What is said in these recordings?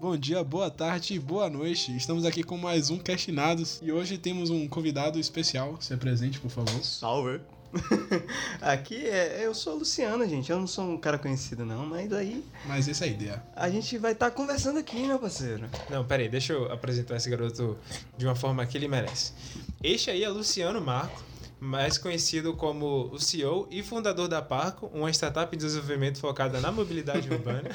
Bom dia, boa tarde e boa noite. Estamos aqui com mais um Castinados e hoje temos um convidado especial. Se apresente, por favor. Salve! Aqui é, eu sou a Luciana, gente. Eu não sou um cara conhecido, não, mas aí Mas essa é a ideia. a gente vai estar conversando aqui, né, parceiro? Não, peraí, deixa eu apresentar esse garoto de uma forma que ele merece. Este aí é Luciano Marco, mais conhecido como o CEO e fundador da Parco, uma startup de desenvolvimento focada na mobilidade urbana.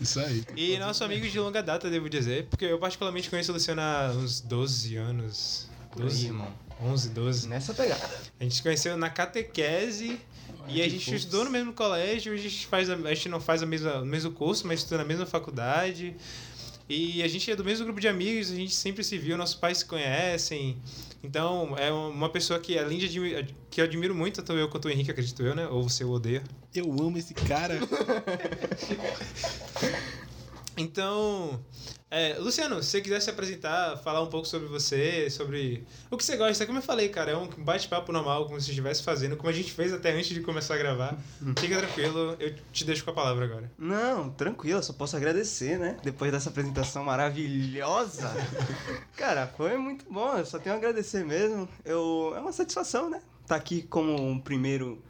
Isso aí. E nosso amigo de longa data, devo dizer, porque eu particularmente conheço o Luciano há uns 12 anos. Por aí, 12, irmão. 11, 12. Nessa pegada. A gente se conheceu na catequese e a gente fofos. estudou no mesmo colégio, a gente, faz a, a gente não faz a mesma, o mesmo curso, mas estuda na mesma faculdade. E a gente é do mesmo grupo de amigos, a gente sempre se viu, nossos pais se conhecem. Então, é uma pessoa que, além de admi- que eu admiro muito, tanto eu quanto o Henrique, acredito eu, né? Ou você o odeia. Eu amo esse cara. Então, é, Luciano, se você quiser se apresentar, falar um pouco sobre você, sobre o que você gosta, como eu falei, cara, é um bate-papo normal, como se você estivesse fazendo, como a gente fez até antes de começar a gravar. Fica tranquilo, eu te deixo com a palavra agora. Não, tranquilo, só posso agradecer, né? Depois dessa apresentação maravilhosa. Cara, foi muito bom, eu só tenho a agradecer mesmo. Eu, é uma satisfação, né? Tá aqui como um primeiro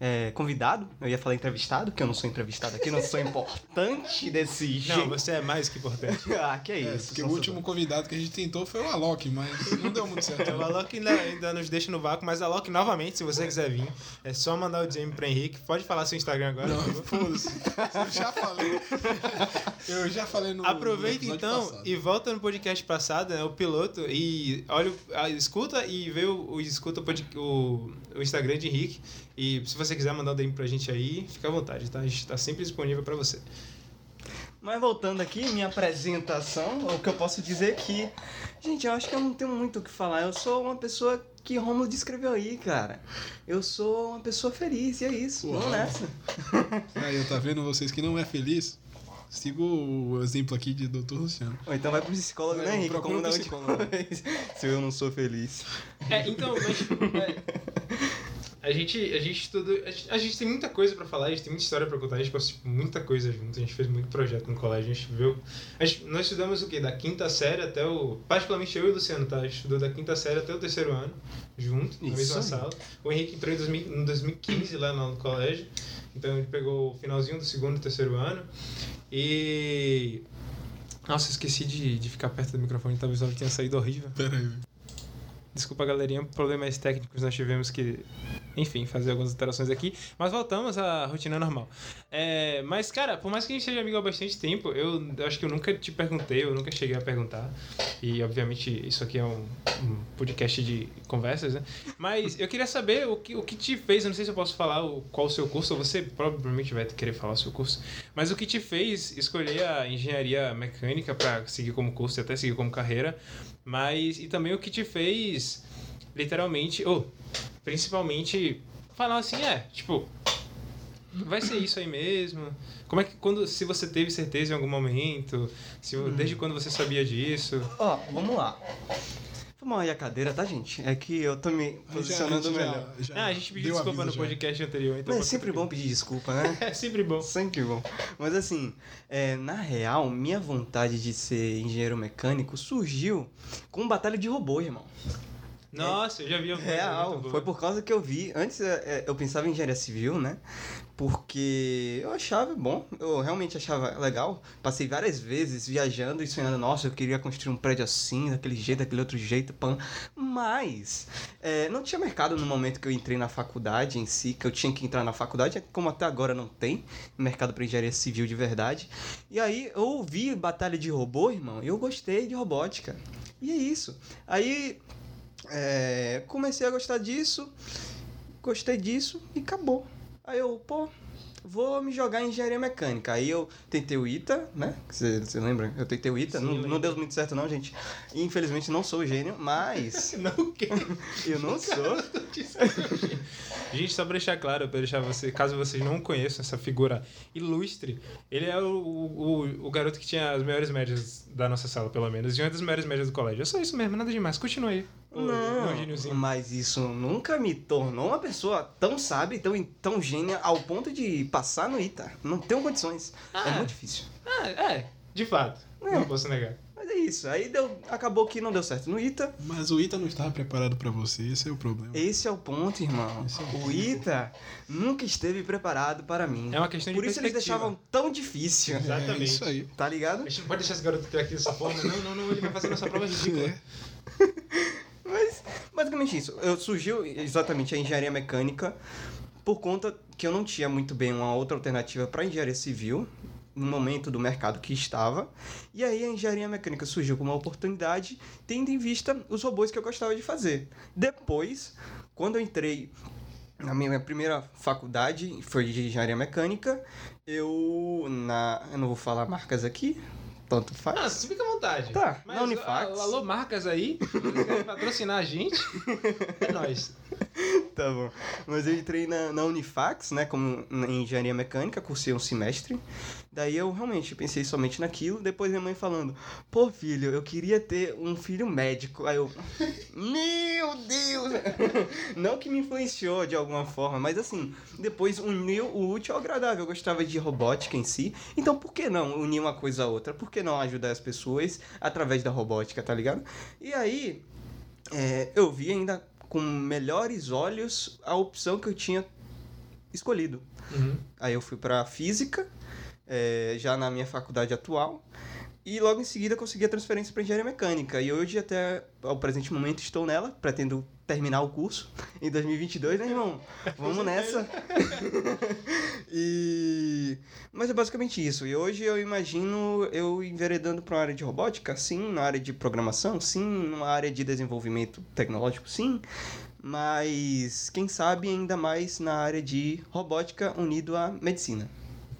é, convidado. Eu ia falar entrevistado, porque eu não sou entrevistado aqui, não sou importante desse Não, jeito. você é mais que importante. Ah, que é É, isso. porque o sou- último convidado que a gente tentou foi o Alok, mas não deu muito certo. O Alok ainda, ainda nos deixa no vácuo, mas Alok, novamente, se você quiser vir, é só mandar o DM pra Henrique. Pode falar seu Instagram agora, Não, foda-se. Eu já falei. Eu já falei no. Aproveita no então passado. e volta no podcast passado, né, o piloto, e olha, escuta e vê o, o- escuta o, o Instagram de Henrique. E se você quiser mandar um DM pra gente aí, fica à vontade, tá? A gente tá sempre disponível pra você. Mas voltando aqui, minha apresentação, o que eu posso dizer é que. Gente, eu acho que eu não tenho muito o que falar. Eu sou uma pessoa que Romulo descreveu aí, cara. Eu sou uma pessoa feliz, e é isso. Uau. Vamos nessa. Aí, eu tá vendo vocês que não é feliz? Siga o exemplo aqui de Dr. Luciano. Ou então vai pro psicólogo, né, Henrique? Como um psicólogo. Se eu não sou feliz. É, então, mas. é, a gente, a gente estudou. A gente, a gente tem muita coisa pra falar, a gente tem muita história pra contar, a gente passou tipo, muita coisa junto, a gente fez muito projeto no colégio, a gente viu. A gente, nós estudamos o quê? Da quinta série até o. Particularmente eu e o Luciano, tá? A gente estudou da quinta série até o terceiro ano, junto, na Isso mesma aí. sala. O Henrique entrou em 2000 em 2015 lá no colégio, então ele pegou o finalzinho do segundo e terceiro ano. E. Nossa, esqueci de, de ficar perto do microfone, talvez o tenha saído horrível. Desculpa, galerinha, problemas técnicos nós tivemos que, enfim, fazer algumas alterações aqui. Mas voltamos à rotina normal. É, mas, cara, por mais que a gente seja amigo há bastante tempo, eu acho que eu nunca te perguntei, eu nunca cheguei a perguntar. E, obviamente, isso aqui é um, um podcast de conversas, né? Mas eu queria saber o que, o que te fez, eu não sei se eu posso falar o, qual o seu curso, você provavelmente vai querer falar o seu curso, mas o que te fez escolher a engenharia mecânica para seguir como curso e até seguir como carreira, mas e também o que te fez literalmente, ou principalmente falar assim, é, tipo, vai ser isso aí mesmo. Como é que quando se você teve certeza em algum momento, se desde quando você sabia disso? Ó, vamos lá. Vamos aí a cadeira, tá, gente? É que eu tô me posicionando já, melhor. já Ah, a gente pediu deu desculpa aviso no já. podcast anterior, então Mas é pode sempre bom pedir desculpa, né? É sempre bom. Sempre bom. Mas assim, é, na real, minha vontade de ser engenheiro mecânico surgiu com batalha de robô, irmão. Nossa, eu já vi Real, foi por causa que eu vi. Antes é, é, eu pensava em engenharia civil, né? Porque eu achava bom, eu realmente achava legal. Passei várias vezes viajando e sonhando, nossa, eu queria construir um prédio assim, daquele jeito, daquele outro jeito, pan. Mas é, não tinha mercado no momento que eu entrei na faculdade em si, que eu tinha que entrar na faculdade, como até agora não tem mercado para engenharia civil de verdade. E aí eu ouvi batalha de robô, irmão, e eu gostei de robótica. E é isso. Aí é, comecei a gostar disso, gostei disso e acabou. Aí eu, pô, vou me jogar em engenharia mecânica. Aí eu tentei o ITA, né? Você lembra? Eu tentei o ITA, Sim, não, não deu muito certo não, gente. Infelizmente não sou gênio, mas Não, que eu não sou. Gente, só pra deixar claro, pra deixar você, caso vocês não conheçam essa figura ilustre, ele é o, o, o garoto que tinha as melhores médias da nossa sala, pelo menos, e uma das melhores médias do colégio. É só isso mesmo, nada demais. Continua aí. Não, mas isso nunca me tornou uma pessoa tão sábia, tão, tão gênia, ao ponto de passar no ITA. Não tenho condições. Ah. É muito difícil. Ah, é, de fato. Não posso negar. Mas é isso. Aí deu, acabou que não deu certo no ITA. Mas o Ita não estava preparado pra você, esse é o problema. Esse é o ponto, irmão. É o O ITA nunca esteve preparado para mim. É uma questão de Por isso eles deixavam tão difícil. Exatamente. É isso aí. Tá ligado? A gente não pode deixar esse garoto aqui dessa forma. Não, não, não, ele vai fazer nossa prova ridícula. É. Mas basicamente isso. Eu surgiu exatamente a engenharia mecânica por conta que eu não tinha muito bem uma outra alternativa para engenharia civil no momento do mercado que estava. E aí a engenharia mecânica surgiu como uma oportunidade, tendo em vista os robôs que eu gostava de fazer. Depois, quando eu entrei na minha primeira faculdade, foi de engenharia mecânica, eu na, eu não vou falar marcas aqui, tanto faz. Ah, fica à vontade. Tá, Mas, na Unifax. Alô, marcas aí, patrocinar a gente. É nóis. Tá bom. Mas eu entrei na, na Unifax, né, como em engenharia mecânica, cursei um semestre. Daí eu realmente pensei somente naquilo. Depois minha mãe falando: pô, filho, eu queria ter um filho médico. Aí eu, meu Deus! Não que me influenciou de alguma forma, mas assim, depois uniu o útil ao agradável. Eu gostava de robótica em si. Então por que não unir uma coisa a outra? Por que não ajudar as pessoas através da robótica, tá ligado? E aí, é, eu vi ainda com melhores olhos a opção que eu tinha escolhido. Uhum. Aí eu fui para física, é, já na minha faculdade atual, e logo em seguida consegui a transferência para engenharia mecânica. E hoje, até ao presente momento, estou nela, pretendo terminar o curso em 2022, né, irmão? Vamos nessa! e... Mas é basicamente isso. E hoje eu imagino eu enveredando para uma área de robótica, sim, na área de programação, sim, numa área de desenvolvimento tecnológico, sim, mas quem sabe ainda mais na área de robótica unido à medicina.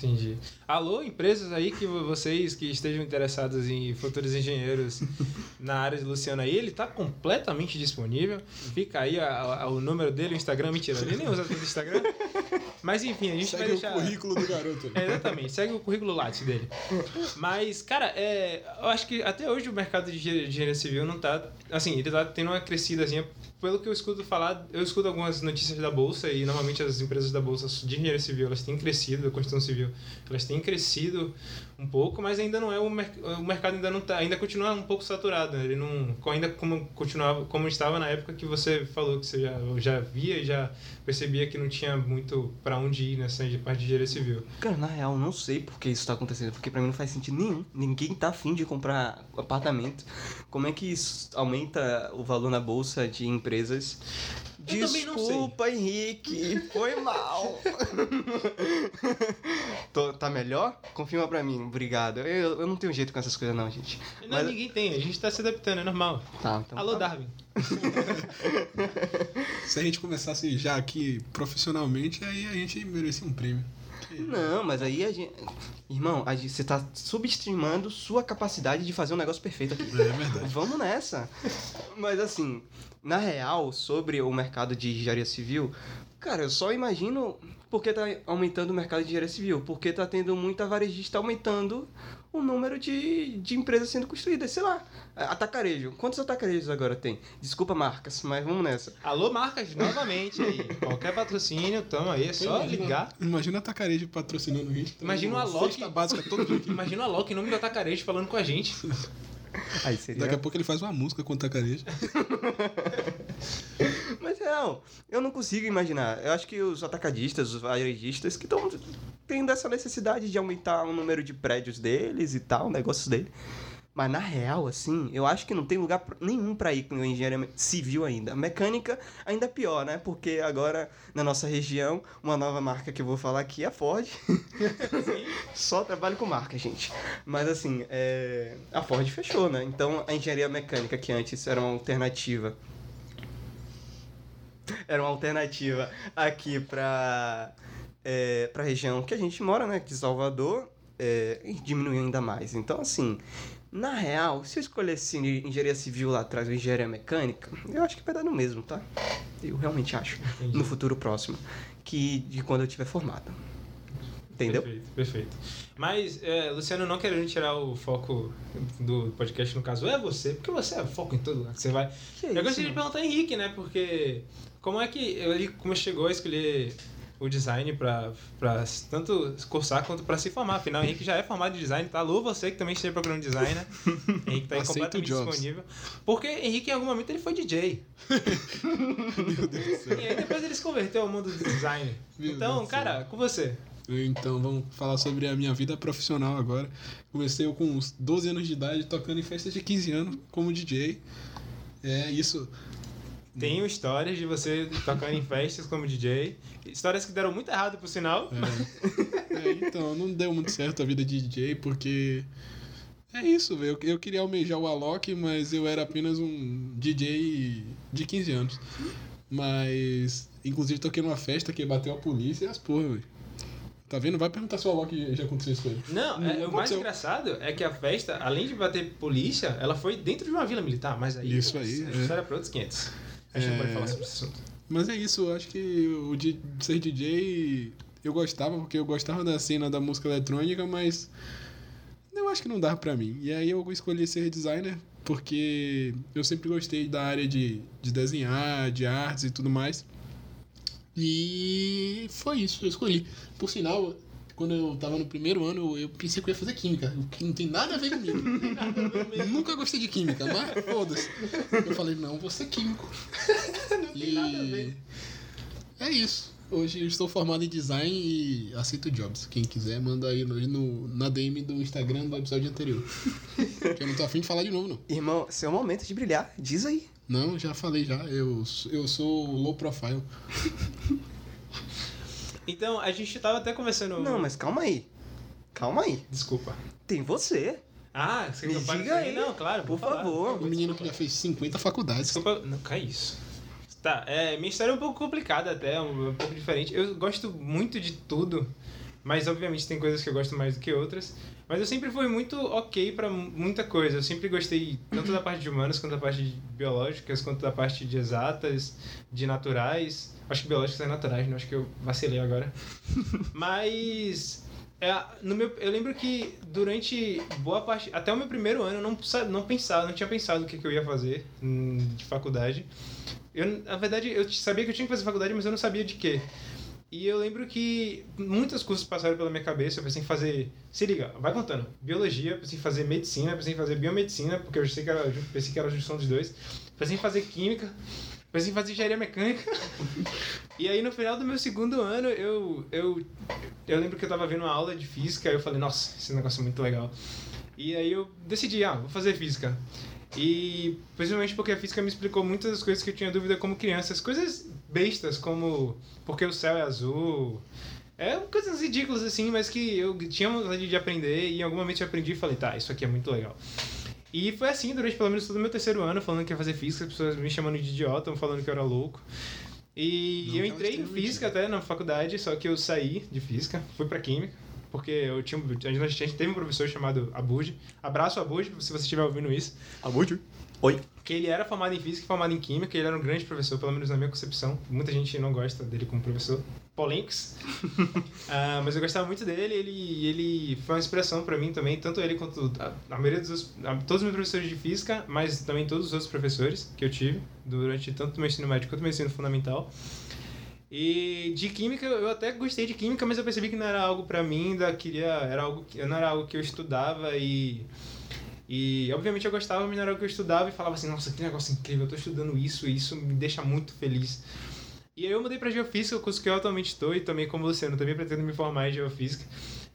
Entendi. Alô, empresas aí que vocês que estejam interessados em futuros engenheiros na área de Luciano aí, ele tá completamente disponível. Fica aí a- a- o número dele, o Instagram, mentira, ele nem usa tanto o Instagram. Mas enfim, a gente vai Segue o deixar. currículo do garoto. É, exatamente, segue o currículo Lattes dele. Mas, cara, é, eu acho que até hoje o mercado de engen- de engenharia civil não tá. Assim, ele tá tendo uma crescidazinha. Pelo que eu escuto falar, eu escuto algumas notícias da Bolsa e normalmente as empresas da Bolsa de engenharia civil elas têm crescido, da construção civil, elas têm crescido um pouco, mas ainda não é o, merc o mercado ainda não tá, ainda continua um pouco saturado. né? Ele não ainda como continuava como estava na época que você falou que você já, já via e já percebia que não tinha muito para onde ir nessa parte de engenharia civil. Cara, na real, não sei por que isso tá acontecendo, porque pra mim não faz sentido nenhum. Ninguém tá afim de comprar apartamento. Como é que isso aumenta o valor na bolsa de empresas? Desculpa, Henrique, foi mal. Tô- tá melhor? Confirma pra mim, obrigado. Eu, eu não tenho jeito com essas coisas não, gente. Não, Mas- ninguém tem, a gente tá se adaptando, é normal. Tá, então Alô, tá. Darwin. Se a gente começasse já aqui profissionalmente, aí a gente merecia um prêmio. Não, mas aí a gente. Irmão, a gente, você tá subestimando sua capacidade de fazer um negócio perfeito aqui. É verdade. Vamos nessa. Mas assim, na real, sobre o mercado de engenharia civil, cara, eu só imagino porque tá aumentando o mercado de engenharia civil. Porque tá tendo muita varejista aumentando o número de, de empresas sendo construídas. Sei lá, atacarejo. Quantos atacarejos agora tem? Desculpa, marcas, mas vamos nessa. Alô, marcas, novamente aí. Qualquer patrocínio, tamo aí, é só Imagina- ligar. Imagina a Tacarejo patrocinando a gente. Imagina uma uma Loki- básica todo dia. Imagina a Loki em nome do Atacarejo falando com a gente. Aí seria. Daqui a pouco ele faz uma música com o Tacarejo. Mas não, eu não consigo imaginar. Eu acho que os atacadistas, os varejistas, que estão tendo essa necessidade de aumentar o número de prédios deles e tal, negócios dele. Mas na real, assim, eu acho que não tem lugar nenhum pra ir com engenharia civil ainda. Mecânica ainda é pior, né? Porque agora, na nossa região, uma nova marca que eu vou falar aqui é a Ford. Só trabalho com marca, gente. Mas assim, é... a Ford fechou, né? Então a engenharia mecânica, que antes era uma alternativa era uma alternativa aqui pra, é, pra região que a gente mora, né? De Salvador. É, diminuiu ainda mais. Então, assim, na real, se eu escolhesse engenharia civil lá atrás ou engenharia mecânica, eu acho que vai dar no mesmo, tá? Eu realmente acho, Entendi. no futuro próximo, que de quando eu tiver formado. Entendeu? Perfeito, perfeito. Mas, é, Luciano, não querendo tirar o foco do podcast, no caso, é você, porque você é foco em todo lugar que você vai. Que Eu isso, gostaria de perguntar a Henrique, né? Porque como é que ele como chegou a escolher o design pra tanto cursar quanto pra se formar? Afinal, o Henrique já é formado em design, tá? Alô, você que também esteja procurando design, né? Henrique tá aí completamente disponível. Porque Henrique, em algum momento, ele foi DJ. Meu Deus do céu. E aí depois ele se converteu ao mundo do design. Meu então, Deus do céu. cara, com você. Então, vamos falar sobre a minha vida profissional agora. Comecei eu com uns 12 anos de idade, tocando em festas de 15 anos como DJ. É isso. Tenho histórias de você tocando em festas como DJ. Histórias que deram muito errado, por sinal. É. É, então, não deu muito certo a vida de DJ, porque. É isso, velho. Eu, queria almejar o Alok, mas eu era apenas um DJ de 15 anos. Mas. Inclusive, toquei numa festa que bateu a polícia e as porra, velho. Tá vendo? Vai perguntar se o Alok já aconteceu isso com ele. Não, Não é, o mais engraçado é que a festa, além de bater polícia, ela foi dentro de uma vila militar, mas aí. Isso aí, A é. história é pra outros 500. A gente É. pode falar sobre assunto. Mas é isso, eu acho que o de ser DJ eu gostava, porque eu gostava da cena da música eletrônica, mas eu acho que não dava pra mim. E aí eu escolhi ser designer, porque eu sempre gostei da área de, de desenhar, de artes e tudo mais. E foi isso, eu escolhi. Por sinal, quando eu tava no primeiro ano, eu pensei que eu ia fazer química, o que não tem nada a ver comigo. Nunca gostei de química, mas foda-se. Eu falei, não, vou ser químico. Não tem nada a ver. É isso. Hoje eu estou formado em design e aceito jobs. Quem quiser, manda aí no, no- na DM do Instagram do episódio anterior. que eu não tô afim de falar de novo, não. Irmão, seu momento de brilhar, diz aí. Não, já falei já. Eu, eu sou low profile. Então, a gente tava até conversando. Não, mas calma aí. Calma aí. Desculpa. Tem você. Ah, você Me quer que eu fale diga isso aí, Não, claro, por falar. favor. Um menino que já fez 50 faculdades. Desculpa, não, cai isso. Tá, é, minha história é um pouco complicada até, um, um pouco diferente. Eu gosto muito de tudo, mas obviamente tem coisas que eu gosto mais do que outras. Mas eu sempre fui muito ok pra mu- muita coisa. Eu sempre gostei tanto da parte de humanas quanto da parte de biológicas, quanto da parte de exatas, de naturais. Acho que biológicas é naturais, não acho que eu vacilei agora. Mas é, no meu, eu lembro que durante boa parte, até o meu primeiro ano, eu não, não pensava, não tinha pensado o que, que eu ia fazer hum, de faculdade. Eu, na verdade, eu sabia que eu tinha que fazer faculdade, mas eu não sabia de quê. E eu lembro que muitas coisas passaram pela minha cabeça. Eu pensei em fazer. Se liga, vai contando. Biologia, pensei em fazer medicina, pensei em fazer biomedicina, porque eu sei que era, pensei que era a junção dos dois. Pensei em fazer química, pensei em fazer engenharia mecânica. E aí no final do meu segundo ano, eu, eu, eu lembro que eu tava vendo uma aula de física e eu falei, nossa, esse negócio é muito legal. E aí eu decidi, ah, vou fazer física. E principalmente porque a física me explicou muitas das coisas que eu tinha dúvida como criança. As coisas bestas, como porque o céu é azul. É coisas ridículas assim, mas que eu tinha vontade de aprender e em algum momento eu aprendi e falei, tá, isso aqui é muito legal. E foi assim durante pelo menos todo o meu terceiro ano, falando que ia fazer física, as pessoas me chamando de idiota, falando que eu era louco. E Não, eu entrei em física até na faculdade, só que eu saí de física, fui pra química, porque eu tinha, um- a gente a gente teve um professor chamado Abud. Abraço Abud, se você estiver ouvindo isso. Abud. Oi. Que ele era formado em física e formado em química, ele era um grande professor, pelo menos na minha concepção. Muita gente não gosta dele como professor. Polêmicos. Ah, mas eu gostava muito dele, ele, ele foi uma inspiração pra mim também, tanto ele quanto a, a maioria dos a- todos os meus professores de física, mas também todos os outros professores que eu tive durante tanto o meu ensino médio quanto o meu ensino fundamental. E de química, eu até gostei de química, mas eu percebi que não era algo pra mim, ainda queria, era algo que não era algo que eu estudava e e obviamente eu gostava, mas não era algo que eu estudava e falava assim, nossa, que negócio incrível, eu tô estudando isso e isso me deixa muito feliz. E aí eu mudei pra Geofísica, curso que eu atualmente estou, e também como Luciano, também pretendo me formar em Geofísica.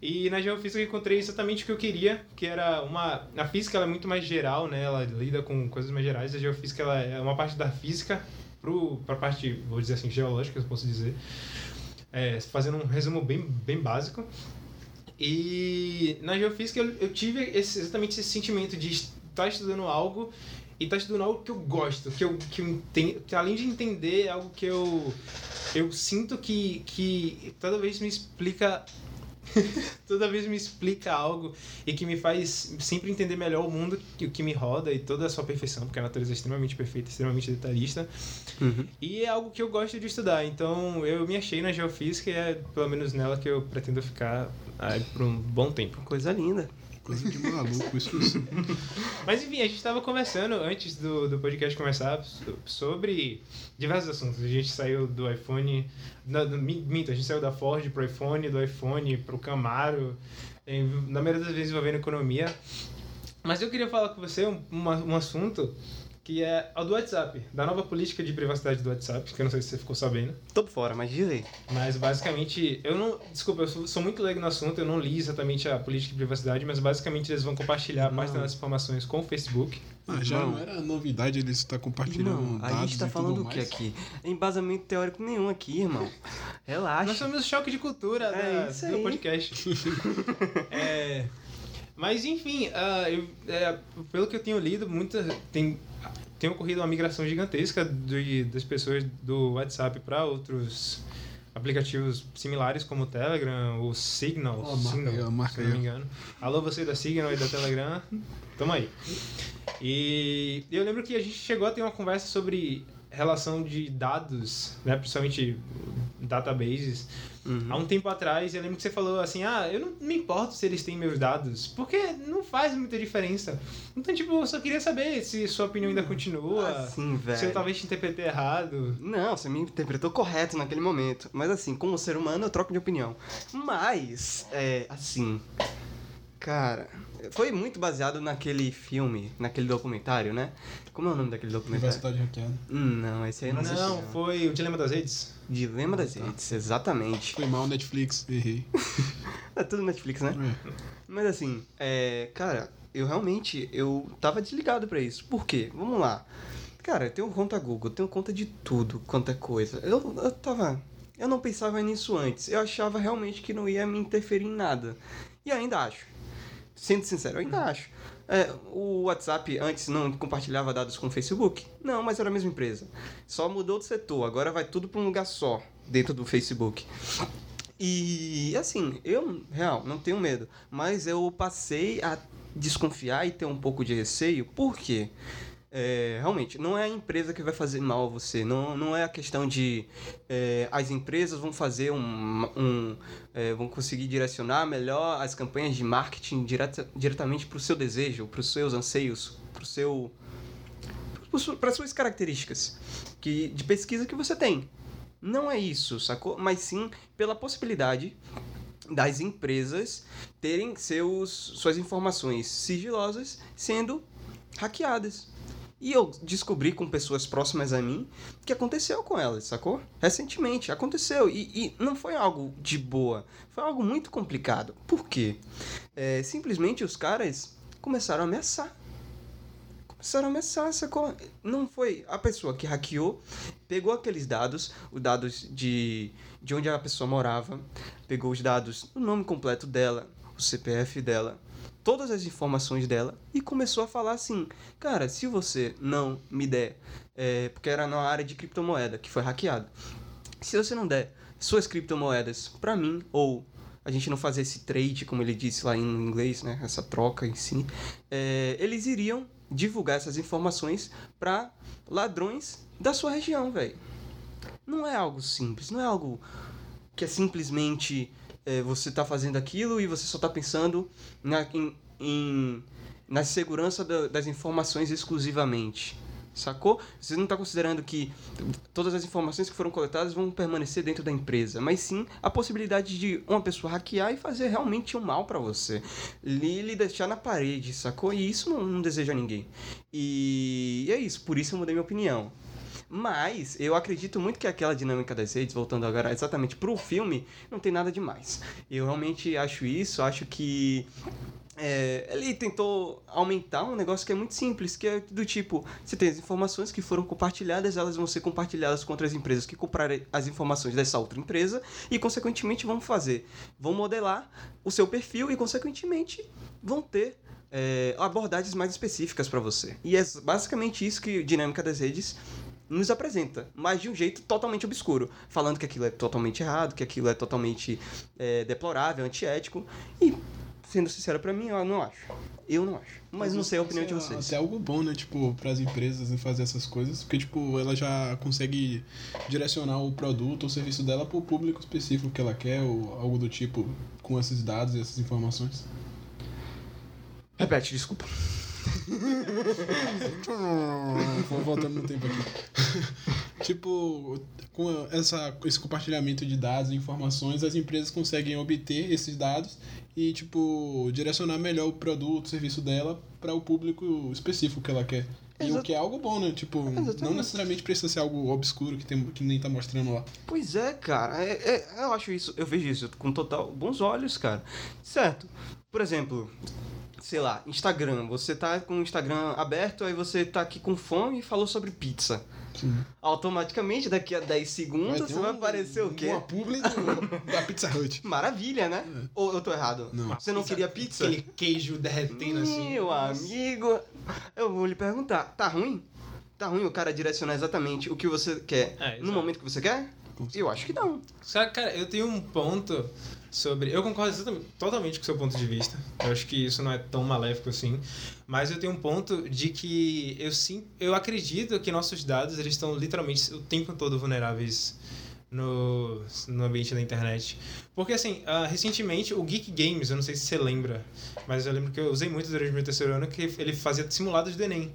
E na Geofísica eu encontrei exatamente o que eu queria, que era uma... A física ela é muito mais geral, né? Ela lida com coisas mais gerais. A Geofísica ela é uma parte da física pro, pra parte, vou dizer assim, geológica, eu posso dizer. É, fazendo um resumo bem, bem básico. E na Geofísica eu, eu tive esse- exatamente esse sentimento de estar estudando algo e estar estudando algo que eu gosto, que eu, que eu que além de entender, é algo que eu, eu sinto que, que toda vez me explica toda vez me explica algo e que me faz sempre entender melhor o mundo que, que me roda e toda a sua perfeição, porque a natureza é extremamente perfeita, extremamente detalhista. Uhum. E é algo que eu gosto de estudar, então eu me achei na geofísica e é pelo menos nela que eu pretendo ficar aí, por um bom tempo. Coisa linda. Coisa de maluco, isso sim. Mas enfim, a gente estava conversando antes do, do podcast começar so- sobre diversos assuntos. A gente saiu do iPhone. Não, minto, a gente saiu da Ford pro iPhone, do iPhone pro Camaro. Na maioria das vezes envolvendo economia. Mas eu queria falar com você um, um assunto que é o do WhatsApp, da nova política de privacidade do WhatsApp, que eu não sei se você ficou sabendo. Tô por fora, mas diz aí. Mas basicamente, eu não. Desculpa, eu sou, sou muito leigo no assunto, eu não li exatamente a política de privacidade, mas basicamente eles vão compartilhar a parte Não. das informações com o Facebook. Ah, já Irmão. não era novidade ele estar compartilhando Irmão, dados a gente tá falando o que mais. aqui? Embasamento teórico nenhum aqui, irmão. Relaxa. Nós somos choque de cultura É da- isso do aí. podcast. É, mas enfim, ah, eu- é, pelo que eu tenho lido, muita, tem, tem ocorrido uma migração gigantesca de, das pessoas do WhatsApp para outros aplicativos similares como o Telegram, o Signal, marca Signal marca se eu não me engano. Alô, você da Signal e da Telegram, tamo aí. E eu lembro que a gente chegou a ter uma conversa sobre relação de dados, né, principalmente databases, Uhum. Há um tempo atrás, eu lembro que você falou assim: ah, eu não me importo se eles têm meus dados, porque não faz muita diferença. Então, tipo, eu só queria saber se sua opinião ainda continua, Assim, velho. se eu talvez te interpretei errado. Não, você me interpretou correto naquele momento. Mas assim, como ser humano, eu troco de opinião. Mas, é, assim. Cara, foi muito baseado naquele filme, naquele documentário, né? Como é o nome daquele documentário? Privacidade hackeada. Hum, Não, esse aí eu não assisti. Não, foi o Dilema das Redes. Dilema das redes, exatamente. Foi mal Netflix, errei. É tudo Netflix, né? É. Mas assim, é, cara, eu realmente eu tava desligado pra isso. Por quê? Vamos lá. Cara, eu tenho conta Google, eu tenho conta de tudo quanto é coisa. Eu, eu tava. Eu não pensava nisso antes. Eu achava realmente que não ia me interferir em nada. E ainda acho. Sendo sincero, eu ainda acho. É, o WhatsApp antes não compartilhava dados com o Facebook? Não, mas era a mesma empresa. Só mudou de setor, agora vai tudo para um lugar só, dentro do Facebook. E assim, eu, real, não tenho medo. Mas eu passei a desconfiar e ter um pouco de receio, por quê? É, realmente, não é a empresa que vai fazer mal a você. Não, não é a questão de é, as empresas vão fazer um. um é, vão conseguir direcionar melhor as campanhas de marketing direta, diretamente para o seu desejo, para os seus anseios, para seu. para suas características que, de pesquisa que você tem. Não é isso, sacou? Mas sim pela possibilidade das empresas terem seus, suas informações sigilosas sendo hackeadas. E eu descobri com pessoas próximas a mim que aconteceu com elas, sacou? Recentemente, aconteceu. E, e não foi algo de boa, foi algo muito complicado. Por quê? É, simplesmente os caras começaram a ameaçar. Começaram a ameaçar, sacou? Não foi a pessoa que hackeou, pegou aqueles dados, os dados de, de onde a pessoa morava, pegou os dados, o nome completo dela, o CPF dela, todas as informações dela e começou a falar assim: Cara, se você não me der, é, porque era na área de criptomoeda que foi hackeado, se você não der suas criptomoedas pra mim, ou a gente não fazer esse trade, como ele disse lá em inglês, né? Essa troca em si, é, eles iriam divulgar essas informações pra ladrões da sua região, velho. Não é algo simples, não é algo que é simplesmente é, você tá fazendo aquilo e você só tá pensando na, em, em- na segurança da- das informações exclusivamente. Sacou? Você não está considerando que todas as informações que foram coletadas vão permanecer dentro da empresa, mas sim a possibilidade de uma pessoa hackear e fazer realmente um mal para você. Lhe, deixar na parede, sacou? E isso não, não deseja ninguém. E é isso, por isso eu mudei minha opinião. Mas eu acredito muito que aquela dinâmica das redes, voltando agora exatamente pro filme, não tem nada demais. Eu realmente acho isso, acho que é, ele tentou aumentar um negócio que é muito simples, que é do tipo, você tem as informações que foram compartilhadas, elas vão ser compartilhadas com outras empresas que comprarem as informações dessa outra empresa e, consequentemente, vão fazer, vão modelar o seu perfil e, consequentemente, vão ter é, abordagens mais específicas para você. E é basicamente isso que Dinâmica das Redes nos apresenta, mas de um jeito totalmente obscuro, falando que aquilo é totalmente errado, que aquilo é totalmente é, deplorável, antiético. E, sendo sincero pra mim, eu não acho. Eu não acho. Mas não sei a opinião de Isso é vocês. Até algo bom, né? Tipo, pras empresas em fazer essas coisas. Porque, tipo, ela já consegue direcionar o produto ou serviço dela pro público específico que ela quer, ou algo do tipo, com esses dados e essas informações. Repete, desculpa. Vou voltando no tempo aqui. tipo, com essa, esse compartilhamento de dados e informações, as empresas conseguem obter esses dados e, tipo, direcionar melhor o produto, o serviço dela para o público específico que ela quer. E o Exato. que é algo bom, né? Tipo, não Exatamente. necessariamente precisa ser algo obscuro que, tem, que nem tá mostrando lá. Pois é, cara. É, é- eu acho isso, eu vejo isso com total bons olhos, cara. Certo. Por exemplo, sei lá, Instagram. Você tá com o Instagram aberto, aí você tá aqui com fome e falou sobre pizza. Sim. Automaticamente, daqui a 10 segundos, ter você vai um- aparecer o quê? Uma publi da Pizza Hut. Maravilha, né? Ou eu tô errado? É. Não. Você não queria pizza? Aquele queijo derretendo assim. Meu amigo, eu vou lhe perguntar, tá ruim? Tá ruim o cara direcionar exatamente o que você quer É, no momento que você quer? Eu acho que não. Cara, eu tenho um ponto sobre. Eu concordo totalmente com o seu ponto de vista. Eu acho que isso não é tão maléfico assim. Mas eu tenho um ponto de que eu sim, eu acredito que nossos dados eles estão literalmente o tempo todo vulneráveis no, no ambiente da internet. Porque assim, ah, recentemente o Geek Games, eu não sei se você lembra, mas eu lembro que eu usei muito durante o meu terceiro ano que ele fazia simulados do Enem.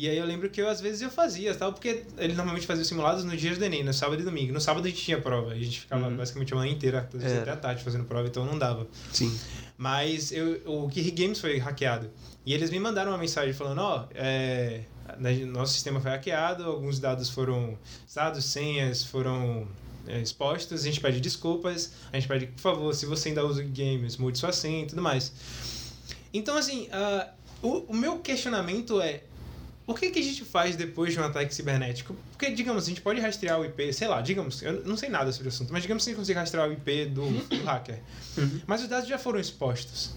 E aí eu lembro que eu, às vezes eu fazia, tal, porque ele normalmente fazia os simulados nos dias do Enem, no sábado e domingo. No sábado a gente tinha prova, a gente ficava Uhum. basicamente a manhã inteira, às vezes Era. até a tarde fazendo prova, então não dava. Sim. Mas eu, o Geek Games foi hackeado. E eles me mandaram uma mensagem falando, ó, é, na- nosso sistema foi hackeado, alguns dados foram, dados, senhas foram é, expostos, a gente pede desculpas, a gente pede, por favor, se você ainda usa o Games, mude sua senha e tudo mais. Então, assim, ah, o, o meu questionamento é, o que, que a gente faz depois de um ataque cibernético? Porque, digamos, a gente pode rastrear o IP, sei lá, digamos, eu não sei nada sobre o assunto, mas digamos que a gente consiga rastrear o IP do, do hacker. Mas os dados já foram expostos.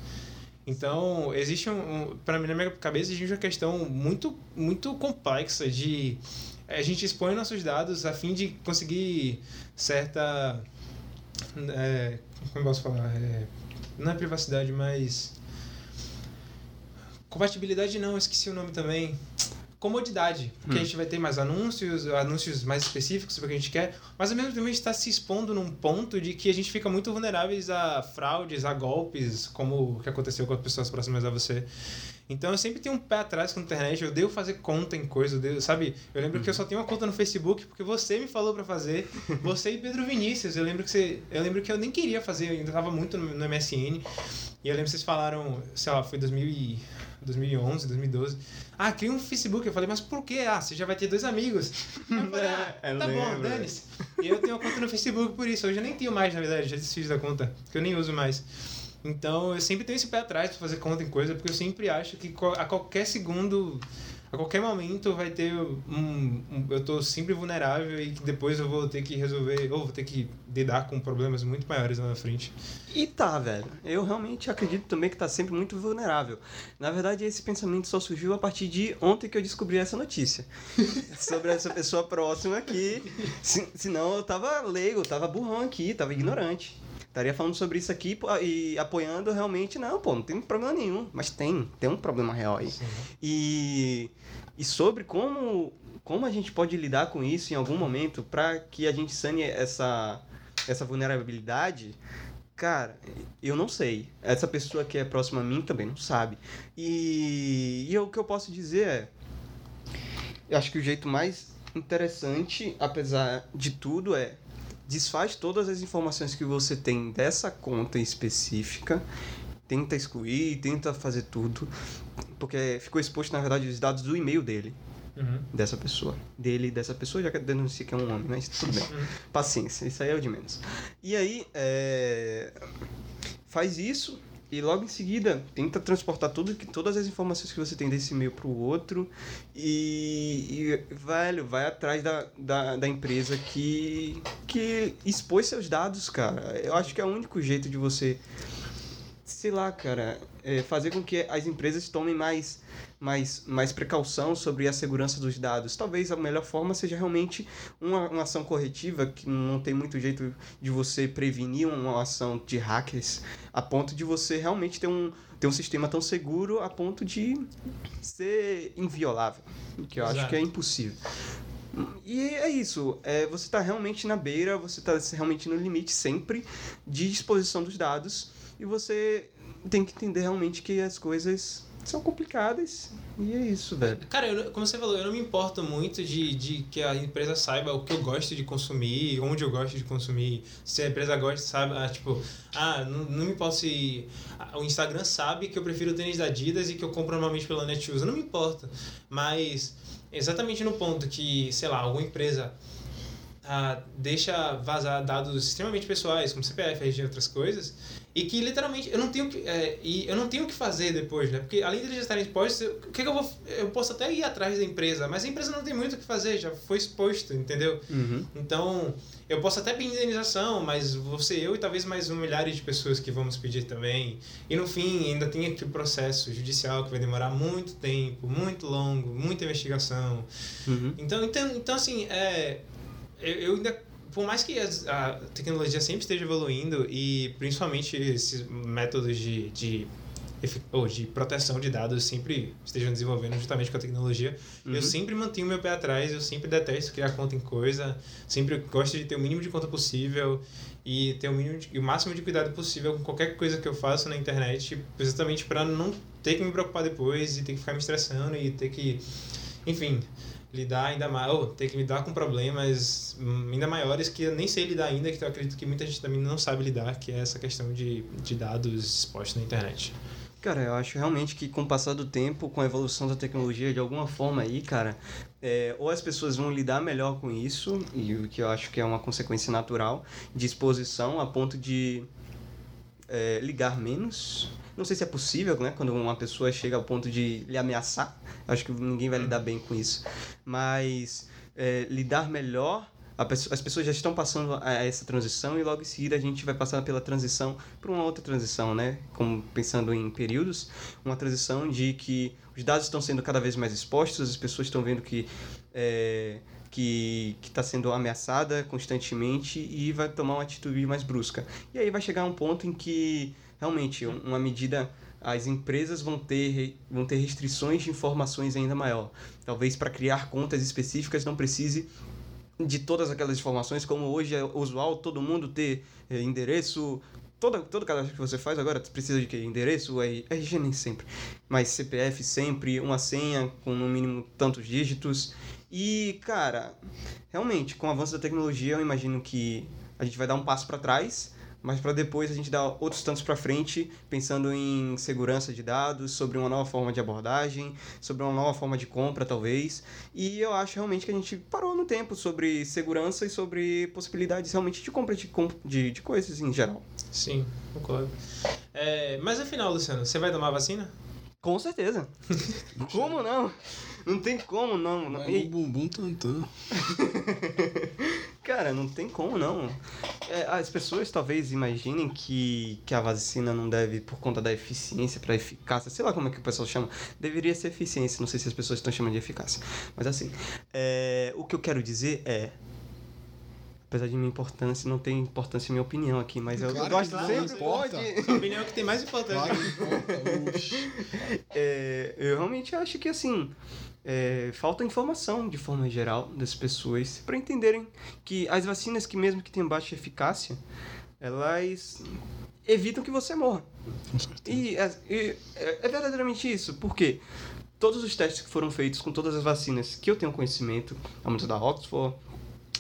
Então, existe um, um para mim na minha cabeça existe uma questão muito muito complexa de a gente expõe nossos dados a fim de conseguir certa é, como posso falar, é, não é privacidade, mas compatibilidade não, esqueci o nome também. Comodidade, porque a gente vai ter mais anúncios, anúncios mais específicos sobre o que a gente quer, mas ao mesmo tempo a gente está se expondo num ponto de que a gente fica muito vulneráveis a fraudes, a golpes, como o que aconteceu com as pessoas próximas a você. Então eu sempre tenho um pé atrás com a internet, eu devo fazer conta em coisa, eu devo, sabe? Eu lembro que eu só tenho uma conta no Facebook porque você me falou pra fazer, você e Pedro Vinícius. Eu lembro que você, eu lembro que eu nem queria fazer, eu ainda tava muito no, no MSN. E eu lembro que vocês falaram, sei lá, foi 2000 e, 2011, 2012. Ah, cria um Facebook. Eu falei, mas por quê? Ah, você já vai ter dois amigos. Eu falei, ah, É, tá bom, dane-se. E eu tenho uma conta no Facebook por isso. Hoje eu nem tenho mais, na verdade, já desfiz da conta, que eu nem uso mais. Então eu sempre tenho esse pé atrás pra fazer conta em coisa, porque eu sempre acho que a qualquer segundo, a qualquer momento vai ter um, um- Eu tô sempre vulnerável e que depois eu vou ter que resolver, ou vou ter que lidar com problemas muito maiores lá na frente. E tá, velho. Eu realmente acredito também que tá sempre muito vulnerável. Na verdade, esse pensamento só surgiu a partir de ontem que eu descobri essa notícia. sobre essa pessoa próxima aqui. Se, senão eu tava leigo, eu tava burrão aqui, tava ignorante. Estaria falando sobre isso aqui e apoiando realmente, não, pô, não tem problema nenhum. Mas tem, tem um problema real aí. E, e sobre como, como a gente pode lidar com isso em algum momento para que a gente sane essa, essa vulnerabilidade, cara, eu não sei. Essa pessoa que é próxima a mim também não sabe. E, e o que eu posso dizer é. Eu acho que o jeito mais interessante, apesar de tudo, é desfaz todas as informações que você tem dessa conta específica, tenta excluir, tenta fazer tudo, porque ficou exposto, na verdade, os dados do e-mail dele, Uhum. dessa pessoa. Dele e dessa pessoa, já que denuncia que é um homem, mas tudo bem. Uhum. Paciência, isso aí é o de menos. E aí, é... faz isso e logo em seguida tenta transportar tudo, que, todas as informações que você tem desse e-mail pro outro e, e, velho, vai atrás da, da, da empresa que, que expôs seus dados, cara. Eu acho que é o único jeito de você, sei lá, cara, é, fazer com que as empresas tomem mais, mais, mais precaução sobre a segurança dos dados. Talvez a melhor forma seja realmente uma, uma ação corretiva, que não tem muito jeito de você prevenir uma ação de hackers, a ponto de você realmente ter um, ter um sistema tão seguro a ponto de ser inviolável, que eu acho Exato. que é impossível. E é isso, é, você está realmente na beira, você está realmente no limite sempre de exposição dos dados e você tem que entender realmente que as coisas são complicadas e é isso, velho. Cara, eu, como você falou, eu não me importo muito de, de que a empresa saiba o que eu gosto de consumir, onde eu gosto de consumir. Se a empresa gosta, sabe, ah, tipo, ah, não, não me importa se o Instagram sabe que eu prefiro o tênis da Adidas e que eu compro normalmente pela Netshoes. Não me importa. Mas exatamente no ponto que, sei lá, alguma empresa ah, deixa vazar dados extremamente pessoais, como CPF, RG e outras coisas, e que literalmente eu não tenho que, é, e eu não tenho o que fazer depois, né? Porque além de eles estarem expostos, o que, que eu vou. Eu posso até ir atrás da empresa, mas a empresa não tem muito o que fazer, já foi exposto, entendeu? Uhum. Então, eu posso até pedir indenização, mas ser eu e talvez mais um milhares de pessoas que vamos pedir também. E no fim, ainda tem aqui o processo judicial que vai demorar muito tempo, muito longo, muita investigação. Uhum. Então, então, então assim, é, eu, ainda. Por mais que a tecnologia sempre esteja evoluindo e principalmente esses métodos de, de, ou de proteção de dados sempre estejam desenvolvendo justamente com a tecnologia, Uhum. eu sempre mantenho meu pé atrás, eu sempre detesto criar conta em coisa, sempre gosto de ter o mínimo de conta possível e ter o, mínimo de- o máximo de cuidado possível com qualquer coisa que eu faço na internet, exatamente para não ter que me preocupar depois e ter que ficar me estressando e ter que, enfim, lidar ainda mais, ou ter que lidar com problemas ainda maiores que eu nem sei lidar ainda, que eu acredito que muita gente também não sabe lidar, que é essa questão de, de dados expostos na internet. Cara, eu acho realmente que com o passar do tempo, com a evolução da tecnologia, de alguma forma aí, cara, é, ou as pessoas vão lidar melhor com isso, e o que eu acho que é uma consequência natural de exposição a ponto de é, ligar menos. Não sei se é possível, né? Quando uma pessoa chega ao ponto de lhe ameaçar. Acho que ninguém vai lidar bem com isso. Mas é, lidar melhor. As pessoas já estão passando a essa transição e logo em seguida a gente vai passar pela transição para uma outra transição, né? Como pensando em períodos, uma transição de que os dados estão sendo cada vez mais expostos, as pessoas estão vendo que é, que está sendo ameaçada constantemente e vai tomar uma atitude mais brusca. E aí vai chegar um ponto em que realmente um- uma medida as empresas vão ter vão ter restrições de informações ainda maior. Talvez para criar contas específicas não precise de todas aquelas informações, como hoje é usual todo mundo ter eh, endereço. Toda, todo cadastro que você faz agora precisa de quê? Endereço, RG nem sempre. Mas CPF sempre, uma senha com no mínimo tantos dígitos. E, cara, realmente, com o avanço da tecnologia, eu imagino que a gente vai dar um passo para trás, mas para depois a gente dar outros tantos para frente, pensando em segurança de dados, sobre uma nova forma de abordagem, sobre uma nova forma de compra, talvez. E eu acho realmente que a gente parou no tempo sobre segurança e sobre possibilidades realmente de compra de, de, de coisas em geral. Sim, concordo. É, mas afinal, Luciano, você vai tomar a vacina? Com certeza. como não? Não tem como não. não. E- bumbum tantã. Cara, não tem como não. É, as pessoas talvez imaginem que, que a vacina não deve, por conta da eficiência para eficácia, sei lá como é que o pessoal chama, deveria ser eficiência, não sei se as pessoas estão chamando de eficácia. Mas assim, é, o que eu quero dizer é. Apesar de minha importância, não tem importância minha opinião aqui, mas eu, Claro eu gosto não, sempre pode. Sua opinião é o que tem mais importância. Claro que importa. É, eu realmente acho que assim é, falta informação de forma geral das pessoas para entenderem que as vacinas que mesmo que tenham baixa eficácia elas evitam que você morra. E, é- é, é verdadeiramente isso. Porque todos os testes que foram feitos com todas as vacinas que eu tenho conhecimento vamos da Oxford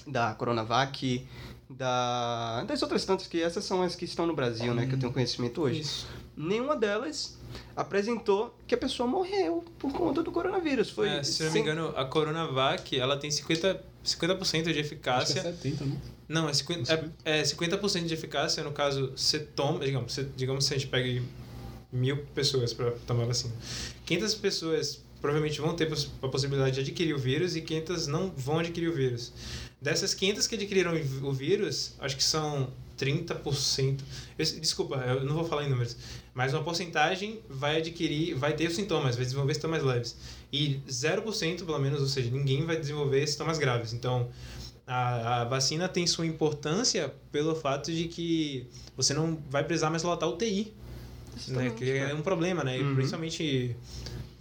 da Coronavac da das outras tantas que essas são as que estão no Brasil né que eu tenho conhecimento hoje. Isso. nenhuma delas apresentou que a pessoa morreu por conta do coronavírus. Foi É, se eu não me engano, a Coronavac, ela tem 50%, 50 de Acho que é eficácia. 70, não? Não, é 50%, é, é 50 de eficácia, no caso, você toma, digamos, você, digamos que a gente pega mil pessoas para tomar vacina. 500 pessoas provavelmente vão ter a possibilidade de adquirir o vírus e 500 não vão adquirir o vírus. Dessas 500 que adquiriram o vírus, acho que são 30%. Eu, desculpa, eu não vou falar em números. Mas uma porcentagem vai adquirir, vai ter os sintomas, vai desenvolver sintomas leves. E 0%, pelo menos, ou seja, ninguém vai desenvolver sintomas graves. Então, a, a vacina tem sua importância pelo fato de que você não vai precisar mais lotar UTI. Né? Que é um problema, né? Uhum. Principalmente.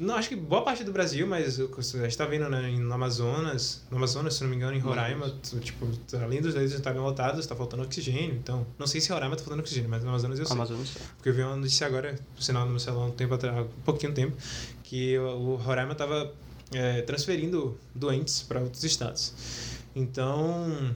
Não, acho que boa parte do Brasil, mas o- a gente tá vendo né, no Amazonas, no Amazonas, se não me engano, em Roraima, tu- tipo, além dos leitos estarem lotados, tá faltando oxigênio. Então, não sei se em Roraima tá faltando oxigênio, mas no Amazonas eu sei. Amazonas. Porque eu vi uma notícia agora, por sinal no meu celular um tempo atrás, um pouquinho tempo, que o Roraima estava transferindo doentes para outros estados. Então,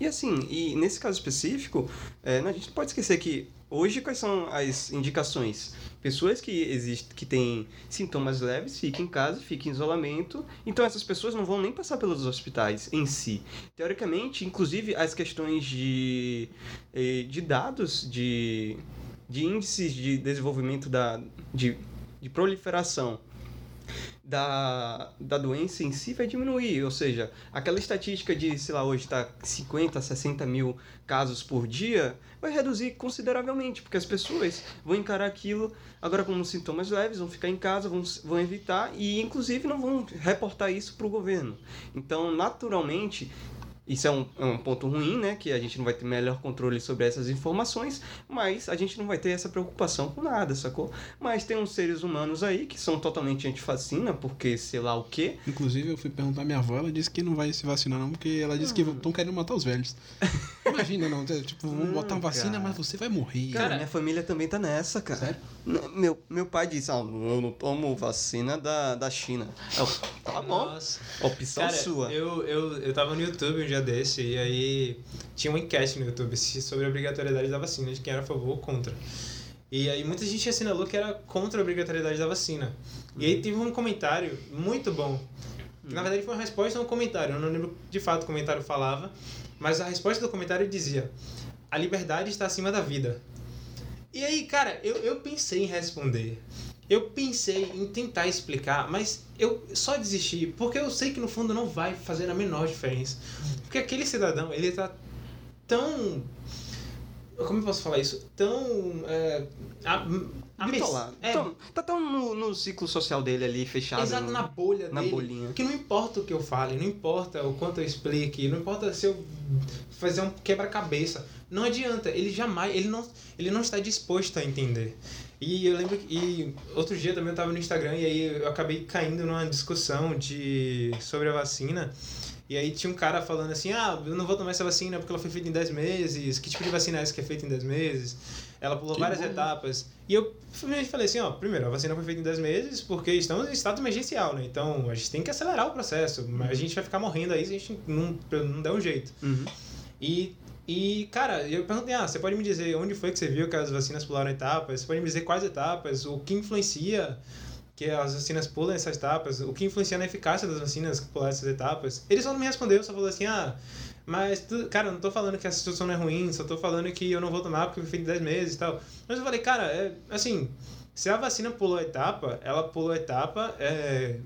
E assim, e nesse caso específico, é, a gente não pode esquecer que hoje quais são as indicações? Pessoas que existem, que têm sintomas leves, fiquem em casa, fiquem em isolamento. Então essas pessoas não vão nem passar pelos hospitais em si. Teoricamente, inclusive as questões de, eh, de dados, de, de índices de desenvolvimento da, de, de proliferação da, da doença em si vai diminuir. Ou seja, aquela estatística de, sei lá, hoje está 50, 60 mil casos por dia, vai reduzir consideravelmente, porque as pessoas vão encarar aquilo agora como sintomas leves, vão ficar em casa, vão, vão evitar e, inclusive, não vão reportar isso para o governo. Então, naturalmente. Isso é um, é um ponto ruim, né? Que a gente não vai ter melhor controle sobre essas informações, mas a gente não vai ter essa preocupação com nada, sacou? Mas tem uns seres humanos aí que são totalmente antifacina, porque sei lá o quê. Inclusive, eu fui perguntar à minha avó, ela disse que não vai se vacinar, não, porque ela disse que estão querendo matar os velhos. Imagina, não. Tipo, vamos Não, botar uma vacina, cara. mas você vai morrer. Cara, Cara, minha família também tá nessa, cara. Sério? Meu, meu pai disse, ah, eu não tomo vacina da, da China. Eu, tá bom, nossa. opção Cara, sua. Eu, eu, eu tava no YouTube um dia desse e aí tinha uma enquete no YouTube sobre a obrigatoriedade da vacina, de quem era a favor ou contra. E aí muita gente assinalou que era contra a obrigatoriedade da vacina. E aí teve um comentário muito bom. Na verdade foi uma resposta a um comentário. Eu não lembro de fato o comentário falava, mas a resposta do comentário dizia: A liberdade está acima da vida. E aí, cara, eu, eu pensei em responder. Eu pensei em tentar explicar, mas eu só desisti, porque eu sei que no fundo não vai fazer a menor diferença. Porque aquele cidadão, ele tá tão. Como eu posso falar isso? Tão. É, a, a Bitolado. é, tá tão no, no ciclo social dele ali, fechado. Exato, no- na bolha na dele. bolinha. Que não importa o que eu fale, não importa o quanto eu explique, não importa se eu fazer um quebra-cabeça. Não adianta, ele jamais, ele não, ele não está disposto a entender. E eu lembro que e outro dia também eu estava no Instagram e aí eu acabei caindo numa discussão de sobre a vacina. E aí tinha um cara falando assim, ah, eu não vou tomar essa vacina porque ela foi feita em 10 meses. Que tipo de vacina é essa que é feita em 10 meses? Ela pulou Que várias bom. etapas. E eu falei assim, ó, primeiro, a vacina foi feita em 10 meses porque estamos em estado emergencial, né? Então a gente tem que acelerar o processo. Mas a gente vai ficar morrendo aí se a gente não, não der um jeito. Uhum. E, e, cara, eu perguntei, ah, você pode me dizer onde foi que você viu que as vacinas pularam etapas? Você pode me dizer quais etapas? O que influencia que as vacinas pulam essas etapas? O que influencia na eficácia das vacinas que pular essas etapas? Ele só não me respondeu, só falou assim, ah, mas, tu, cara, eu não tô falando que a situação não é ruim, só tô falando que eu não vou tomar porque feito em 10 meses e tal. Mas eu falei, cara, é, assim, se a vacina pulou a etapa, ela pulou a etapa, é,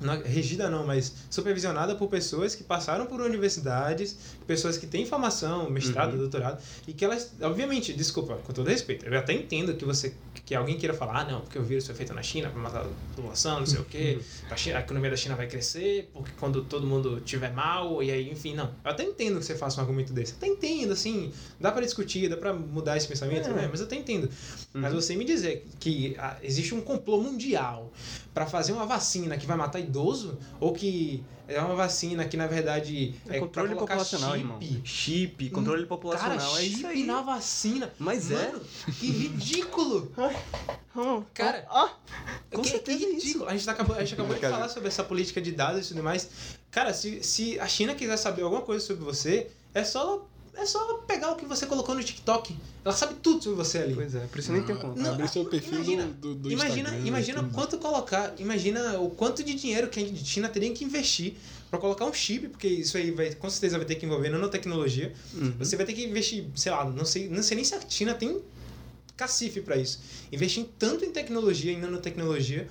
não é regida não, mas supervisionada por pessoas que passaram por universidades, pessoas que têm formação, mestrado, Uhum. doutorado, e que elas, obviamente, desculpa, com todo respeito, eu até entendo que você que alguém queira falar, ah, não, porque o vírus foi feito na China para matar a população, não sei o quê, a, China- a economia da China vai crescer, porque quando todo mundo tiver mal, e aí, enfim, não. Eu até entendo que você faça um argumento desse, até entendo, assim, dá para discutir, dá para mudar esse pensamento, É. né? mas eu até entendo. Mas Uhum. você me dizer que ah, existe um complô mundial para fazer uma vacina que vai matar idoso ou que é uma vacina que na verdade É controle pra colocar populacional, chip, irmão. Chip, controle Cara, populacional, é chip isso aí. na vacina. Mas é. Mano, que ridículo. Hum, Cara, ah, com que, certeza que é ridículo. isso. A gente, tá acabou, a gente acabou de Cara. falar sobre essa política de dados e tudo mais. Cara, se, se a China quiser saber alguma coisa sobre você, é só ela, é só ela pegar o que você colocou no TikTok. Ela sabe tudo sobre você ali. Pois é, por isso nem tem Ah, conta. Não, Abrir seu perfil imagina, do, do, do imagina, Instagram, imagina tudo. quanto colocar, imagina o quanto de dinheiro que a China teria que investir para colocar um chip, porque isso aí vai com certeza vai ter que envolver nanotecnologia. Uhum. Você vai ter que investir, sei lá, não sei, não sei nem se a China tem cacife para isso. Investir tanto em tecnologia, em nanotecnologia,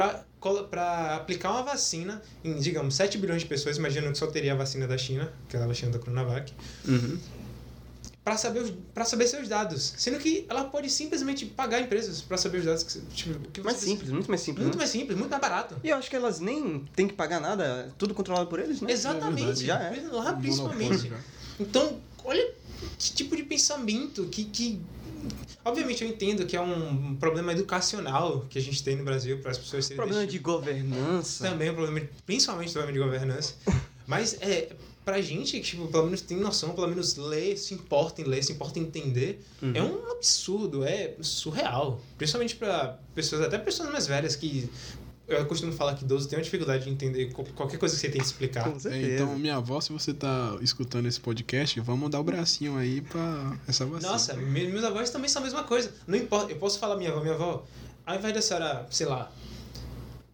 para aplicar uma vacina em, digamos, 7 bilhões de pessoas, imaginando que só teria a vacina da China, aquela vacina da Coronavac, Uhum. para saber, para saber seus dados. Sendo que ela pode simplesmente pagar empresas para saber os dados que, tipo, que Mais simples, muito mais simples. Muito né? mais simples, muito mais barato. E eu acho que elas nem têm que pagar nada, tudo controlado por eles, né? Exatamente. Já é. Lá, principalmente. Já. Então, olha que tipo de pensamento que, que. Obviamente eu entendo que é um problema educacional que a gente tem no Brasil para as pessoas serem Problema de governança. Também é um problema, principalmente problema de governança. Mas é pra gente que, tipo, pelo menos tem noção, pelo menos lê, se importa em ler, se importa em entender, Uhum. é um absurdo, é surreal. Principalmente pra pessoas, até pessoas mais velhas que. Eu costumo falar que idoso tem uma dificuldade de entender qual- qualquer coisa que você tem que explicar. Com É, então, minha avó, se você tá escutando esse podcast, vamos dar o bracinho aí pra essa vacina. Nossa, me- meus avós também são a mesma coisa. Não importa, eu posso falar minha avó, minha avó, ao invés da senhora, sei lá,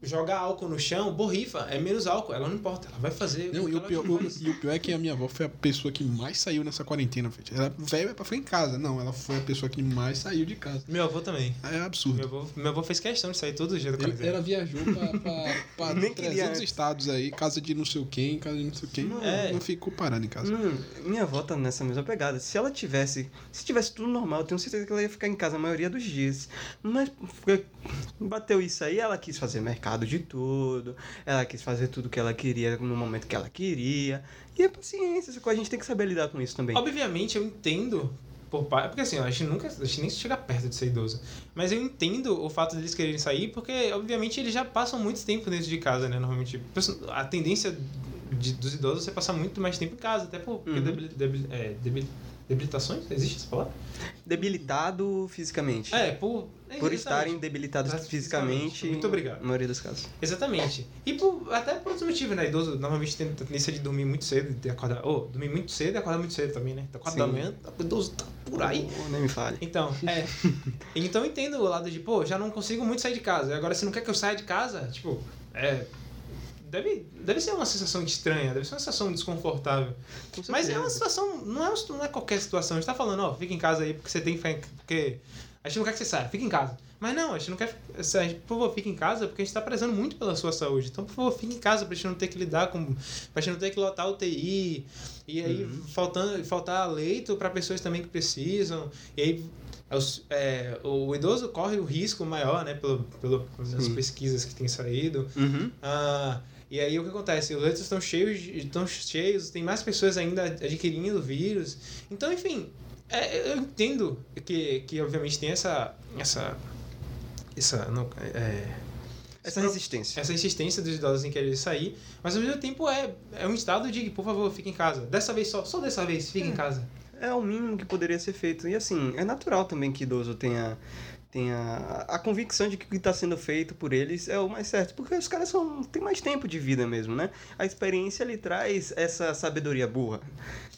jogar álcool no chão, borrifa, é menos álcool, ela não importa, ela vai fazer. Não, que e, o ela pior, o- e o pior é que a minha avó foi a pessoa que mais saiu nessa quarentena, velho. Ela é pra ficar em casa. Não, ela foi a pessoa que mais saiu de casa. Meu avô também. É Meu absurdo. avô, meu avô fez questão de sair todo dia da quarentena. ela viajou pra, pra, pra Nem queria 300 antes. estados aí, casa de não sei o quem, casa de não sei quem. Não, É. não ficou parado em casa. Hum, minha avó tá nessa mesma pegada. Se ela tivesse. Se tivesse tudo normal, eu tenho certeza que ela ia ficar em casa a maioria dos dias. Mas bateu isso aí, ela quis fazer mercado de tudo. Ela quis fazer tudo que ela queria no momento que ela queria. E é paciência, a gente tem que saber lidar com isso também. Obviamente eu entendo por pai, porque assim, a gente nunca, a gente nem chega perto de ser idoso. Mas eu entendo o fato deles quererem sair, porque obviamente eles já passam muito tempo dentro de casa, né? Normalmente a tendência de- dos idosos é passar muito mais tempo em casa, até por porque Uhum. debil- debil- é, debil- debilitações, existe essa palavra? Debilitado fisicamente. É, por é, Por estarem debilitados Exatamente. fisicamente. Muito obrigado. Na maioria dos casos. Exatamente. E por, até por outros motivos, né? Idoso normalmente tem a tendência de dormir muito cedo e acordar. Ou, dormir muito cedo e acordar muito cedo também, né? Então, quatro da Sim. manhã, o idoso tá por aí. Oh, nem me fale. Então, é. então eu entendo o lado de, pô, já não consigo muito sair de casa. Agora, se não quer que eu saia de casa, tipo, é. Deve, deve ser uma sensação estranha, deve ser uma sensação desconfortável. Mas é uma situação, não é, uma- não é qualquer situação. A gente tá falando, ó, fica em casa aí porque você tem que Porque a gente não quer que você saia, fica em casa. Mas não, a gente não quer. gente, Por favor, fique em casa porque a gente tá prezando muito pela sua saúde. Então, por favor, fique em casa pra gente não ter que lidar com. pra gente não ter que lotar o TI. E aí, faltando, faltar leito para pessoas também que precisam. E aí. os- é, o idoso corre o risco maior, né? Pelo, pelo, pelas Sim. pesquisas que têm saído. Uhum. Ah, e aí o que acontece? Os leitos estão cheios, de- estão cheios, tem mais pessoas ainda adquirindo o vírus. Então, enfim, é, eu entendo que, que obviamente tem essa essa essa não, é, Essa resistência. essa insistência dos idosos em querer sair, mas ao mesmo tempo é, é um estado de, por favor, fique em casa. Dessa vez só, só dessa vez, fique em casa. É o mínimo que poderia ser feito. E assim, é natural também que idoso tenha, tenha a convicção de que o que está sendo feito por eles é o mais certo. Porque os caras são, têm mais tempo de vida mesmo, né? A experiência lhe traz essa sabedoria burra.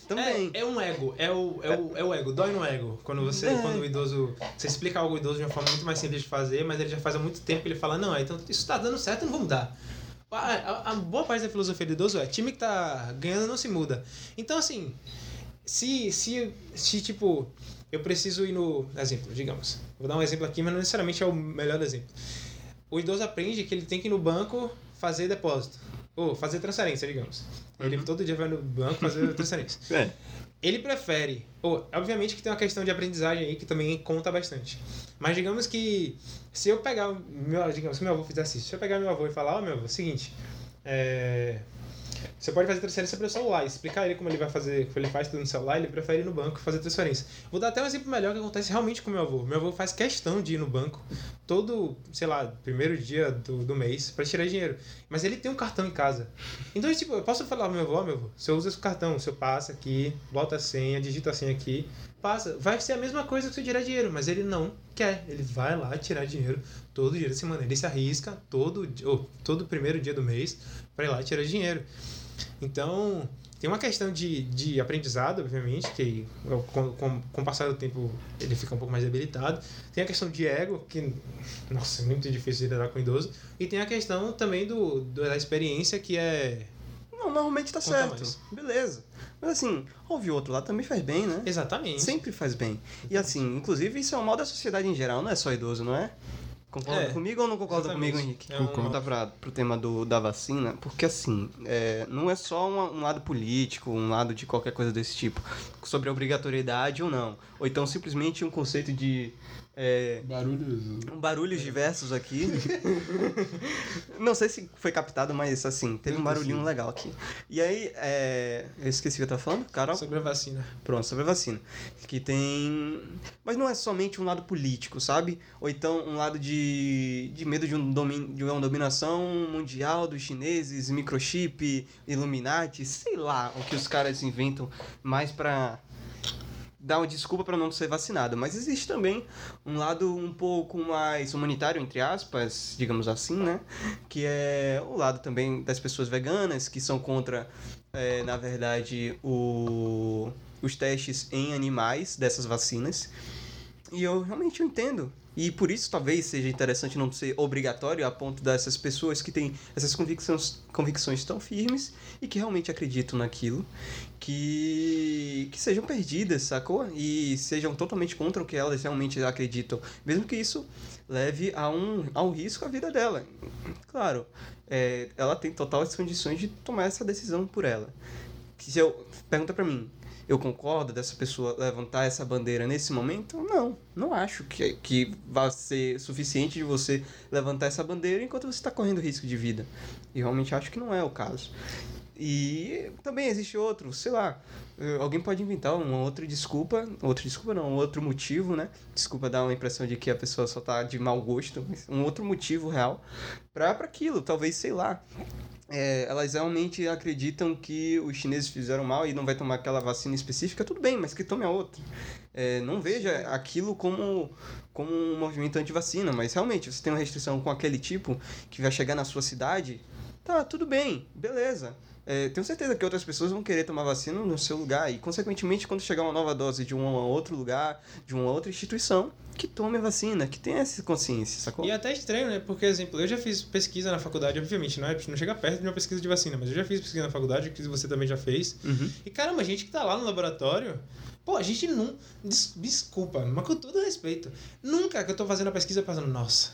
Também. É, é um ego, é o, é, o, é o ego, dói no ego. Quando você, É. quando o idoso. Você explica algo ao idoso de uma forma muito mais simples de fazer, mas ele já faz há muito tempo que ele fala, não, então isso tá dando certo, não vou mudar. A, a- a boa parte da filosofia do idoso é time que tá ganhando não se muda. Então, assim, se, se, se tipo, eu preciso ir no. Exemplo, digamos. Vou dar um exemplo aqui, mas não necessariamente é o melhor exemplo. O idoso aprende que ele tem que ir no banco fazer depósito. Ou fazer transferência, digamos. Ele todo dia vai no banco fazer transferência. É. Ele prefere. Ou, obviamente que tem uma questão de aprendizagem aí que também conta bastante. Mas digamos que se eu pegar. Meu, digamos, se meu avô fizesse isso, se eu pegar meu avô e falar, ó meu avô, seguinte. É, você pode fazer transferência pelo celular, explicar ele como ele vai fazer, como ele faz tudo no celular, ele prefere ir no banco fazer transferência. Vou dar até um exemplo melhor que acontece realmente com meu avô. Meu avô faz questão de ir no banco todo, sei lá, primeiro dia do, do mês para tirar dinheiro. Mas ele tem um cartão em casa. Então, tipo, eu posso falar pro meu avô, meu avô, você usa esse cartão, você passa aqui, bota a senha, digita a senha aqui, passa. Vai ser a mesma coisa que você tirar dinheiro, mas ele não quer. Ele vai lá tirar dinheiro todo dia da semana. Ele se arrisca todo, ou, todo primeiro dia do mês para ir lá tirar dinheiro. Então, tem uma questão de, de aprendizado, obviamente, que com, com, com o passar do tempo ele fica um pouco mais debilitado. Tem a questão de ego, que, nossa, é muito difícil de lidar com o idoso. E tem a questão também do, da experiência, que é. Não, normalmente tá Conta certo. mais. Beleza. Mas assim, ouvir outro lado também faz bem, né? Exatamente. Sempre faz bem. E assim, inclusive isso é um mal da sociedade em geral, não é só idoso, não é? Concorda É, comigo ou não concorda exatamente. comigo, Henrique? É Vou voltar para pro tema do, da vacina, porque assim, é, não é só uma- um lado político, um lado de qualquer coisa desse tipo, sobre a obrigatoriedade ou não. Ou então simplesmente um conceito de. É, Barulhos. barulhos diversos aqui. não sei se foi captado, mas assim, teve um barulhinho legal aqui. E aí, é, eu esqueci o que eu tava falando, Carol? Sobre a vacina. Pronto, sobre a vacina. Que tem. Mas não é somente um lado político, sabe? Ou então um lado de, de medo de, um domin... de uma dominação mundial dos chineses, microchip, Illuminati, sei lá o que os caras inventam mais pra dar uma desculpa pra não ser vacinado. Mas existe também um lado um pouco mais humanitário, entre aspas, digamos assim, né? Que é o lado também das pessoas veganas, que são contra, é, na verdade, o, os testes em animais dessas vacinas. E eu realmente entendo. E por isso talvez seja interessante não ser obrigatório a ponto dessas pessoas que têm essas convicções, convicções tão firmes e que realmente acreditam naquilo, que, que sejam perdidas, sacou? E sejam totalmente contra o que elas realmente acreditam, mesmo que isso leve a um, a um risco à vida dela. Claro, é, ela tem totais condições de tomar essa decisão por ela. Se eu pergunta pra mim, eu concordo dessa pessoa levantar essa bandeira nesse momento? Não, não acho que, que vai ser suficiente de você levantar essa bandeira enquanto você está correndo risco de vida. E realmente acho que não é o caso. E também existe outro, sei lá, eh, alguém pode inventar uma outra desculpa, outra desculpa não, um outro motivo, né? Desculpa dar uma impressão de que a pessoa só tá de mau gosto, mas um outro motivo real pra aquilo, talvez, sei lá. É, elas realmente acreditam que os chineses fizeram mal e não vai tomar aquela vacina específica, tudo bem, mas que tome a outra. É, não veja aquilo como, como um movimento anti-vacina, mas realmente você tem uma restrição com aquele tipo que vai chegar na sua cidade, tá, tudo bem, beleza. É, tenho certeza que outras pessoas vão querer tomar vacina no seu lugar e, consequentemente, quando chegar uma nova dose de um outro lugar, de uma outra instituição, que tome a vacina, que tenha essa consciência, sacou? E é até estranho, né? Porque, exemplo, eu já fiz pesquisa na faculdade, obviamente, não, é, não chega perto de uma pesquisa de vacina, mas eu já fiz pesquisa na faculdade, que você também já fez. Uhum. E caramba, a gente que tá lá no laboratório, pô, a gente não. des- desculpa, mas com todo respeito. Nunca que eu tô fazendo a pesquisa pensando, nossa.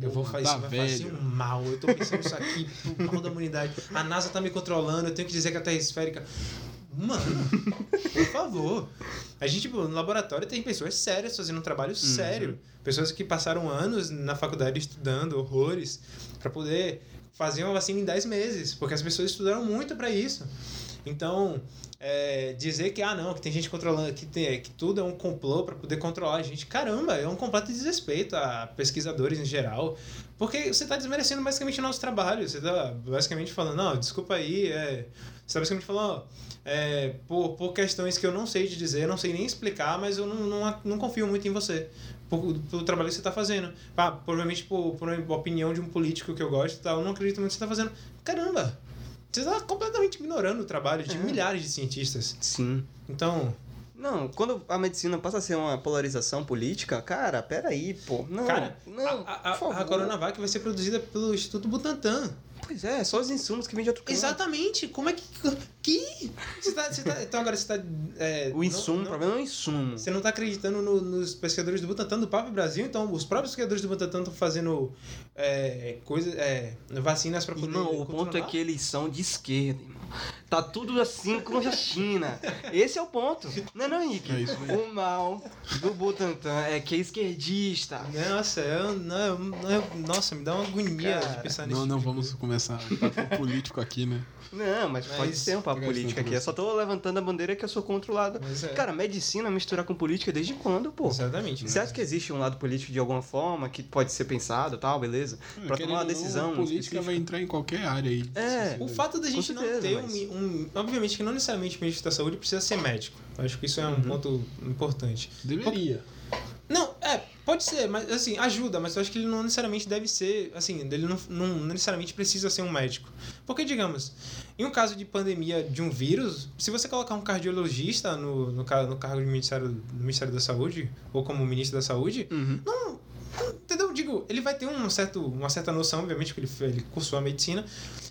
Eu vou fazer Tá vai fazer um mal. Eu tô pensando isso aqui pro mal da humanidade. A NASA tá me controlando, eu tenho que dizer que a Terra é esférica. Mano, por favor. A gente, tipo, no laboratório tem pessoas sérias fazendo um trabalho sério. Pessoas que passaram anos na faculdade estudando horrores pra poder fazer uma vacina em 10 meses. Porque as pessoas estudaram muito pra isso. Então, é, dizer que, ah, não, que tem gente controlando, que, tem, que tudo é um complô pra poder controlar a gente. Caramba, é um completo desrespeito a pesquisadores em geral. Porque você tá desmerecendo basicamente o nosso trabalho. Você tá basicamente falando, não, desculpa aí, é. Você tá basicamente falando, ó, é, por, por questões que eu não sei te dizer, não sei nem explicar, mas eu não, não, não confio muito em você. Pelo trabalho que você tá fazendo. Ah, provavelmente por, por uma opinião de um político que eu gosto e tal, eu não acredito muito que você tá fazendo. Caramba! Você tá completamente ignorando o trabalho de É. milhares de cientistas. Sim. Então, Não, quando a medicina passa a ser uma polarização política, cara, peraí, pô. Não, cara, não, a, a, a Coronavac vai ser produzida pelo Instituto Butantan. Pois é, só os insumos que vêm de outro canto. Exatamente! Como é que. Que? Você tá, você tá, então agora você tá. é, O insumo, não- o não- problema é o insumo. Você não tá acreditando no- nos pesquisadores do Butantan do próprio Brasil, então os próprios pesquisadores do Butantan estão fazendo é, coisa, é, vacinas pra poder. Irmão, o ponto é que eles são de esquerda, irmão. Tá tudo assim com a China. Esse é o ponto. Não é não, Henrique? É isso aí. O mal do Butantan é que é esquerdista. Nossa, eu, não, não, nossa, me dá uma agonia Cara, de pensar nisso. Não, não vamos começar papo político aqui, né? Não, mas, Mas- pode ser um papo político aqui. Eu só tô levantando a bandeira que eu sou contra o lado. É. Cara, medicina misturar com política desde quando, pô? Exatamente. Você acha que existe um lado político de alguma forma que pode ser pensado tal, beleza? Pra Querendo tomar uma não, decisão. A política específica. vai entrar em qualquer área aí. É. O fato da gente não certeza, ter mas- um, um- Obviamente que não necessariamente o ministro da saúde precisa ser médico. Eu acho que isso é um Uhum. ponto importante. Deveria. Não, é, pode ser, mas assim, ajuda, mas eu acho que ele não necessariamente deve ser, assim, ele não, não necessariamente precisa ser um médico. Porque, digamos, em um caso de pandemia de um vírus, se você colocar um cardiologista no, no, no cargo de ministério, do Ministério da Saúde, ou como ministro da Saúde, Uhum. não, entendeu? Digo, ele vai ter um certo, uma certa noção, obviamente, porque ele, ele cursou a medicina,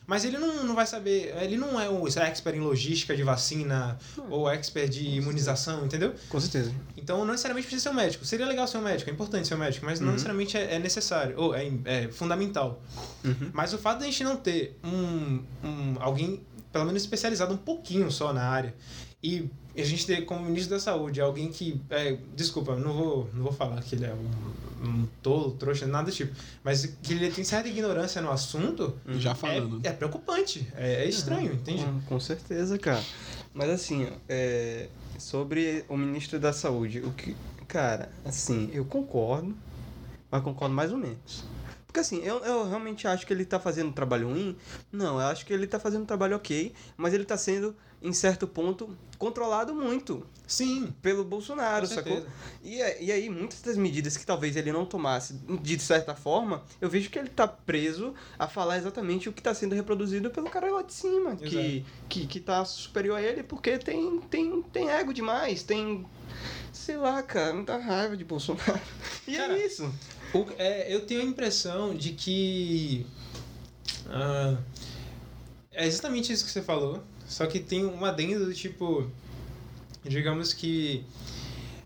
mas ele não, não vai saber, ele não é um expert em logística de vacina ou expert de imunização, entendeu? Com certeza. Então não necessariamente precisa ser um médico. Seria legal ser um médico, é importante ser um médico, mas não Uhum. necessariamente é, é necessário, ou é, é fundamental. Uhum. Mas o fato de a gente não ter um, um alguém, pelo menos especializado um pouquinho só na área, e a gente ter como ministro da saúde alguém que. é, desculpa, não vou, não vou falar que ele é um, um tolo, trouxa, nada do tipo. Mas que ele tem certa ignorância no assunto. Já falando. É, é preocupante. É, é estranho, entende? Com, certeza, cara. Mas assim, é, sobre o ministro da Saúde, o que. Cara, assim, eu concordo, mas concordo mais ou menos. Porque assim, eu, eu realmente acho que ele tá fazendo um trabalho ruim. Não, eu acho que ele tá fazendo um trabalho ok, mas ele tá sendo, em certo ponto, controlado muito Sim. pelo Bolsonaro, sacou? E, a- e aí, muitas das medidas que talvez ele não tomasse de certa forma, eu vejo que ele tá preso a falar exatamente o que tá sendo reproduzido pelo cara lá de cima, que, que, que tá superior a ele, porque tem, tem, tem ego demais, tem. Sei lá, cara, muita raiva de Bolsonaro. E Cara, é isso. O- é, eu tenho a impressão de que. ah, é exatamente isso que você falou. Só que tem um adendo do tipo. Digamos que.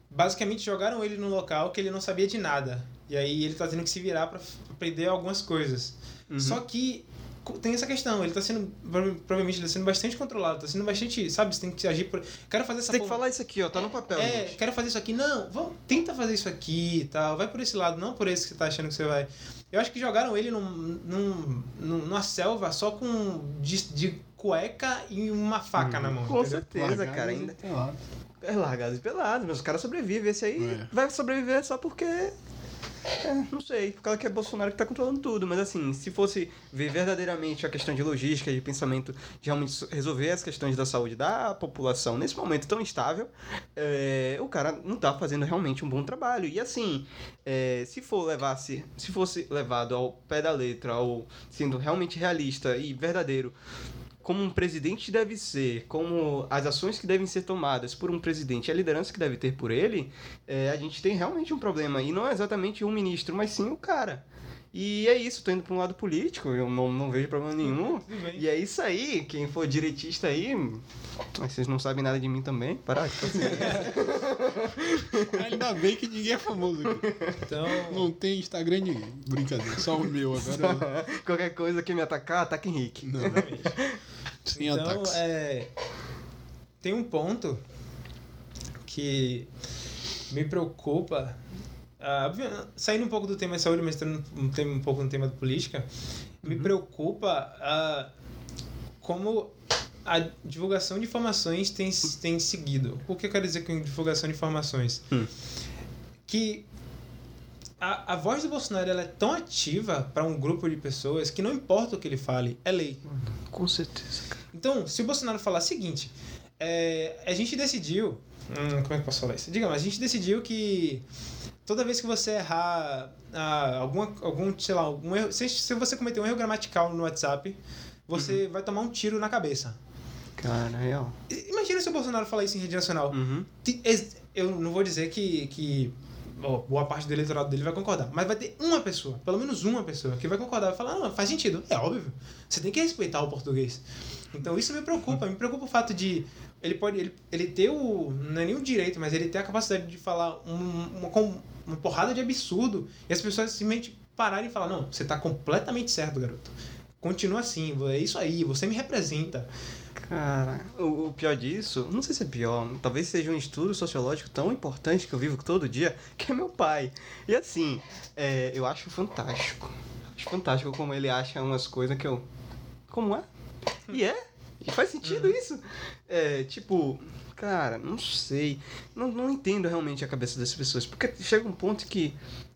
Basicamente jogaram ele num local que ele não sabia de nada. E aí ele tá tendo que se virar pra f- aprender algumas coisas. Uhum. Só que tem essa questão, ele tá sendo. prova- Provavelmente ele tá sendo bastante controlado, tá sendo bastante. Sabe, você tem que agir por. Quero fazer essa tem que porra- falar isso aqui, ó, tá no papel. é, gente. quero fazer isso aqui. Não, vamos, tenta fazer isso aqui e tal. Vai por esse lado, não por esse que você tá achando que você vai. Eu acho que jogaram ele num, num, num- numa selva só com de, de cueca e uma faca na mão. Com entendeu? certeza, Largados cara. Ainda. É largado e pelado, mas os caras sobrevivem. Esse aí É. vai sobreviver só porque. É, não sei, por causa que é Bolsonaro que tá controlando tudo. Mas assim, se fosse ver verdadeiramente a questão de logística, de pensamento, de realmente resolver as questões da saúde da população nesse momento tão instável, é, o cara não tá fazendo realmente um bom trabalho. E assim, é, se for levasse, se fosse levado ao pé da letra, ao sendo realmente realista e verdadeiro, como um presidente deve ser, como as ações que devem ser tomadas por um presidente a liderança que deve ter por ele, é, a gente tem realmente um problema. E não é exatamente um ministro, mas sim o cara. E é isso, tô indo pra um lado político, eu não, não vejo problema nenhum. E é isso aí, quem for direitista aí, vocês não sabem nada de mim também, parar, tipo assim. Ainda bem que ninguém é famoso aqui. Então. Não tem Instagram de ninguém. Brincadeira, só o meu agora. Qualquer coisa que me atacar, ataque Henrique. Não, sem então, ataques. é. Tem um ponto que me preocupa. Obvi- saindo um pouco do tema de saúde, mas entrando um, tema, um pouco no tema da política, me preocupa ah, como a divulgação de informações tem, tem seguido. O que eu quero dizer com divulgação de informações? Hum. Que a, a voz do Bolsonaro ela é tão ativa para um grupo de pessoas que não importa o que ele fale, é lei. Com certeza, cara. Então, se o Bolsonaro falar o seguinte, é, a gente decidiu. hum, como é que eu posso falar isso? Digamos, a gente decidiu que toda vez que você errar ah, alguma, algum, sei lá, algum erro. Se, se você cometer um erro gramatical no WhatsApp, você vai tomar um tiro na cabeça. Cara, real. Imagina se o Bolsonaro falar isso em rede nacional. Uhum. Eu não vou dizer que, que boa parte do eleitorado dele vai concordar, mas vai ter uma pessoa, pelo menos uma pessoa, que vai concordar, vai falar, não, faz sentido, é óbvio. Você tem que respeitar o português. Então isso me preocupa, me preocupa o fato de ele pode ele, ele ter o não é nem o direito, mas ele ter a capacidade de falar um- uma, com- uma porrada de absurdo e as pessoas simplesmente pararem e falar, não, você tá completamente certo, garoto. Continua assim, é isso aí, você me representa. Cara, o, o pior disso, não sei se é pior, talvez seja um estudo sociológico tão importante que eu vivo todo dia, que é meu pai. E assim, é, eu acho fantástico. Acho fantástico como ele acha umas coisas que eu. Como é? E é? E faz sentido isso? É, tipo, cara, não sei. Não, não entendo realmente a cabeça das pessoas. Porque chega um ponto que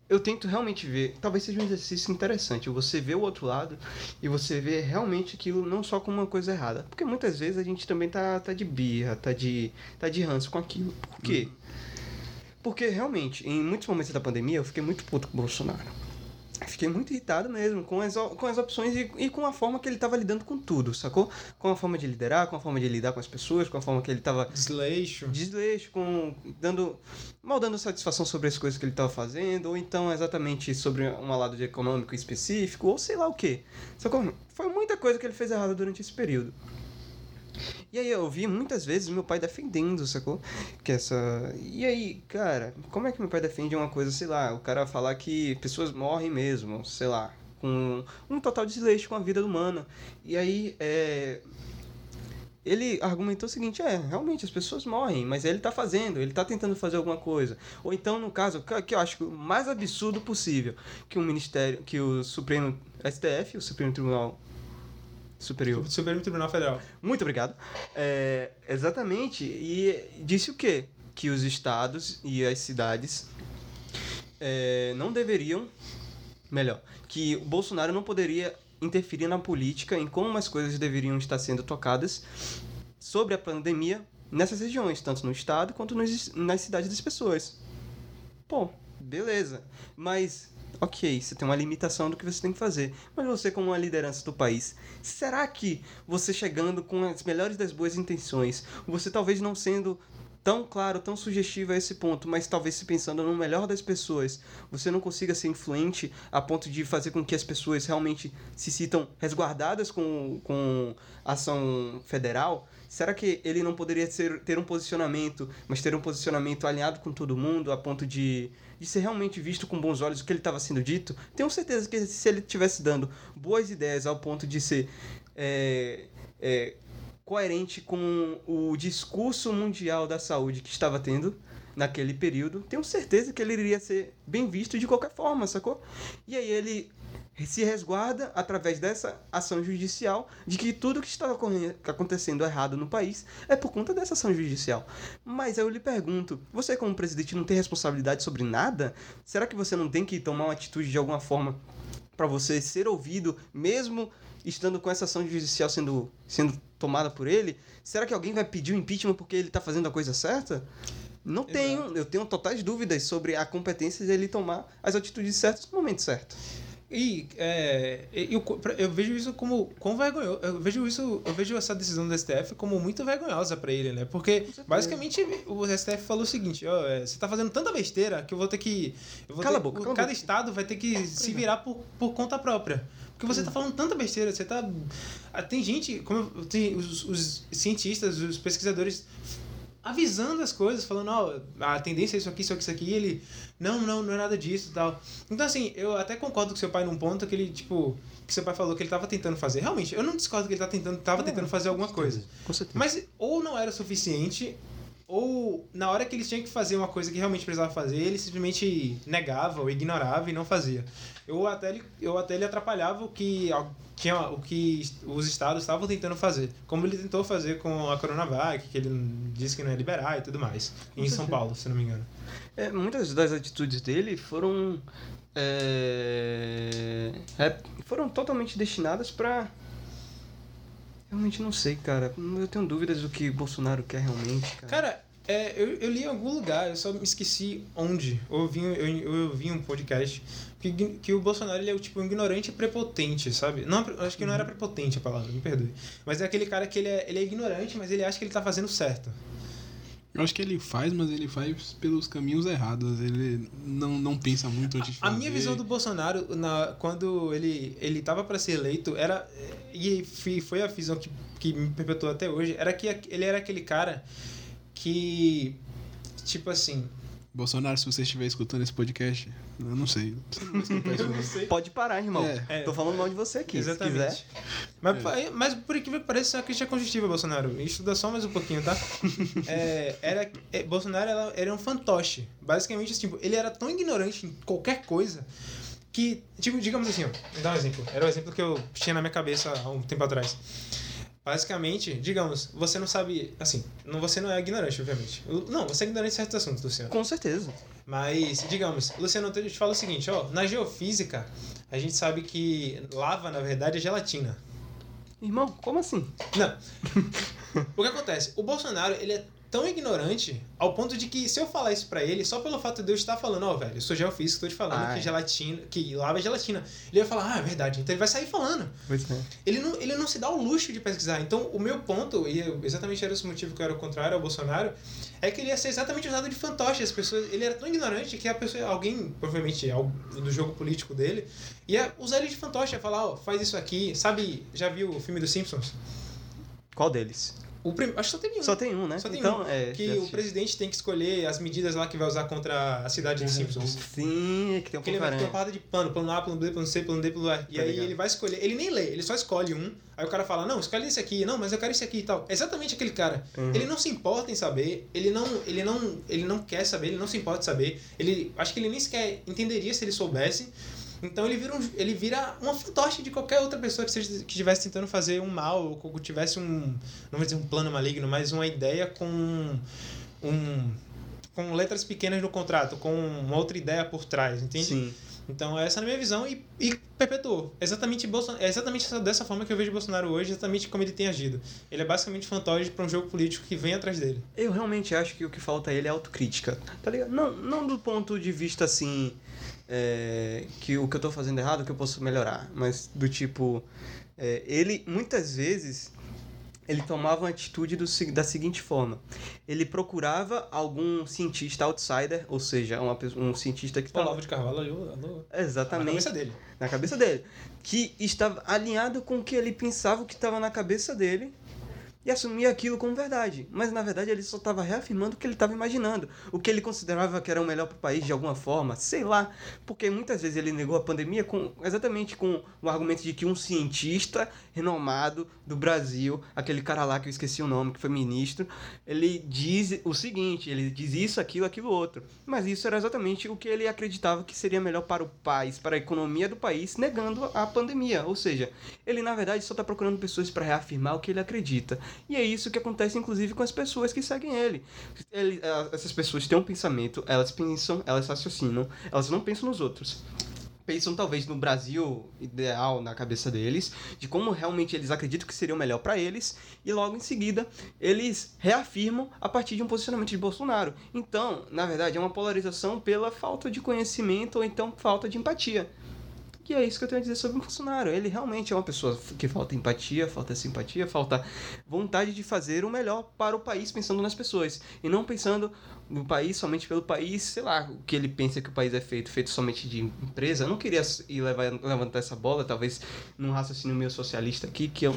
eu tento realmente ver. Talvez seja um exercício interessante. Você vê o outro lado e você vê realmente aquilo não só como uma coisa errada. Porque muitas vezes a gente também tá, tá de birra, tá de, tá de ranço com aquilo. Por quê? Porque realmente, em muitos momentos da pandemia, eu fiquei muito puto com o Bolsonaro. Fiquei muito irritado mesmo com as, com as opções e, e com a forma que ele tava lidando com tudo, sacou? Com a forma de liderar, com a forma de lidar com as pessoas, com a forma que ele tava Desleixo. desleixo, com dando mal dando satisfação sobre as coisas que ele estava fazendo, ou então exatamente sobre um lado de econômico específico, ou sei lá o que. Sacou? Foi muita coisa que ele fez errado durante esse período. E aí eu vi muitas vezes meu pai defendendo, sacou? Que essa. E aí, cara, como é que meu pai defende uma coisa, sei lá, o cara falar que pessoas morrem mesmo, sei lá, com um total desleixo com a vida humana. E aí, é ele argumentou o seguinte: é, realmente as pessoas morrem, mas ele tá fazendo, ele tá tentando fazer alguma coisa. Ou então, no caso, que- eu acho o mais absurdo possível, que o Ministério, que o Supremo STF, o Supremo Tribunal Superior, Supremo Tribunal Federal. muito obrigado. É, exatamente. E disse o quê? Que os estados e as cidades é, não deveriam. Melhor, que o Bolsonaro não poderia interferir na política em como as coisas deveriam estar sendo tocadas sobre a pandemia nessas regiões, tanto no estado quanto nos, nas cidades das pessoas. Pô, beleza. Mas, ok, você tem uma limitação do que você tem que fazer. Mas você, como uma liderança do país, será que você chegando com as melhores das boas intenções, você talvez não sendo tão claro, tão sugestivo a esse ponto, mas talvez se pensando no melhor das pessoas, você não consiga ser influente a ponto de fazer com que as pessoas realmente se sintam resguardadas com, com a ação federal? Será que ele não poderia ser, ter um posicionamento, mas ter um posicionamento alinhado com todo mundo, a ponto de, de ser realmente visto com bons olhos o que ele estava sendo dito? Tenho certeza que se ele estivesse dando boas ideias ao ponto de ser é, é, coerente com o discurso mundial da saúde que estava tendo naquele período, tenho certeza que ele iria ser bem visto de qualquer forma, sacou? E aí ele se resguarda através dessa ação judicial de que tudo que ocorrendo- acontecendo errado no país é por conta dessa ação judicial. Mas eu lhe pergunto, você como presidente não tem responsabilidade sobre nada? Será que você não tem que tomar uma atitude de alguma forma para você ser ouvido, mesmo estando com essa ação judicial sendo, sendo tomada por ele? Será que alguém vai pedir o impeachment porque ele tá fazendo a coisa certa? Não tenho, eu tenho totais dúvidas sobre a competência dele tomar as atitudes certas no momento certo. E é, eu, eu vejo isso como quão vergonhoso. Eu vejo isso, eu vejo essa decisão do STF como muito vergonhosa pra ele, né? Porque basicamente o STF falou o seguinte, ó, é, você tá fazendo tanta besteira que eu vou ter que vou Cala ter- a boca, cada boca. estado vai ter que se virar por, por conta própria. Porque você tá falando tanta besteira, você tá ah, tem gente, como tem os, os cientistas, os pesquisadores avisando as coisas, falando, ó, a tendência é isso aqui, isso aqui, isso aqui, e ele, não, não, não é nada disso e tal. Então, assim, eu até concordo com seu pai num ponto que ele, tipo, que seu pai falou que ele tava tentando fazer. Realmente, eu não discordo que ele tá tentando, tava tentando fazer alguma coisa. Com certeza. Mas ou não era o suficiente, ou na hora que eles tinham que fazer uma coisa que realmente precisava fazer, ele simplesmente negava ou ignorava e não fazia. Eu até ele, eu até ele atrapalhava o que, tinha, o que os estados estavam tentando fazer. Como ele tentou fazer com a Coronavac, que ele disse que não ia liberar e tudo mais. Em São Paulo, se não me engano. É, muitas das atitudes dele foram é, é, foram totalmente destinadas pra realmente não sei, cara. Eu tenho dúvidas do que Bolsonaro quer realmente, cara. Cara, é, eu, eu li em algum lugar, eu só me esqueci onde. Eu ouvi, eu, eu ouvi um podcast que, que o Bolsonaro ele é tipo um ignorante prepotente, sabe? Não, acho que não era prepotente a palavra, me perdoe. Mas é aquele cara que ele é, ele é ignorante, mas ele acha que ele tá fazendo certo. Eu acho que ele faz, mas ele faz pelos caminhos errados. Ele não, não pensa muito antes de A fazer. minha visão do Bolsonaro, na, quando ele, ele tava para ser eleito, era. E foi a visão que, que me perpetuou até hoje, era que ele era aquele cara que. Tipo assim. Bolsonaro, se você estiver escutando esse podcast, eu não sei. Você não isso, sei. Pode parar, irmão. É. É. Tô falando mal de você aqui, se quiser. Exatamente. Mas, mas por incrível que pareça, é uma crítica construtiva, Bolsonaro. Estuda só mais um pouquinho, tá? É, era, é, Bolsonaro era, era um fantoche. Basicamente, tipo, ele era tão ignorante em qualquer coisa que, tipo, digamos assim, ó, vou dar um exemplo. Era o exemplo que eu tinha na minha cabeça há um tempo atrás. Basicamente, digamos, você não sabe, assim, não, você não é ignorante, obviamente. Não, você é ignorante em certos assuntos, Luciano. Com certeza. Mas, digamos, Luciano, eu te falo o seguinte, ó, na geofísica, a gente sabe que lava, na verdade, é gelatina. Irmão, como assim? Não. o que acontece? O Bolsonaro, ele é tão ignorante ao ponto de que se eu falar isso pra ele, só pelo fato de eu estar falando, ó, velho, eu sou geofísico, tô te falando Ai. que gelatina, que lava é gelatina. Ele vai falar, ah, é verdade. Então ele vai sair falando. É. Ele não, ele não se dá o luxo de pesquisar. Então, o meu ponto, e exatamente era esse motivo que eu era contrário ao Bolsonaro, é que ele ia ser exatamente usado de fantoche. As pessoas, ele era tão ignorante que a pessoa, alguém, provavelmente do jogo político dele, ia usar ele de fantoche, ia falar, ó, faz isso aqui. Sabe, já viu o filme dos Simpsons? Qual deles? O prim... Acho que só teve um. Só tem um, né? Só tem então, um. é. que o presidente tem que escolher as medidas lá que vai usar contra a cidade de Simpsons. Sim, é que tem um Porque ele vai ter uma parada de plano, plano A, plano B, plano C, plano D, plano A. E Tá aí ligado. ele vai escolher. Ele nem lê, ele só escolhe um. Aí o cara fala, não, escolhe esse aqui, não, mas eu quero esse aqui e tal. É exatamente aquele cara. Uhum. Ele não se importa em saber, ele não, ele não, ele não quer saber, ele não se importa em saber. Ele. Acho que ele nem sequer entenderia se ele soubesse. Então ele vira, um, ele vira uma fantoche de qualquer outra pessoa que seja, que estivesse tentando fazer um mal, ou que tivesse um. Não vou dizer um plano maligno, mas uma ideia com um. Com letras pequenas no contrato, com uma outra ideia por trás, entende? Sim. Então, essa é a minha visão e, e perpetuou. Exatamente, Bolson... é exatamente essa- dessa forma que eu vejo Bolsonaro hoje, exatamente como ele tem agido. Ele é basicamente fantoche para um jogo político que vem atrás dele. Eu realmente acho que o que falta a ele é autocrítica, tá ligado? Não, não do ponto de vista assim, é, que o que eu tô fazendo errado, que eu posso melhorar, mas do tipo, é, ele muitas vezes ele tomava uma atitude do, da seguinte forma: ele procurava algum cientista outsider, ou seja, uma, um cientista que estava Olavo de Carvalho, alô, alô. Na exatamente cabeça dele. na cabeça dele, que estava alinhado com o que ele pensava que estava na cabeça dele e assumia aquilo como verdade. Mas na verdade ele só estava reafirmando o que ele estava imaginando, o que ele considerava que era o melhor para o país de alguma forma, sei lá, porque muitas vezes ele negou a pandemia com exatamente com o argumento de que um cientista renomado do Brasil, aquele cara lá que eu esqueci o nome, que foi ministro, ele diz o seguinte, ele diz isso, aquilo, aquilo outro. Mas isso era exatamente o que ele acreditava que seria melhor para o país, para a economia do país, negando a pandemia. Ou seja, ele na verdade só está procurando pessoas para reafirmar o que ele acredita. E é isso que acontece inclusive com as pessoas que seguem ele. ele ah, essas pessoas têm um pensamento, elas pensam, elas raciocinam, elas não pensam nos outros pensam talvez no Brasil ideal na cabeça deles, de como realmente eles acreditam que seria o melhor para eles, e logo em seguida eles reafirmam a partir de um posicionamento de Bolsonaro. Então, na verdade, é uma polarização pela falta de conhecimento ou então falta de empatia. E é isso que eu tenho a dizer sobre o Bolsonaro. Ele realmente é uma pessoa que falta empatia, falta simpatia, falta vontade de fazer o melhor para o país pensando nas pessoas. E não pensando no país somente pelo país, sei lá, o que ele pensa que o país é feito, feito somente de empresa. Eu não queria ir levar, levantar essa bola, talvez num raciocínio meio socialista aqui, que eu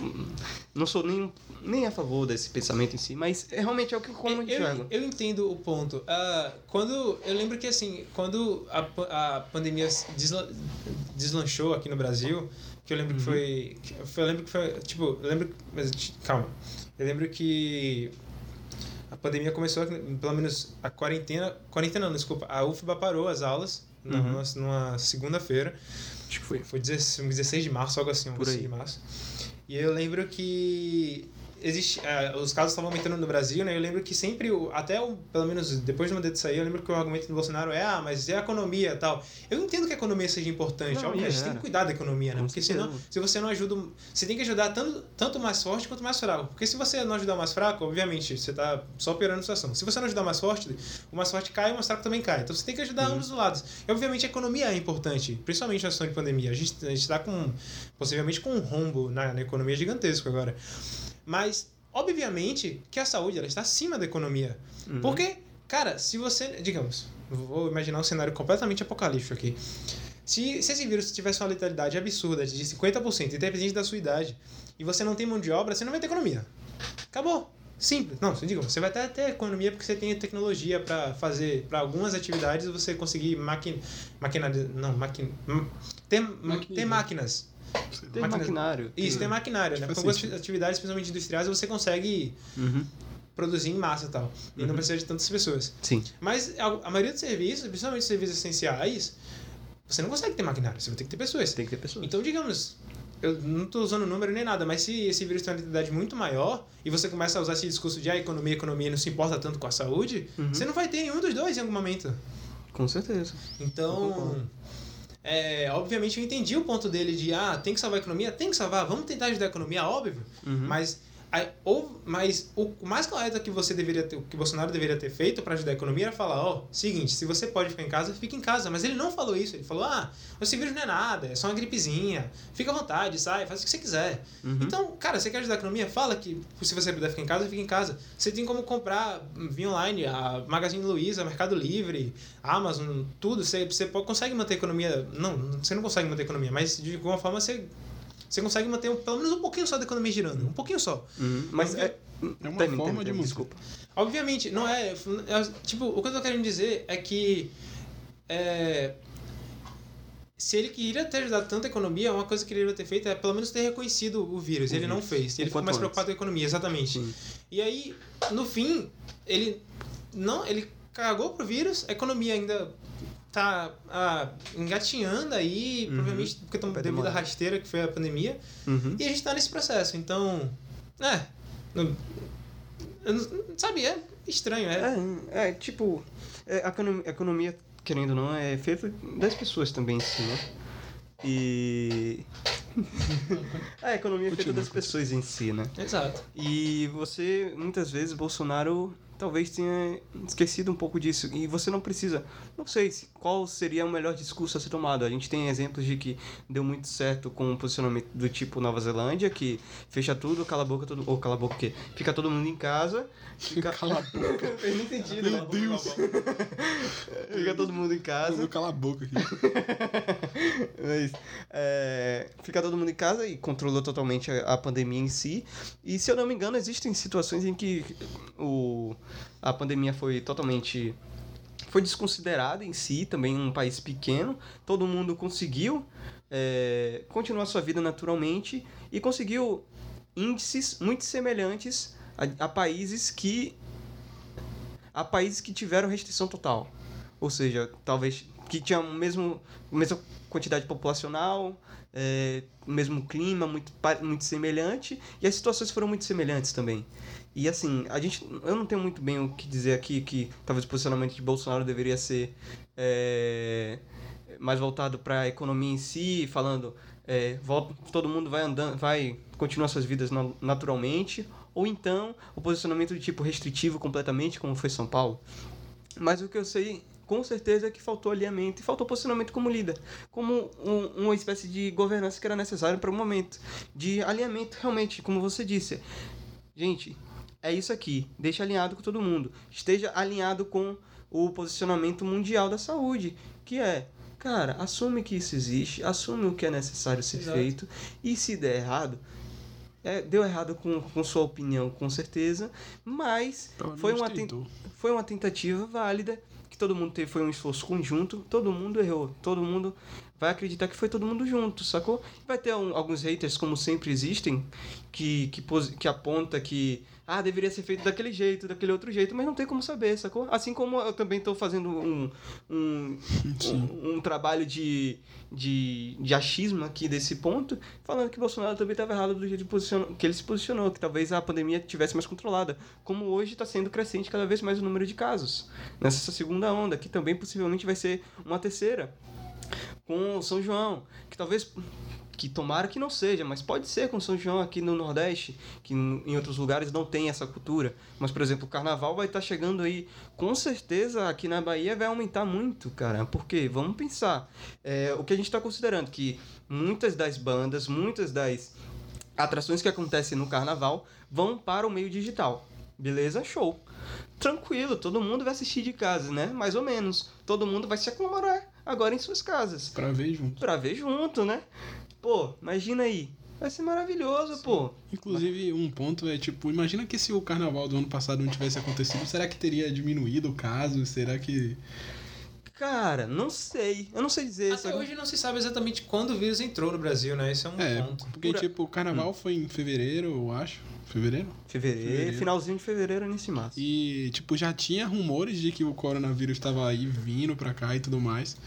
não sou nem, nem a favor desse pensamento em si, mas é, realmente é o que eu como eu, enxergo. eu entendo o ponto. Ah, quando eu lembro que assim, quando a, a pandemia desla- deslanchou aqui no Brasil, que eu lembro que foi, que foi- eu lembro que foi, tipo, eu lembro, mas calma. Eu lembro que a pandemia começou, pelo menos a quarentena, quarentena não, desculpa, a UFBA parou as aulas Uhum. numa, numa segunda-feira. Acho que foi. Foi 16, 16 de março, algo assim, um Por 16 aí. de março. E eu lembro que existe, eh, os casos estavam aumentando no Brasil, né? Eu lembro que sempre, até o, pelo menos depois do mandato sair, eu lembro que o argumento do Bolsonaro é, ah, mas e a economia e tal. Eu entendo que a economia seja importante, Não, obviamente, é, você tem é. que cuidar da economia, né? Porque senão, se você não ajuda, você tem que ajudar tanto, tanto o mais forte quanto o mais fraco. Porque se você não ajudar o mais fraco, obviamente, você tá só piorando a situação. Se você não ajudar o mais forte, o mais forte cai e o mais fraco também cai. Então você tem que ajudar Uhum. ambos os lados. E obviamente a economia é importante, principalmente na situação de pandemia. A gente, a gente tá com, possivelmente com um rombo na, na economia gigantesco agora. Mas, obviamente, que a saúde ela está acima da economia. Uhum. Porque, cara, se você, digamos, vou imaginar um cenário completamente apocalíptico aqui. Se, se esse vírus tivesse uma letalidade absurda de 50%, independente da sua idade, e você não tem mão de obra, você não vai ter economia. Acabou. Simples. Não, digo, você vai até ter economia porque você tem tecnologia para fazer, para algumas atividades, você conseguir máquina, máquina, não, máquina, ter, ter máquinas. Tem máquinas- maquinário. Isso, tem maquinário, né? Faz Com algumas sentido. atividades, principalmente industriais, você consegue Uhum. produzir em massa e tal. E não Uhum. precisa de tantas pessoas. Sim. Mas a, a maioria dos serviços, principalmente os serviços essenciais, você não consegue ter maquinário, você vai ter que ter pessoas. Tem que ter pessoas. Então, digamos, eu não estou usando número nem nada, mas se esse vírus tem uma letalidade muito maior e você começa a usar esse discurso de ah, economia, economia não se importa tanto com a saúde, Uhum. você não vai ter nenhum dos dois em algum momento. Com certeza. Então. É, obviamente eu entendi o ponto dele de ah, tem que salvar a economia, tem que salvar, vamos tentar ajudar a economia, óbvio. Uhum. Mas Aí, ou, mas o mais correto que você deveria ter, que o Bolsonaro deveria ter feito para ajudar a economia era falar, ó, seguinte, se você pode ficar em casa, fica em casa. Mas ele não falou isso. Ele falou, ah, esse vírus não é nada, é só uma gripezinha. Fica à vontade, sai, faz o que você quiser. Uhum. Então, cara, você quer ajudar a economia? Fala que se você puder ficar em casa, fica em casa. Você tem como comprar via online, a Magazine Luiza, Mercado Livre, Amazon, tudo. Você, você pode, consegue manter a economia. Não, você não consegue manter a economia, mas de alguma forma você você consegue manter um- pelo menos um pouquinho só da economia girando. Um pouquinho só. Uhum. Mas é. É uma termina, forma termina, de manter. Desculpa. Obviamente, não é, é- Tipo, o que eu tô querendo dizer é que. É, se ele queria ter ajudado tanto a economia, uma coisa que ele deveria ter feito é pelo menos ter reconhecido o vírus. O ele não vírus. fez. Ele ficou mais antes. preocupado com a economia, exatamente. Sim. E aí, no fim, ele não, ele cagou pro vírus, a economia ainda tá ah, engatinhando aí, Uhum. provavelmente porque estamos devido à rasteira que foi a pandemia. Uhum. E a gente tá nesse processo, então. É. não- eu não- sabe, é estranho, é. É, é tipo, é, a economia, a economia, querendo ou não, é feita das pessoas também, sim, né? E. a economia é feita das pessoas em si, né? Exato. E você, muitas vezes, Bolsonaro talvez tenha esquecido um pouco disso. E você não precisa. Não sei se- qual seria o melhor discurso a ser tomado. A gente tem exemplos de que deu muito certo com o posicionamento do tipo Nova Zelândia, que fecha tudo, cala a boca, todo, ou cala a boca o quê? Fica todo mundo em casa. Fica... Cala a boca. Fez nem sentido, Meu né? Deus. Fica todo mundo em Eu casa. vou calar a boca aqui. Mas é, fica todo mundo em casa e controlou totalmente a, a pandemia em si. E se eu não me engano, existem situações em que o, a pandemia foi totalmente. Foi desconsiderada em si, também um país pequeno. Todo mundo conseguiu é, continuar sua vida naturalmente e conseguiu índices muito semelhantes a, a países que a países que tiveram restrição total. Ou seja, talvez que tinham o mesmo, mesma quantidade populacional, é, o mesmo clima, muito, muito semelhante, e as situações foram muito semelhantes também. E assim, a gente. Eu não tenho muito bem o que dizer aqui, que talvez o posicionamento de Bolsonaro deveria ser é, mais voltado para a economia em si, falando. É, volta, todo mundo vai andando, vai continuar suas vidas na- naturalmente, ou então o posicionamento de tipo restritivo completamente, como foi São Paulo. Mas o que eu sei com certeza é que faltou alinhamento e faltou posicionamento como líder, como um- uma espécie de governança que era necessário para o momento, de alinhamento realmente, como você disse. Gente, é isso aqui, deixa alinhado com todo mundo, esteja alinhado com o posicionamento mundial da saúde, que é, cara, assume que isso existe, assume o que é necessário ser Exato. feito e se der errado, é, deu errado com, com sua opinião, com certeza, mas Pelo foi uma, ten- foi uma tentativa válida, que todo mundo teve, foi um esforço conjunto, todo mundo errou, todo mundo vai acreditar que foi todo mundo junto, sacou? Vai ter um- alguns haters, como sempre existem, que, que, que aponta que, ah, deveria ser feito daquele jeito, daquele outro jeito, mas não tem como saber, sacou? Assim como eu também estou fazendo um, um, um, um trabalho de, de, de achismo aqui desse ponto, falando que Bolsonaro também estava errado do jeito que ele se posicionou, que talvez a pandemia tivesse mais controlada, como hoje está sendo crescente cada vez mais o número de casos, nessa segunda onda, que também possivelmente vai ser uma terceira, com São João, que talvez que tomara que não seja, mas pode ser com São João aqui no Nordeste, que em outros lugares não tem essa cultura. Mas, por exemplo, o carnaval vai estar chegando aí. Com certeza aqui na Bahia vai aumentar muito, cara. Porque, vamos pensar, é, o que a gente está considerando que muitas das bandas, muitas das atrações que acontecem no carnaval vão para o meio digital. Beleza? Show. Tranquilo, todo mundo vai assistir de casa, né? Mais ou menos. Todo mundo vai se aglomerar agora em suas casas. Pra ver junto. Pra ver junto, né? Pô, imagina aí. Vai ser maravilhoso, pô. Inclusive, um ponto é, tipo, imagina que se o carnaval do ano passado não tivesse acontecido, será que teria diminuído o caso? Será que. Cara, não sei. Eu não sei dizer. Até sabe? hoje não se sabe exatamente quando o vírus entrou no Brasil, né? Esse é um É, ponto. porque, Pura- tipo, o carnaval foi em fevereiro, eu acho. Fevereiro? Fevereiro, Fevereiro. finalzinho de fevereiro, início de março. E, tipo, já tinha rumores de que o coronavírus estava aí vindo pra cá e tudo mais.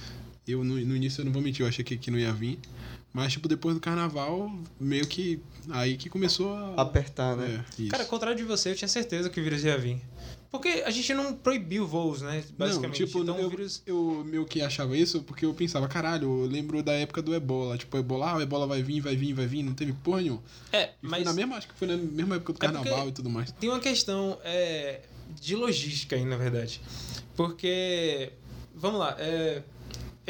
Eu, no, no início, eu não vou mentir, eu achei que, que não ia vir. Mas, tipo, depois do carnaval, meio que. Aí que começou a. Apertar, né? É. Cara, ao contrário de você, eu tinha certeza que o vírus ia vir. Porque a gente não proibiu voos, né? Basicamente. Não, tipo, então, eu, o vírus... eu meio que achava isso porque eu pensava, caralho, eu lembro da época do ebola. Tipo, o ebola, ah, o ebola vai vir, vai vir, vai vir, não teve porra nenhuma. É, E mas na mesma, acho que foi na mesma época do É carnaval e tudo mais. tem uma questão é, de logística aí, na verdade. Porque, vamos lá, é,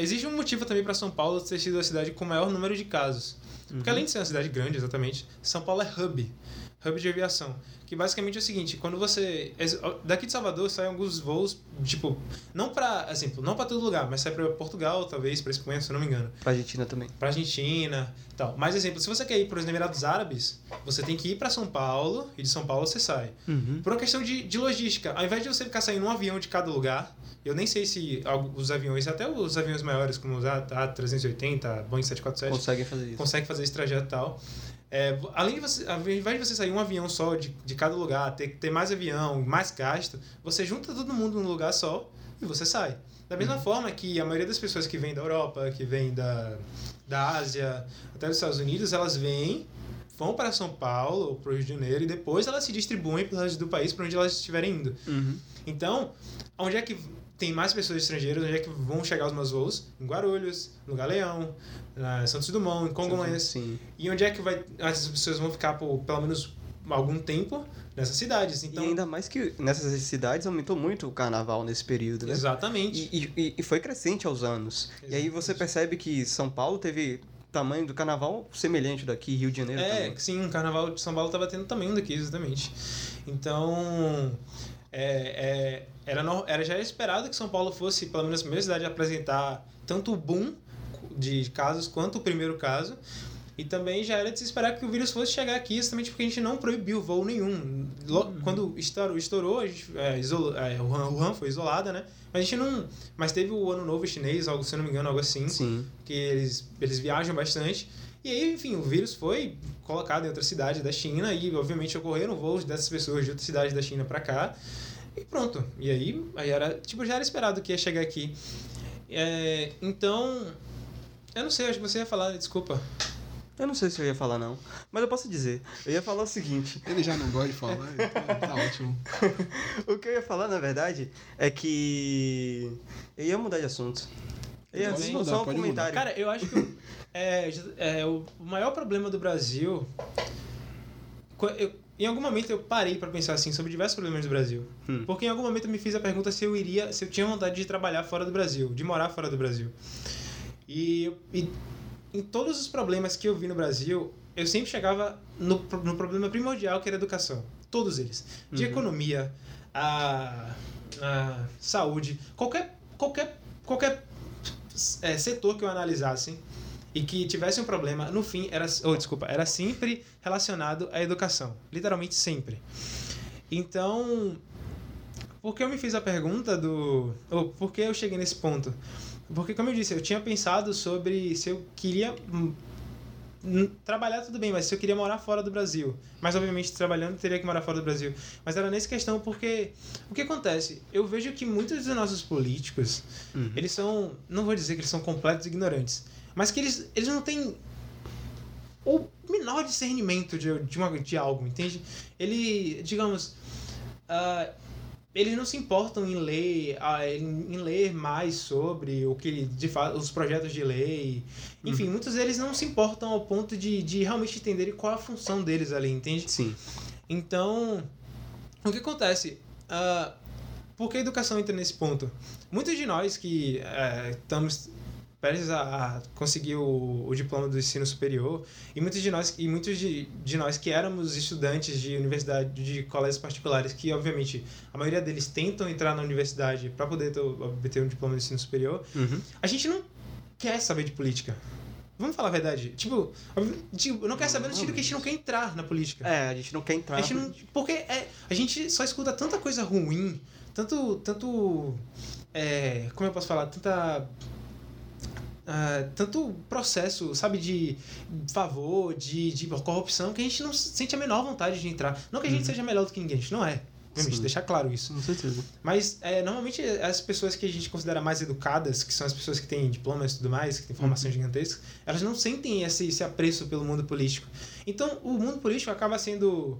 existe um motivo também para São Paulo ter sido a cidade com o maior número de casos. Porque além de ser uma cidade grande, exatamente, São Paulo é hub, hub de aviação. Que basicamente é o seguinte, quando você... Daqui de Salvador saem alguns voos, tipo, não para, exemplo, não para todo lugar, mas sai para Portugal, talvez, para Espanha, se eu não me engano. Pra Argentina também. Pra Argentina tal. Mas, exemplo, se você quer ir para os Emirados Árabes, você tem que ir para São Paulo e de São Paulo você sai. Uhum. Por uma questão de, de logística. Ao invés de você ficar saindo um avião de cada lugar, eu nem sei se os aviões, até os aviões maiores, como os A- A380, Boeing 747, Conseguem fazer isso. conseguem fazer esse trajeto e tal. É, além de você, ao invés de você sair um avião só de, de cada lugar, ter ter mais avião, mais gasto, você junta todo mundo num lugar só e você sai. Da mesma forma que a maioria das pessoas que vêm da Europa, que vêm da, da Ásia, até dos Estados Unidos, elas vêm, vão para São Paulo ou para o Rio de Janeiro e depois elas se distribuem pelo resto do país para onde elas estiverem indo. Uhum. Então, onde é que tem mais pessoas estrangeiras? Onde é que vão chegar os meus voos? Em Guarulhos, no Galeão, na Santos Dumont, em Congonhas. Sim. E onde é que vai, as pessoas vão ficar por pelo menos algum tempo nessas cidades? Então, E ainda mais que nessas cidades aumentou muito o carnaval nesse período, né? exatamente. E, e, e foi crescente aos anos. E aí você Exatamente. percebe que São Paulo teve tamanho do carnaval semelhante daqui, Rio de Janeiro É, também. sim, o carnaval de São Paulo estava tendo um daqui, exatamente. Então, é, é, era, no- era já esperado que São Paulo fosse, pelo menos a primeira cidade, a apresentar tanto o boom de casos quanto o primeiro caso. E também já era de se esperar que o vírus fosse chegar aqui, justamente porque a gente não proibiu voo nenhum. Lo- Quando estourou, estourou a gente, é, isolou, é, Wuhan, foi isolada, né? Mas a gente não. Mas teve o Ano Novo Chinês, algo, se não me engano, algo assim Sim. que eles, eles viajam bastante. E aí, enfim, o vírus foi colocado em outra cidade da China e, obviamente, ocorreram voos dessas pessoas de outra cidade da China para cá. E pronto. E aí, aí era, tipo, já era esperado que ia chegar aqui. É, então, eu não sei, acho que você ia falar, desculpa. Eu não sei se eu ia falar, não. Mas eu posso dizer. Eu ia falar o seguinte. Ele já não gosta de falar, então tá ótimo. O que eu ia falar, na verdade, é que... Eu ia mudar de assunto. Pode só, mudar, só um pode comentário. Cara, eu acho que é, é, o maior problema do Brasil. eu- em algum momento eu parei para pensar assim sobre diversos problemas do Brasil. Hum. Porque em algum momento eu me fiz a pergunta se eu iria, se eu tinha vontade de trabalhar fora do Brasil, de morar fora do Brasil. E, e em todos os problemas que eu vi no Brasil, eu sempre chegava no, no problema primordial que era a educação. Todos eles. De Uhum. economia, a, a saúde, qualquer, qualquer, qualquer é, setor que eu analisasse e que tivesse um problema, no fim, era, oh, desculpa, era sempre relacionado à educação. Literalmente sempre. Então, por que eu me fiz a pergunta do. Ou por que eu cheguei nesse ponto? Porque, como eu disse, eu tinha pensado sobre se eu queria. Trabalhar tudo bem, mas se eu queria morar fora do Brasil. Mas, obviamente, trabalhando, teria que morar fora do Brasil. Mas era nessa questão porque. O que acontece? Eu vejo que muitos dos nossos políticos Uhum. eles são. Não vou dizer que eles são completos ignorantes, mas que eles, eles não têm o menor discernimento de, de, uma, de algo, entende? Ele, digamos. ah, eles não se importam em ler, ah, em, ler mais sobre o que de fato os projetos de lei. Enfim, muitos deles não se importam ao ponto de, de realmente entenderem qual a função deles ali, entende? Sim. Então, o que acontece? Ah, por que a educação entra nesse ponto? Muitos de nós que eh, estamos prestes a, conseguir o, o diploma do ensino superior e muitos de nós e muitos de, de nós que éramos estudantes de universidade de colégios particulares que obviamente a maioria deles tentam entrar na universidade para poder ter, obter um diploma do ensino superior Uhum. a gente não quer saber de política vamos falar a verdade tipo, tipo não quer saber no sentido que a gente não quer entrar na política É, a gente não quer entrar. a gente não, porque é, a gente só escuta tanta coisa ruim, tanto. tanto é, como eu posso falar? Tanta. Ah, tanto processo, sabe, de favor, de, de corrupção, que a gente não sente a menor vontade de entrar. Não que a gente seja melhor do que ninguém, a gente não é. Obviamente, Sim. deixar claro isso. Com certeza. Mas, é, normalmente, as pessoas que a gente considera mais educadas, que são as pessoas que têm diplomas e tudo mais, que têm formação gigantesca, elas não sentem esse, esse apreço pelo mundo político. Então, o mundo político acaba sendo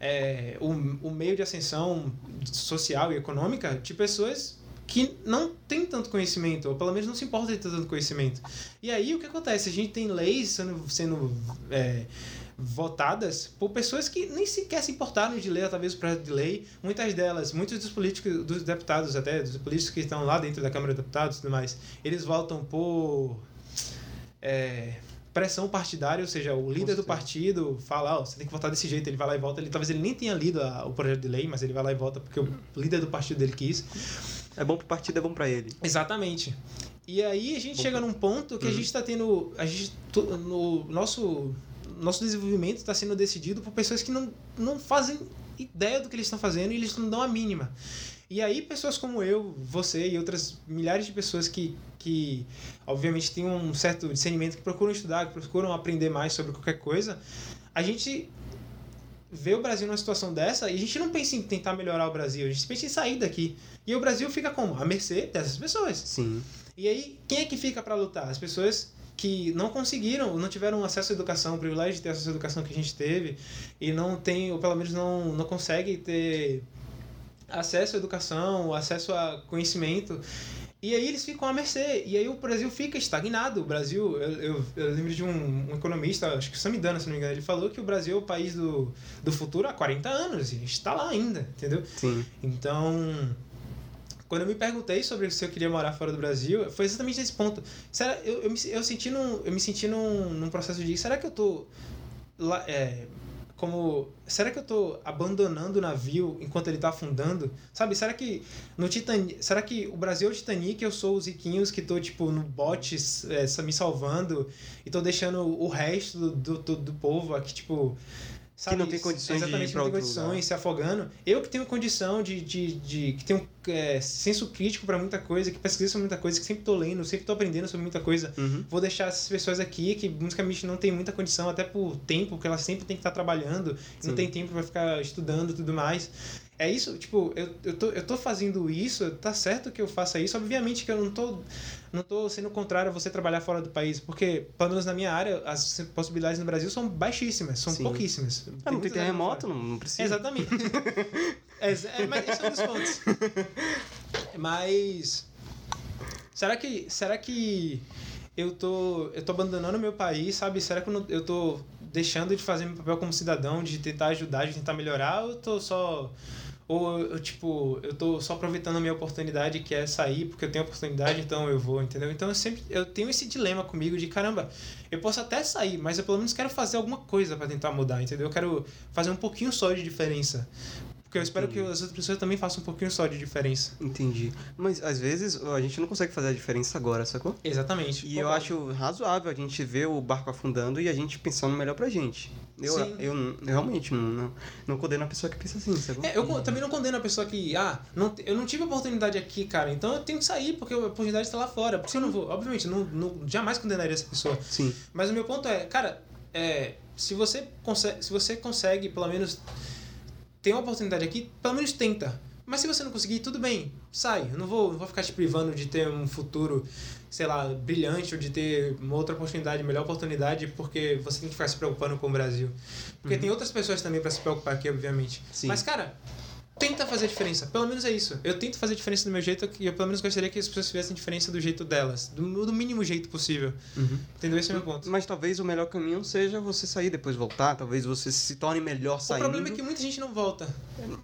é, o, o meio de ascensão social e econômica de pessoas que não tem tanto conhecimento, ou pelo menos não se importa de ter tanto conhecimento. E aí o que acontece? A gente tem leis sendo, sendo é, votadas por pessoas que nem sequer se importaram de ler talvez o projeto de lei. Muitas delas, muitos dos políticos, dos deputados até, dos políticos que estão lá dentro da Câmara de Deputados e tudo mais, eles votam por é, pressão partidária, ou seja, o líder do partido fala, oh, você tem que votar desse jeito, ele vai lá e vota, ele, talvez ele nem tenha lido a, o projeto de lei, mas ele vai lá e vota porque o líder do partido dele quis. É bom pro partido, é bom para ele. Exatamente. E aí a gente bom chega pra... num ponto que uhum. a gente está tendo, a gente, no nosso nosso desenvolvimento está sendo decidido por pessoas que não, não fazem ideia do que eles estão fazendo e eles não dão a mínima. E aí, pessoas como eu, você e outras milhares de pessoas que, que obviamente, têm um certo discernimento, que procuram estudar, que procuram aprender mais sobre qualquer coisa, a gente vê o Brasil numa situação dessa e a gente não pensa em tentar melhorar o Brasil, a gente pensa em sair daqui. E o Brasil fica como? A mercê dessas pessoas. Sim. E aí, quem é que fica para lutar? As pessoas que não conseguiram, não tiveram acesso à educação, o privilégio de ter acesso à educação que a gente teve, e não tem, ou pelo menos não, não consegue ter acesso à educação, acesso a conhecimento. E aí eles ficam à mercê. E aí o Brasil fica estagnado. O Brasil, eu, eu, eu lembro de um, um, economista, acho que o Samidana, se não me engano, ele falou que o Brasil é o país do, do futuro há 40 anos. E a gente está lá ainda, entendeu? Sim. Então, quando eu me perguntei sobre se eu queria morar fora do Brasil, foi exatamente nesse ponto. Será, eu, eu, me, eu, senti num, eu me senti num, num processo de, será que eu tô lá, é, como será que eu tô abandonando o navio enquanto ele tá afundando? Sabe, será que no Titanic, será que o Brasil é o Titanic, eu sou os riquinhos que tô tipo no bote é, me salvando e tô deixando o resto do, do, do povo aqui tipo Sabe, que não tem condições exatamente, de ir não tem condições, lugar. se afogando. Eu que tenho condição de, de, de que tenho é, senso crítico para muita coisa, que pesquiso sobre muita coisa, que sempre tô lendo, sempre tô aprendendo sobre muita coisa. Uhum. Vou deixar essas pessoas aqui que basicamente não tem muita condição, até por tempo, porque elas sempre têm que estar trabalhando, Sim. não tem tempo para ficar estudando e tudo mais. É isso, tipo, eu, eu, tô, eu tô fazendo isso, tá certo que eu faça isso. Obviamente que eu não tô, não tô sendo contrário a você trabalhar fora do país, porque, pelo menos na minha área, as possibilidades no Brasil são baixíssimas, são Sim. pouquíssimas. Não tem terremoto, não, não precisa. Exatamente. é, é, mas esse é um dos pontos. Mas. Será que. Será que eu tô, eu tô abandonando meu país, sabe? Será que eu, eu tô deixando de fazer meu papel como cidadão, de tentar ajudar, de tentar melhorar, ou eu tô só ou eu, tipo, eu tô só aproveitando a minha oportunidade que é sair porque eu tenho oportunidade, então eu vou, entendeu? Então eu sempre eu tenho esse dilema comigo de caramba, eu posso até sair, mas eu pelo menos quero fazer alguma coisa para tentar mudar, entendeu? Eu quero fazer um pouquinho só de diferença. Porque eu espero Entendi. que as outras pessoas também façam um pouquinho só de diferença. Entendi. Mas às vezes a gente não consegue fazer a diferença agora, sacou? Exatamente. E eu acho razoável a gente ver o barco afundando e a gente pensando melhor pra gente. Eu, eu, eu, realmente não, não, não, condeno a pessoa que pensa assim, sacou? É, eu também não condeno a pessoa que, ah, não, eu não tive oportunidade aqui, cara, então eu tenho que sair porque a oportunidade está lá fora. Por isso eu não vou. Obviamente, não, não, jamais condenaria essa pessoa. Sim. Mas o meu ponto é, cara, é, se você consegue, se você consegue pelo menos tem uma oportunidade aqui, pelo menos tenta. Mas se você não conseguir, tudo bem, sai. Eu não vou, não vou ficar te privando de ter um futuro, sei lá, brilhante ou de ter uma outra oportunidade, melhor oportunidade, porque você tem que ficar se preocupando com o Brasil. Porque uhum. tem outras pessoas também para se preocupar aqui, obviamente. Sim. Mas, cara, tenta fazer diferença. Pelo menos é isso. Eu tento fazer diferença do meu jeito e eu pelo menos gostaria que as pessoas fizessem diferença do jeito delas. Do, do mínimo jeito possível. Uhum. Entendeu? Esse é o meu ponto. Mas talvez o melhor caminho seja você sair depois voltar. Talvez você se torne melhor saindo. O problema é que muita gente não volta.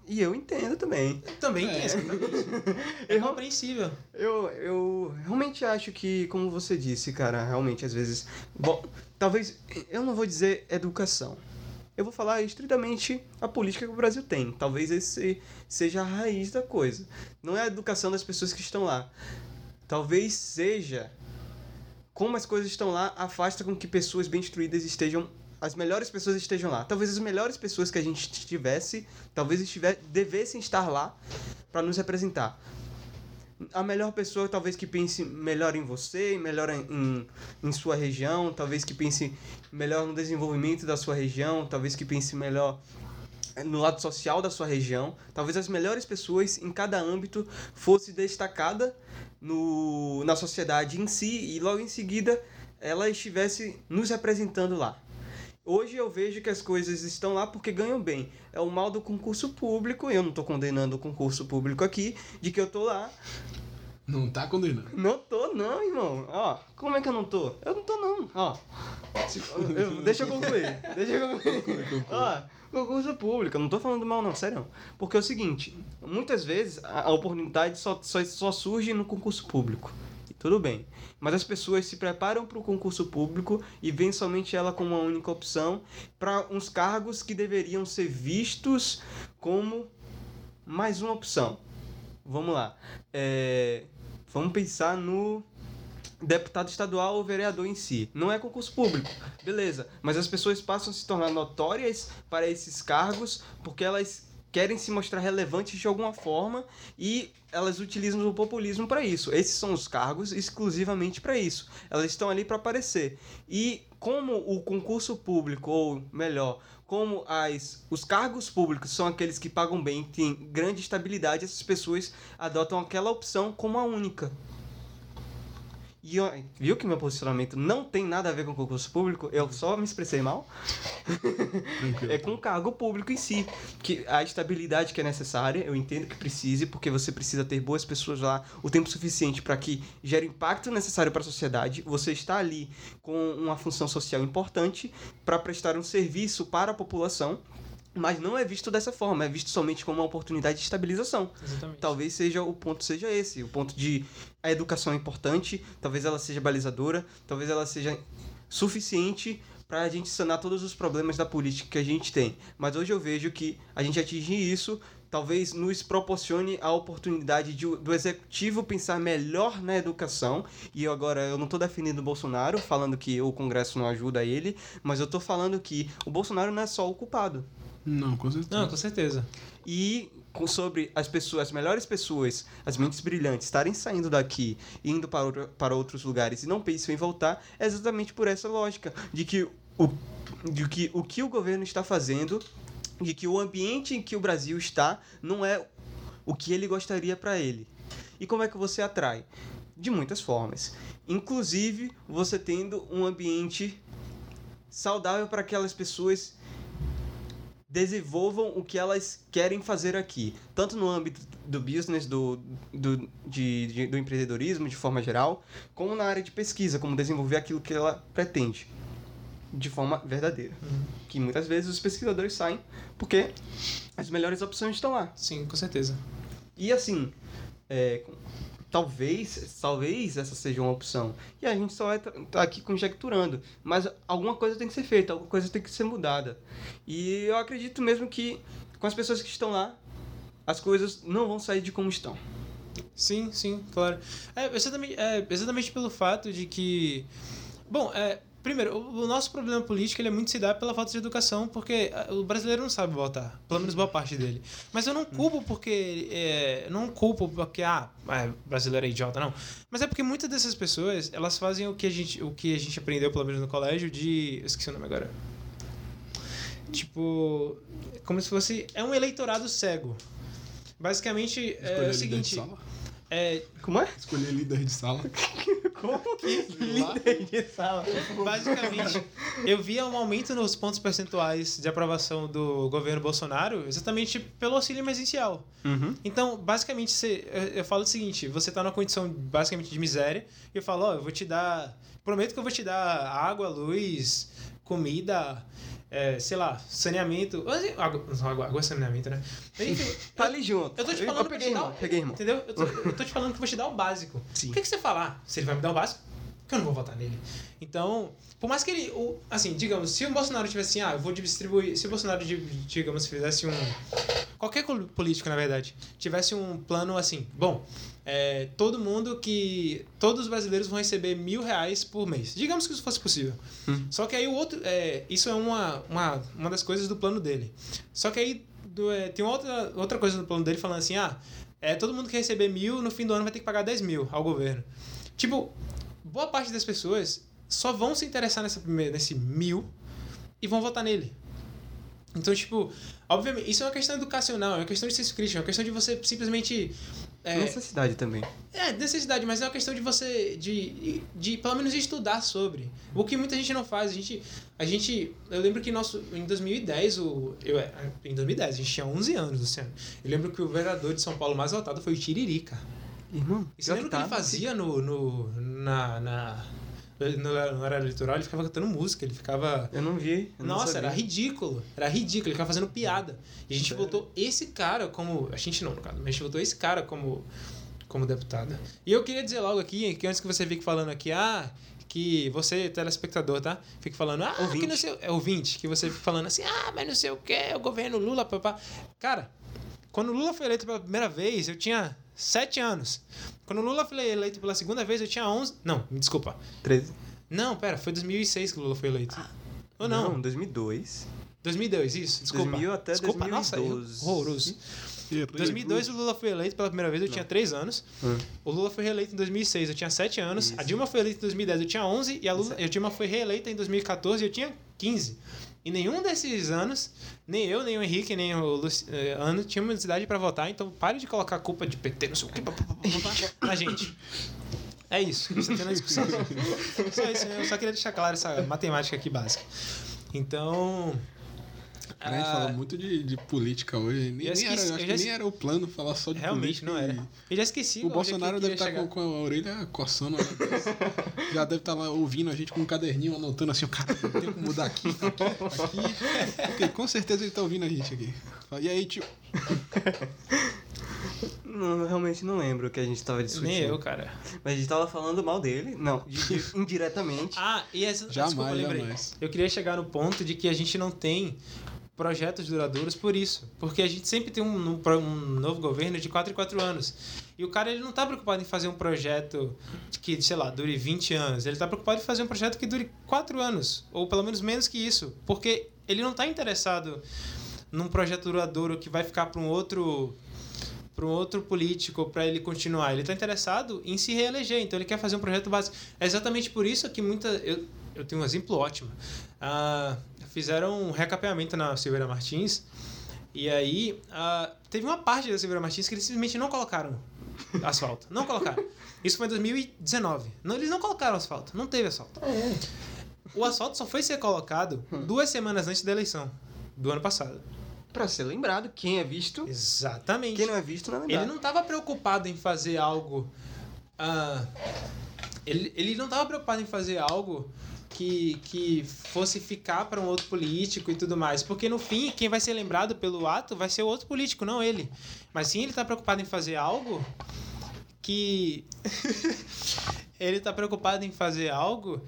E eu entendo também. também é. tem É eu, compreensível. Eu, eu realmente acho que, como você disse, cara, realmente às vezes... Bom, talvez... Eu não vou dizer educação eu vou falar estritamente a política que o Brasil tem. Talvez esse seja a raiz da coisa. Não é a educação das pessoas que estão lá. Talvez seja como as coisas estão lá afasta com que pessoas bem instruídas estejam as melhores pessoas estejam lá. Talvez as melhores pessoas que a gente tivesse, talvez estiver, devessem estar lá para nos representar a melhor pessoa talvez que pense melhor em você, melhor em, em sua região, talvez que pense melhor no desenvolvimento da sua região, talvez que pense melhor no lado social da sua região, talvez as melhores pessoas em cada âmbito fosse destacada no, na sociedade em si e logo em seguida ela estivesse nos representando lá. Hoje eu vejo que as coisas estão lá porque ganham bem. É o mal do concurso público, eu não tô condenando o concurso público aqui, de que eu tô lá. Não tá condenando. Não tô não, irmão. Ó, como é que eu não tô? Eu não tô não. Ó. Eu- deixa eu concluir. Deixa eu concluir. Ó, concurso público, eu não tô falando mal não, sério. Porque é o seguinte, muitas vezes a, a oportunidade só, só, só surge no concurso público. Tudo bem. Mas as pessoas se preparam para o concurso público e veem somente ela como uma única opção para uns cargos que deveriam ser vistos como mais uma opção. Vamos lá. É, vamos pensar no deputado estadual ou vereador em si. Não é concurso público, beleza. Mas as pessoas passam a se tornar notórias para esses cargos porque elas querem se mostrar relevantes de alguma forma e elas utilizam o populismo para isso. Esses são os cargos exclusivamente para isso. Elas estão ali para aparecer. E como o concurso público, ou melhor, como as, os cargos públicos são aqueles que pagam bem, têm grande estabilidade, essas pessoas adotam aquela opção como a única. E ó, viu que meu posicionamento não tem nada a ver com concurso público? Eu só me expressei mal? É com o cargo público em si. Que a estabilidade que é necessária, eu entendo que precise, porque você precisa ter boas pessoas lá o tempo suficiente para que gere o impacto necessário para a sociedade. Você está ali com uma função social importante para prestar um serviço para a população. Mas não é visto dessa forma, é visto somente como uma oportunidade de estabilização. Exatamente. Talvez seja o ponto seja esse, o ponto de a educação é importante, talvez ela seja balizadora, talvez ela seja suficiente para a gente sanar todos os problemas da política que a gente tem. Mas hoje eu vejo que a gente atingir isso talvez nos proporcione a oportunidade de, do executivo pensar melhor na educação. E eu agora eu não estou defendendo o Bolsonaro, falando que o Congresso não ajuda ele, mas eu estou falando que o Bolsonaro não é só o culpado Não, com certeza. Não, com certeza. e com- sobre as pessoas, as melhores pessoas, as mentes brilhantes estarem saindo daqui, indo para, outra- para outros lugares e não pensam em voltar, é exatamente por essa lógica de que o, de que, o que o governo está fazendo, de que o ambiente em que o Brasil está não é o que ele gostaria para ele. E como é que você atrai? De muitas formas. Inclusive, você tendo um ambiente saudável para aquelas pessoas desenvolvam o que elas querem fazer aqui, tanto no âmbito do business, do, do, de, de- do empreendedorismo de forma geral, como na área de pesquisa, como desenvolver aquilo que ela pretende de forma verdadeira. Que muitas vezes os pesquisadores saem porque as melhores opções estão lá. Sim, com certeza. E assim, é, talvez, talvez essa seja uma opção. E a gente só vai tá tá aqui conjecturando. Mas alguma coisa tem que ser feita, alguma coisa tem que ser mudada. E eu acredito mesmo que com as pessoas que estão lá, as coisas não vão sair de como estão. Sim, sim, claro. É exatamente, é exatamente pelo fato de que. Bom, é, primeiro, o, o nosso problema político ele é muito se dá pela falta de educação, porque ah, o brasileiro não sabe votar, pelo menos boa parte dele. Mas eu não culpo porque. É, não culpo porque, ah, é, brasileiro é idiota, não. Mas é porque muitas dessas pessoas, elas fazem o que a gente, o que a gente aprendeu, pelo menos no colégio, de. Eu esqueci o nome agora. Tipo. Como se fosse. É um eleitorado cego. Basicamente, é Escolher o líder de seguinte. É, Como é? Escolher líder de sala. Como que líder de sala? Basicamente, eu via um aumento nos pontos percentuais de aprovação do governo Bolsonaro exatamente pelo auxílio emergencial. Uhum. Então, basicamente, você, eu, eu falo o seguinte: você tá numa condição basicamente de miséria, e eu falo, ó, eu vou te dar. Prometo que eu vou te dar água, luz, comida, é, sei lá, saneamento. Água, água, água é saneamento, né? Enfim, Tá ali junto. eu tô te falando eu peguei, dar irmão. o- Peguei, irmão. Entendeu? Eu tô, eu tô te falando que vou te dar o básico. Sim. O que, que você falar? Se ele vai me dar o básico, que eu não vou votar nele. Então, por mais que ele. O, assim, digamos, se o Bolsonaro tivesse assim, ah, eu vou distribuir. Se o Bolsonaro, di- digamos, fizesse um. Qualquer político, na verdade, tivesse um plano assim, bom. É, todo mundo que. Todos os brasileiros vão receber mil reais por mês. Digamos que isso fosse possível. Hum. Só que aí o outro. É, isso é uma, uma, uma das coisas do plano dele. Só que aí do- é, tem outra, outra coisa no plano dele falando assim: ah, é, todo mundo que receber mil, no fim do ano vai ter que pagar 10 mil ao governo. Tipo, boa parte das pessoas só vão se interessar nessa primeira, nesse mil e vão votar nele. Então, tipo, obviamente, isso é uma questão educacional, é uma questão de senso crítico, é uma questão de você simplesmente É, Necessidade também. é, necessidade, mas é uma questão de você. De, de pelo menos estudar sobre. O que muita gente não faz. A gente. A gente eu lembro que nosso, em 2010, o, eu, em 2010, a gente tinha 11 anos, Luciano. Eu lembro que o vereador de São Paulo mais votado foi o Tiririca. Irmão, você lembra o que ele fazia no, no, na, na, no, no horário eleitoral? Ele ficava cantando música, ele ficava. Eu não vi. eu não Nossa, sabia. era ridículo. Era ridículo, ele ficava fazendo piada. E a gente Sério? votou esse cara como. A gente não, no caso, mas a gente votou esse cara como, como deputado. E eu queria dizer logo aqui, que antes que você fique falando aqui, ah, que você, telespectador, tá? Fique falando, ah, Ouvinte. que não sei. É ouvinte, que você fique falando assim, ah, mas não sei o que, o governo Lula, papá. Cara, quando o Lula foi eleito pela primeira vez, eu tinha sete anos. Quando o Lula foi eleito pela segunda vez, eu tinha 11. Não, me desculpa. 13. Não, pera, foi 2006 que o Lula foi eleito. Ou não? Não, 2002. 2002, isso, desculpa. 2000 até desculpa, nossa, eu- 2012. horroroso. Errei, 2002 o Lula foi eleito pela primeira vez, eu tinha 3 anos. Hum. O Lula foi reeleito em 2006, eu tinha 7 anos. A Isso. Dilma foi eleita em 2010, eu tinha 11. E a, Lula, a Dilma foi reeleita em 2014 e eu tinha 15. E nenhum desses anos, nem eu, nem o Henrique, nem o Luciano, tínhamos idade pra votar. Então pare de colocar a culpa de PT, não sei o que, na gente. É isso, você tem na discussão. Só isso, né? eu só queria deixar claro essa matemática aqui básica. Então. Cara, a gente ah, falou muito de, de política hoje. Nem, Eu nem era, esqueci- eu acho eu que nem era o plano falar só de Realmente política. não era. Eu já esqueci. O é que Bolsonaro eu deve queria estar com, com a orelha coçando. a cabeça. Já deve estar lá ouvindo a gente com um caderninho, anotando assim, cara, tem como mudar aqui, aqui, aqui. Porque com certeza ele tá ouvindo a gente aqui. E aí, tio, Não, eu realmente não lembro o que a gente tava discutindo. Nem eu, cara. Mas a gente tava falando mal dele. Não, de- de- indiretamente. Ah, e essa. Jamais, desculpa, eu lembrei. jamais. Eu queria chegar no ponto de que a gente não tem projetos duradouros por isso. Porque a gente sempre tem um, um um novo governo de 4 em 4 anos. E o cara ele não tá preocupado em fazer um projeto que, sei lá, dure 20 anos. Ele tá preocupado em fazer um projeto que dure 4 anos. Ou pelo menos menos que isso. Porque ele não tá interessado num projeto duradouro que vai ficar para um outro para um outro político para ele continuar. Ele está interessado em se reeleger, então ele quer fazer um projeto básico. É exatamente por isso que muita eu, eu tenho um exemplo ótimo. Ah, fizeram um recapeamento na Silveira Martins e aí ah, teve uma parte da Silveira Martins que eles simplesmente não colocaram asfalto, não colocaram. Isso foi em 2019. Não, eles não colocaram asfalto, não teve asfalto. O asfalto só foi ser colocado duas semanas antes da eleição do ano passado. Pra ser lembrado, quem é visto. Exatamente. Quem não é visto não é lembrado. Ele não estava preocupado em fazer algo. ah, ele, ele não estava preocupado em fazer algo que, que fosse ficar para um outro político e tudo mais. Porque no fim, quem vai ser lembrado pelo ato vai ser o outro político, não ele. Mas sim, ele está preocupado em fazer algo que. ele está preocupado em fazer algo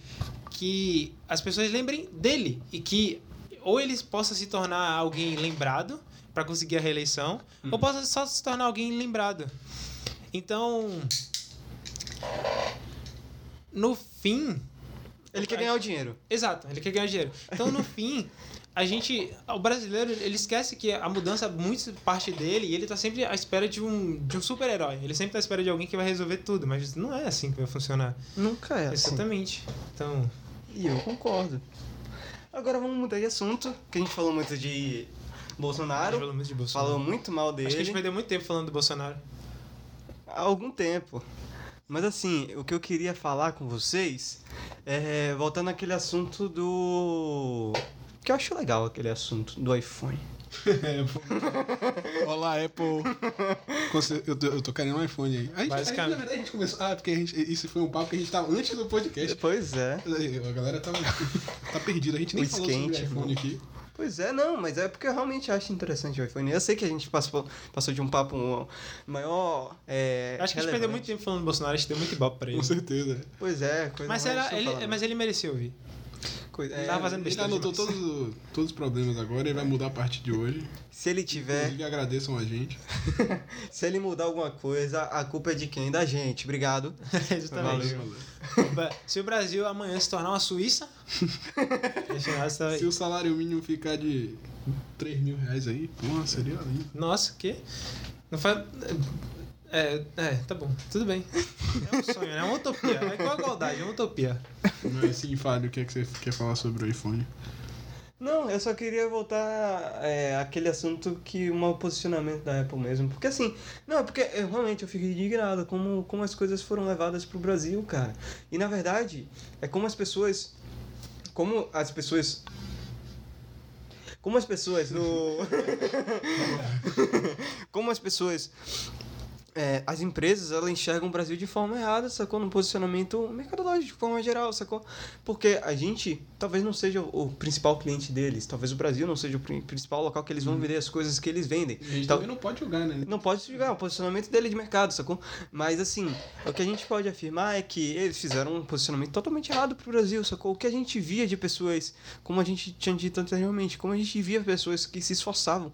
que as pessoas lembrem dele e que ou ele possa se tornar alguém lembrado para conseguir a reeleição, ou possa só se tornar alguém lembrado. Então, no fim, Ele quer ganhar o dinheiro. Exato, ele quer ganhar dinheiro. Então, no fim, a gente. O brasileiro, ele esquece que a mudança, muito parte dele, e ele tá sempre à espera de um, de um super-herói. Ele sempre tá à espera de alguém que vai resolver tudo, mas não é assim que vai funcionar. Nunca é assim. Exatamente. Então. E eu concordo. Agora vamos mudar de assunto, que a gente falou muito de A gente Bolsonaro, falou muito de Bolsonaro. falou muito mal Acho que a gente dele perdeu muito tempo falando do Bolsonaro. há algum tempo. Mas assim, o que eu queria falar com vocês é voltando àquele assunto do. Que eu acho legal aquele assunto do iPhone. Olá, Apple. Eu tô, eu tô querendo um iPhone aí. A gente, Basicamente. a gente, na verdade, a gente começou. Ah, porque a gente, isso foi um papo que a gente tava antes do podcast. Pois é. A galera tava, tá perdida. A gente nem O falou esquente, sobre iPhone aqui. Pois é, não, mas é porque eu realmente acho interessante o iPhone. Eu sei que a gente passou, passou de um papo maior. É, Acho que a gente perdeu muito tempo falando do Bolsonaro, a gente deu muito ibope pra ele. Com certeza. Pois é, coisa Mas, mais era, ele, mas ele mereceu ouvir. Coisa- ele é, tava fazendo Ele besteira anotou demais. todos, os- todos os problemas agora e vai mudar a partir de hoje. Se ele tiver, Inclusive, agradeçam a gente. se ele mudar alguma coisa, a culpa é de quem? Da gente. Obrigado. Exatamente. Valeu. Se o Brasil amanhã se tornar uma Suíça, tá- Se o salário mínimo ficar de 3 mil reais aí, pô, seria lindo. Nossa, o quê? Não faz. É, é, tá bom, tudo bem. É um sonho, né? É uma utopia. É igual a igualdade, é uma utopia. Mas sim, Fábio, o que, é que você quer falar sobre o iPhone? Não, eu só queria voltar é, àquele assunto que o mau posicionamento da Apple mesmo. Porque assim, não, é porque eu, realmente eu fico indignado como, como as coisas foram levadas pro Brasil, cara. E na verdade, é como as pessoas. Como as pessoas. Como as pessoas do. como as pessoas é, as empresas elas enxergam o Brasil de forma errada, sacou? No posicionamento mercadológico de forma geral, sacou? Porque a gente talvez não seja o principal cliente deles, talvez o Brasil não seja o principal local que eles vão vender as coisas que eles vendem. A gente Tal- também não pode julgar, né? não pode julgar o posicionamento dele de mercado, sacou? Mas assim, o que a gente pode afirmar é que eles fizeram um posicionamento totalmente errado pro Brasil, sacou? O que a gente via de pessoas, como a gente tinha dito anteriormente, como a gente via pessoas que se esforçavam,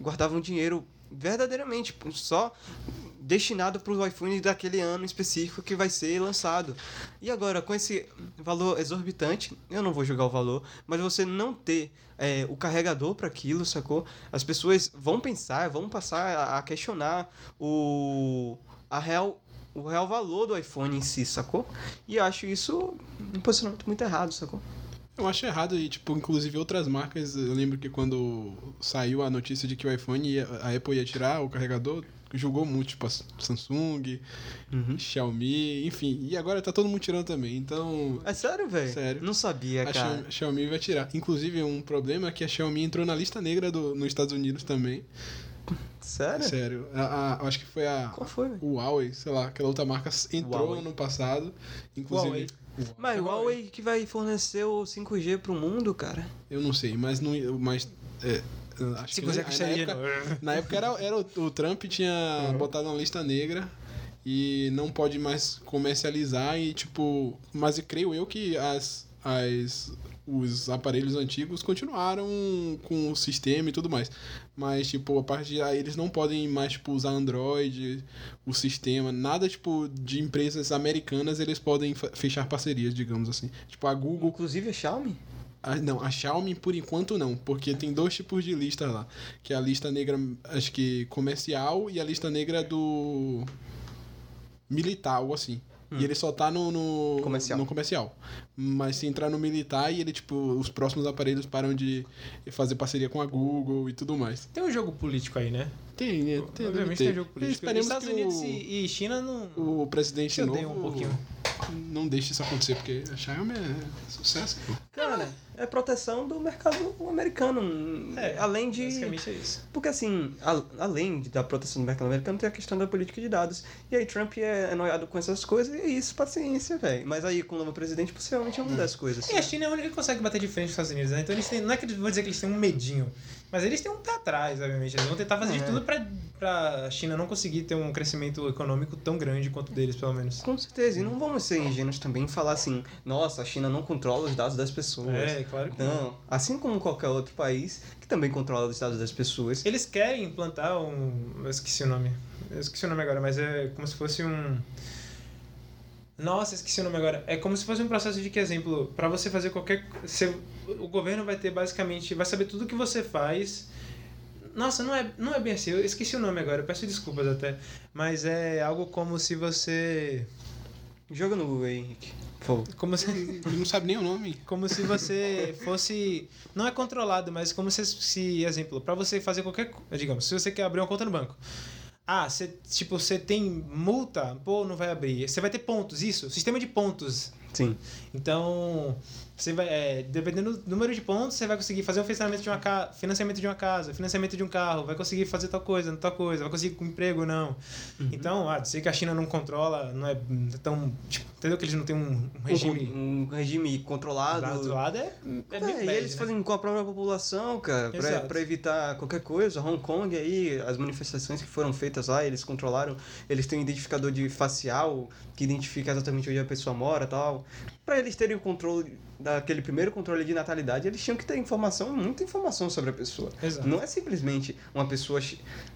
guardavam dinheiro verdadeiramente só destinado para o iPhone daquele ano específico que vai ser lançado. E agora, com esse valor exorbitante, eu não vou julgar o valor, mas você não ter é, o carregador para aquilo, sacou? As pessoas vão pensar, vão passar a- questionar o, a real, o real valor do iPhone em si, sacou? E acho isso um posicionamento muito errado, sacou? Eu acho errado e, tipo, inclusive outras marcas, eu lembro que quando saiu a notícia de que o iPhone, ia, a Apple ia tirar o carregador, julgou muito, tipo, a Samsung, Uhum. Xiaomi, enfim. E agora tá todo mundo tirando também, então... É sério, velho? Sério. Não sabia, A cara. Xiaomi, Xiaomi vai tirar. Inclusive, um problema é que a Xiaomi entrou na lista negra do, nos Estados Unidos também. Sério? Sério. A, a- acho que foi a, Qual foi, o Huawei, sei lá, aquela outra marca entrou Huawei. ano passado. Inclusive, Huawei. Mas o Huawei que vai fornecer o 5G pro mundo, cara. eu não sei, mas não. Mas. É, acho Se que você na, na época, na época era, era o, o Trump tinha Uhum. botado na lista negra e não pode mais comercializar e tipo, mas eu creio eu que as, as os aparelhos antigos continuaram com o sistema e tudo mais. Mas, tipo, a partir de eles não podem mais, tipo, usar Android, o sistema, nada, tipo, de empresas americanas eles podem fechar parcerias, digamos assim. Tipo, a Google Inclusive a Xiaomi. ah, não, a Xiaomi por enquanto não, porque tem dois tipos de listas lá, que é a lista negra, acho que comercial e a lista negra do militar ou assim. E ele só tá no, no Comercial. no comercial. Mas se entrar no militar e ele tipo os próximos aparelhos param de fazer parceria com a Google e tudo mais. Tem um jogo político aí, né? Tem, é, tem, Obviamente tem ter. jogo político. Esperemos Estados que Unidos o, e China não. o presidente novo um pouquinho. não deixe isso acontecer, porque a Xiaomi é sucesso, pô. Cara, é proteção do mercado americano. É, além de. Basicamente é isso. Porque assim, a- além de- da proteção do mercado americano, tem a questão da política de dados. E aí Trump é, é noiado com essas coisas e é isso, paciência, velho. Mas aí com o novo presidente, possivelmente é uma das coisas. E a China é a única que consegue bater de frente com os Estados Unidos, né? Então eles têm. Não é que eles vão dizer que eles têm um medinho. Mas eles têm um pé atrás, obviamente. Eles vão tentar fazer de É. tudo pra, pra China não conseguir ter um crescimento econômico tão grande quanto deles, pelo menos. Com certeza, e não vamos ser ingênuos também e falar assim, nossa, a China não controla os dados das pessoas. É, claro que não. Não, assim como qualquer outro país que também controla os dados das pessoas. Eles querem implantar um. Eu esqueci o nome. Eu esqueci o nome agora, mas é como se fosse um. Nossa, esqueci o nome agora. É como se fosse um processo de que, exemplo, para você fazer qualquer. Você, o governo vai ter basicamente. Vai saber tudo que você faz. Nossa, não é, não é bem assim. Eu esqueci o nome agora, eu peço desculpas até. Mas é algo como se você. Joga no Google aí, Henrique. Como se. Ele não sabe nem o nome. Como se você fosse. Não é controlado, mas como se, se exemplo, para você fazer qualquer. Digamos, se você quer abrir uma conta no banco. Ah, você, tipo, você tem multa, pô, não vai abrir. Você vai ter pontos, isso, sistema de pontos. Sim. Então, você vai, é, dependendo do número de pontos, você vai conseguir fazer um financiamento de uma casa, financiamento de uma casa, financiamento de um carro, vai conseguir fazer tal coisa, tal coisa, vai conseguir com emprego ou não. Então, ah, sei que a China não controla, não é tão, tipo, entendeu que eles não têm um, um regime Um, um regime controlado. do outro lado é, é É, e bad, eles né? fazem com a própria população, cara, pra evitar qualquer coisa. Hong Kong aí, as manifestações que foram feitas lá, eles controlaram, eles têm um identificador de facial que identifica exatamente onde a pessoa mora e tal. Pra eles terem o controle daquele primeiro controle de natalidade, eles tinham que ter informação, muita informação sobre a pessoa. Exato. Não é simplesmente uma pessoa,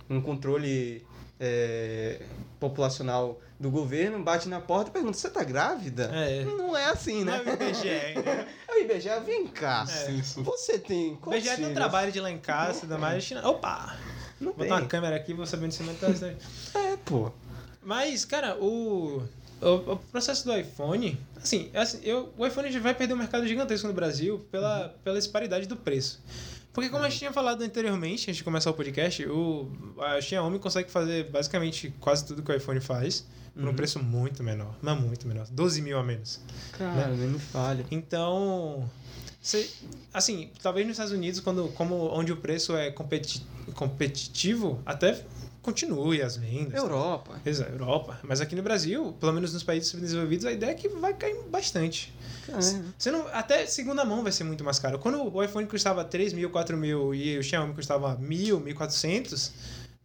um controle é, populacional do governo, bate na porta e pergunta, você tá grávida? É. Não é assim, Não né? é o IBGE? É o IBGE, vem cá. É. Isso. Você tem O IBGE tem um trabalho de lá em casa, ainda mais China. Opa! Não Botar tem. uma câmera aqui, vou saber onde você tá. É, pô. Mas, cara, o. O, o processo do iPhone, assim, é assim, eu, o iPhone já vai perder um mercado gigantesco no Brasil pela, pela disparidade do preço. Porque como a gente tinha falado anteriormente, antes de começar o podcast, o, a Xiaomi consegue fazer basicamente quase tudo que o iPhone faz por um Uhum. preço muito menor. Mas muito menor. 12 mil a menos. Cara, nem me falha. Então, cê- assim, talvez nos Estados Unidos, quando, como, onde o preço é competi- competitivo, até continue as vendas. Europa. Exato, Europa. Mas aqui no Brasil, pelo menos nos países subdesenvolvidos, a ideia é que vai cair bastante. Cara, Você não, até segunda mão vai ser muito mais caro. Quando o iPhone custava 3 mil, 4 mil e o Xiaomi custava 1.000, 1.400,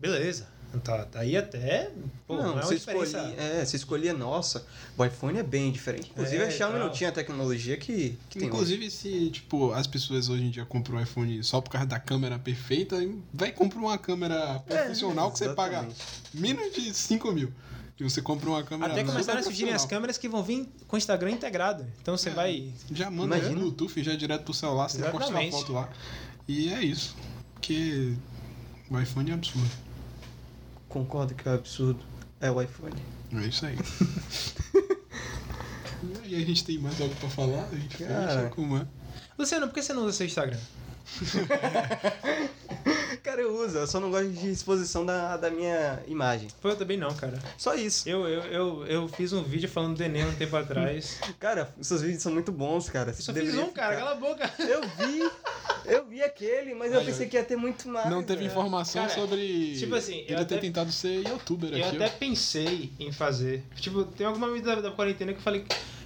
beleza. Tá, tá aí até. Pô, não, não, é uma você escolhia, é, você escolhia, nossa, o iPhone é bem diferente. Inclusive, É, a Xiaomi não tinha a tecnologia que, que tem hoje. Inclusive, se, tipo, as pessoas hoje em dia compram um iPhone só por causa da câmera perfeita, vai comprar uma câmera profissional que você paga exatamente. menos de 5 mil. E você compra uma câmera Até começaram a surgirem as câmeras que vão vir com o Instagram integrado. Então você É. vai. Já manda Imagina. Bluetooth já direto pro celular, você posta uma Exatamente. foto lá. E é isso. Porque o iPhone é absurdo. Concordo que é um absurdo. É o iPhone. É isso aí. e a gente tem mais algo pra falar? A gente Cara. fecha como é? Luciano, por que você não usa seu Instagram? Cara, eu uso, eu só não gosto de exposição da, da minha imagem. Pô, eu também não, cara. Só isso. Eu, eu, eu, eu fiz um vídeo falando do Enem um tempo atrás. Cara, seus vídeos são muito bons, cara. Eu Você só fiz um, cara, ficar. cala a boca. Eu vi, eu vi aquele, mas eu Aí, pensei que ia ter muito mais. Não teve informação Cara, sobre tipo assim, eu ele até- ter tentado ser youtuber Eu aqui. até ó. pensei em fazer. Tipo, tem alguma medida da, da quarentena que eu falei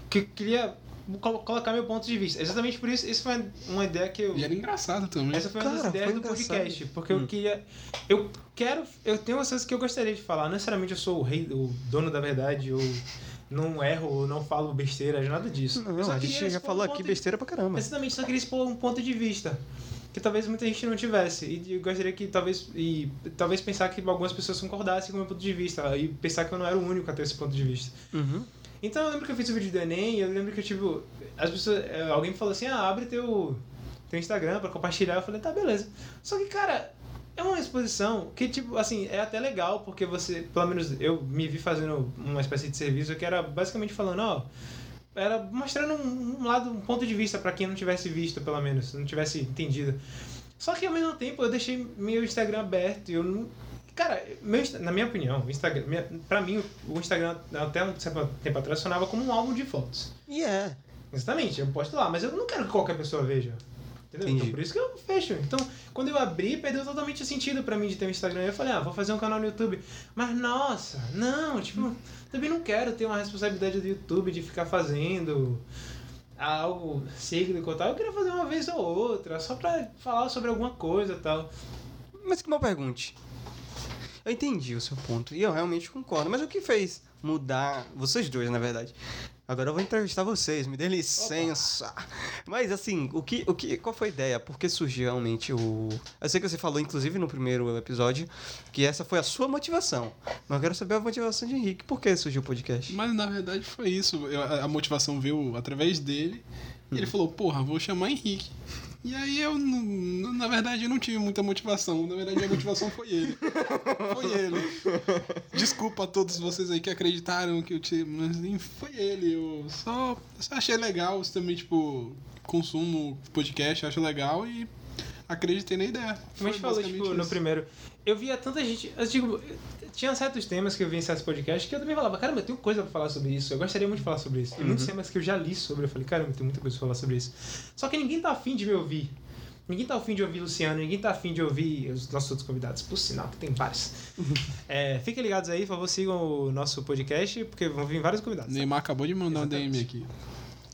que eu queria colocar meu ponto de vista. Exatamente por isso, isso foi uma ideia que eu. E era engraçado também. Essa foi uma das ideias do engraçado. podcast. Porque Hum. eu queria. Eu quero. Eu tenho umas coisas que eu gostaria de falar. Não necessariamente eu sou o rei, o dono da verdade, ou não erro, ou não falo besteira, nada disso. Não, a gente já falou um aqui de- besteira pra caramba. Exatamente, só queria expor um ponto de vista. Que talvez muita gente não tivesse. E eu gostaria que talvez. E talvez pensar que algumas pessoas concordassem com o meu ponto de vista. E pensar que eu não era o único a ter esse ponto de vista. Uhum. Então eu lembro que eu fiz o vídeo do Enem eu lembro que, tipo, as pessoas. eh, Alguém me falou assim, ah, abre teu, teu Instagram pra compartilhar. Eu falei, tá, beleza. Só que, cara, é uma exposição que, tipo, assim, é até legal, porque você, pelo menos eu me vi fazendo uma espécie de serviço que era basicamente falando, ó. Era mostrando um, um lado, um ponto de vista pra quem não tivesse visto, pelo menos, não tivesse entendido. Só que ao mesmo tempo eu deixei meu Instagram aberto e eu não. Cara, meu, na minha opinião, o Instagram, minha, pra mim, o Instagram, até um certo tempo atrás, funcionava como um álbum de fotos. E é. Exatamente, eu posto lá, mas eu não quero que qualquer pessoa veja. Entendeu? Entendi. Então por isso que eu fecho. Então, quando eu abri, perdeu totalmente o sentido pra mim de ter um Instagram. Eu falei, ah, vou fazer um canal no YouTube. Mas nossa, não, tipo, também não quero ter uma responsabilidade do YouTube de ficar fazendo algo cíclico e tal. Eu queria fazer uma vez ou outra, só pra falar sobre alguma coisa e tal. Mas que mal pergunte. Eu entendi o seu ponto e eu realmente concordo. Mas o que fez mudar. Vocês dois, na verdade. Agora eu vou entrevistar vocês, me dê licença. Mas assim, o que, o que, qual foi a ideia? Por que surgiu realmente o. Eu sei que você falou, inclusive, no primeiro episódio, que essa foi a sua motivação. Mas eu quero saber a motivação de Henrique. Por que surgiu o podcast? Mas na verdade foi isso. Eu- a a motivação veio através dele. E ele falou, porra, vou chamar Henrique. E aí eu, na verdade, eu não tive muita motivação. Na verdade, a motivação foi ele. Foi ele. Desculpa a todos vocês aí que acreditaram que eu tinha. Mas foi ele. Eu só, só achei legal. Também, tipo, consumo podcast, acho legal e acreditei na ideia. Como a Foi gente falou, tipo, no primeiro. Eu via tanta gente. Eu digo, tinha certos temas que eu vi em certos podcasts que eu também falava, caramba, eu tenho coisa pra falar sobre isso. Eu gostaria muito de falar sobre isso. E muitos temas que eu já li sobre, eu falei, caramba, eu tenho muita coisa pra falar sobre isso. Só que ninguém tá afim de me ouvir. Ninguém tá afim de ouvir Luciano, ninguém tá afim de ouvir os nossos outros convidados. Por sinal, que tem vários. é, fiquem ligados aí, por favor, sigam o nosso podcast, porque vão vir vários convidados. tá? Neymar acabou de mandar um DM aqui.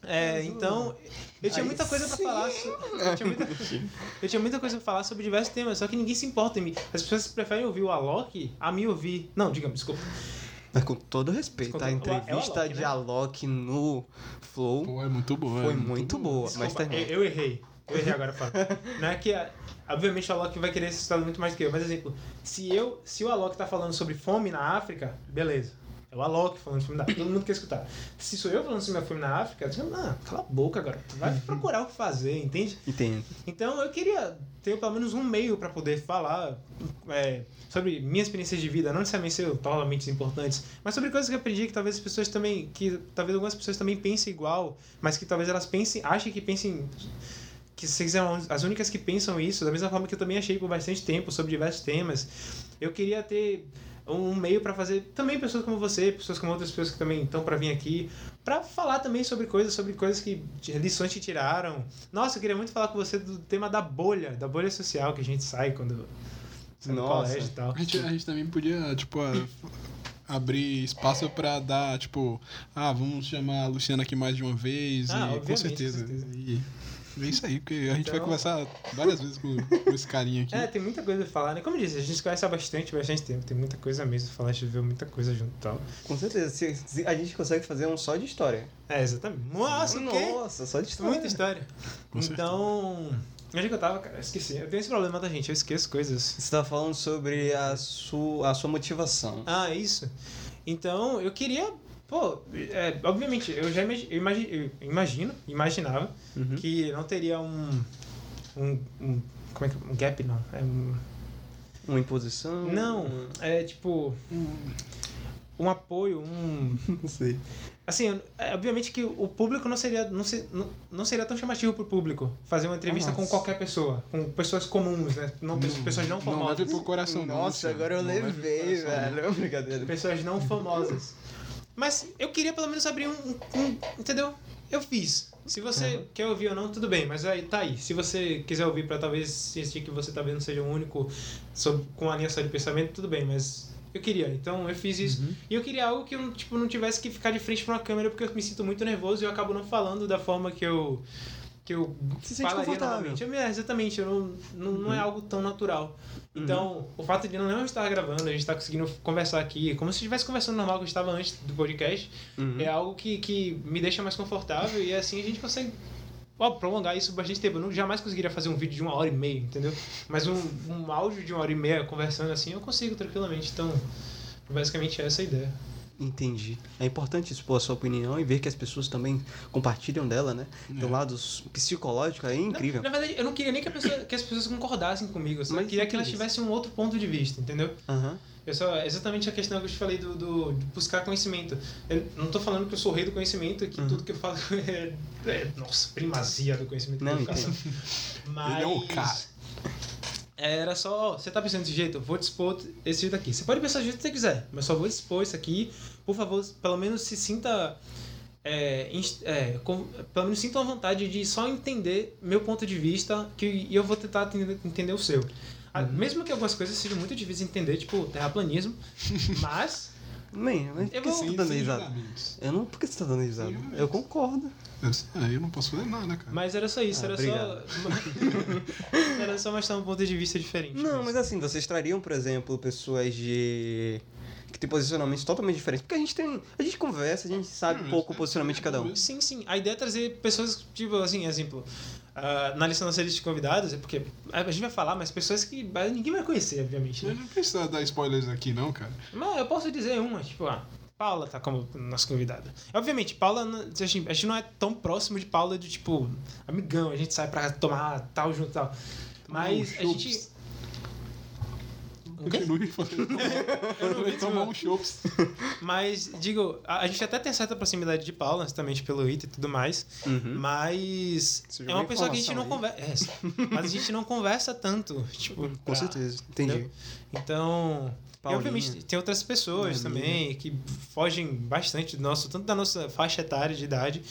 É, então, eu tinha muita coisa pra sim. falar. so- Eu tinha, muita, eu tinha muita coisa pra falar sobre diversos temas, só que ninguém se importa em mim. As pessoas preferem ouvir o Alok a me ouvir. Não, digamos, desculpa. Mas com todo respeito, a todo- entrevista é Alok, de né? Alok no Flow Pô, é muito boa. foi é muito boa. Mas Desculpa, termina. eu, eu errei. Eu errei agora, fala. Não é que. a- Obviamente o Alok vai querer se estudar muito mais do que eu, mas exemplo, se eu. Se o Alok tá falando sobre fome na África, beleza. É o Alok falando de filme da África, todo mundo quer escutar. Se sou eu falando sobre meu filme na África, eu digo, ah, cala a boca, garoto. Vai procurar o que fazer, entende? Entendo. Então eu queria ter pelo menos um meio para poder falar é, sobre minhas experiências de vida, não necessariamente ser totalmente importantes, mas sobre coisas que eu aprendi que talvez as pessoas também, que talvez algumas pessoas também pensem igual, mas que talvez elas pensem, achem que pensem que sejam as únicas que pensam isso, da mesma forma que eu também achei por bastante tempo sobre diversos temas. Eu queria ter um meio para fazer também pessoas como você, pessoas como outras pessoas que também estão para vir aqui, para falar também sobre coisas, sobre coisas que lições que tiraram. Nossa, eu queria muito falar com você do tema da bolha, da bolha social que a gente sai quando sai do Nossa. colégio e tal. A gente, a gente também podia, tipo, a- abrir espaço pra dar, tipo, ah, vamos chamar a Luciana aqui mais de uma vez. Ah, e, com certeza. com certeza. E é isso aí, porque a gente vai Então- conversar várias vezes com, com esse carinha aqui. É, tem muita coisa a falar, né? Como eu disse, a gente se conhece há bastante, bastante tempo. Tem muita coisa mesmo a falar, a gente viveu muita coisa junto e tal. Com certeza. Se, se a gente consegue fazer um só de história. É, exatamente. Nossa? Nossa, só de história. Muita história. Com então. Onde é que eu tava, cara? Esqueci. Eu tenho esse problema da gente, eu esqueço coisas. Você tava falando sobre a sua, a sua motivação. Ah, isso. Então, eu queria. Pô, é, obviamente, eu já imagi- eu imagi- eu imagino, imaginava, Uhum. que não teria um. Um. um como é que. Um gap, não. É um, Uma imposição? não, é tipo. Um apoio, um. Não sei. Assim, é, obviamente que o público não seria, não, se- não, não seria tão chamativo pro público fazer uma entrevista Nossa. com qualquer pessoa, com pessoas comuns, né? Não, pessoas não Não famosas. leve pro coração, não. Nossa, agora eu Não levei, coração, não. velho. Brincadeira. pessoas não famosas. Mas eu queria pelo menos abrir um, um- um- entendeu? Eu fiz. Se você quer ouvir ou não, tudo bem, mas aí tá aí. Se você quiser ouvir pra talvez sentir que você talvez não seja o único sob, com a linha só de pensamento, tudo bem, mas eu queria. Então eu fiz isso. E eu queria algo que eu tipo, não tivesse que ficar de frente pra uma câmera porque eu me sinto muito nervoso e eu acabo não falando da forma que eu que eu Se sente falaria confortável. normalmente. Eu- é, exatamente, eu não, não, não é algo tão natural. Então, o fato de não estar gravando, a gente estar conseguindo conversar aqui, como se estivesse conversando normal que eu estava antes do podcast, Uhum. é algo que, que me deixa mais confortável e assim a gente consegue ó, prolongar isso bastante tempo. Eu não, jamais conseguiria fazer um vídeo de uma hora e meia, entendeu? Mas um, um áudio de uma hora e meia conversando assim, eu consigo tranquilamente. Então, basicamente essa é a ideia. Entendi. É importante expor a sua opinião e ver que as pessoas também compartilham dela, né? Do É. lado psicológico é incrível. Na, na verdade, eu não queria nem que, a pessoa- que as pessoas concordassem comigo, eu só Mas queria que elas tivessem um outro ponto de vista, entendeu? Aham. Eu só, exatamente a questão que eu te falei do, do, de buscar conhecimento. Eu não tô falando que eu sou o rei do conhecimento, que Uhum. tudo que eu falo é, é, nossa, primazia do conhecimento. Não, da educação. Mas Ele é o cara. Era só, ó, você tá pensando desse jeito, eu vou dispor esse jeito aqui. Você pode pensar do jeito que você quiser, mas só vou dispor isso aqui. Por favor, pelo menos se sinta. É, é, com- pelo menos sinta a vontade de só entender meu ponto de vista que, e eu vou tentar entender, entender o seu. Uhum. Mesmo que algumas coisas sejam muito difíceis de entender, tipo terraplanismo, mas Bem, mas por Eu que vou- você tá dando risada? Eu não. Por que você tá dando risada? Eu concordo. Eu disse, ah, eu não posso fazer nada, cara. Mas era só isso, Ah, era obrigado. só. era só mostrar um ponto de vista diferente. Não, mas assim, vocês trariam, por exemplo, pessoas de. que tem posicionamentos totalmente diferentes. Porque a gente tem. A gente conversa, a gente sabe Não, um pouco o é- posicionamento de cada um. Sim, sim. A ideia é trazer pessoas, tipo, assim, exemplo. ah, na lista da nossa lista de convidados, é porque a gente vai falar, mas pessoas que ninguém vai conhecer, obviamente. Eu Né? não precisa dar spoilers aqui, não, cara. Mas eu posso dizer uma, tipo, ah, Paula tá como nossa convidada. Obviamente, Paula, não- a gente, a gente não é tão próximo de Paula de, tipo, amigão, a gente sai pra tomar tal junto e tal. Mas a um gente. chopps. O quê? Continue falando. Tomar um chops. Mas, digo, a, a gente até tem certa proximidade de Paula, justamente pelo IT e tudo mais. Uhum. Mas Você é uma pessoa que a gente não conversa. É, mas a gente não conversa tanto. Tipo, Com pra- certeza, entendi. entendeu? Então. E Paulinha. obviamente tem outras pessoas Minha também que fogem bastante do nosso, tanto da nossa faixa etária de idade,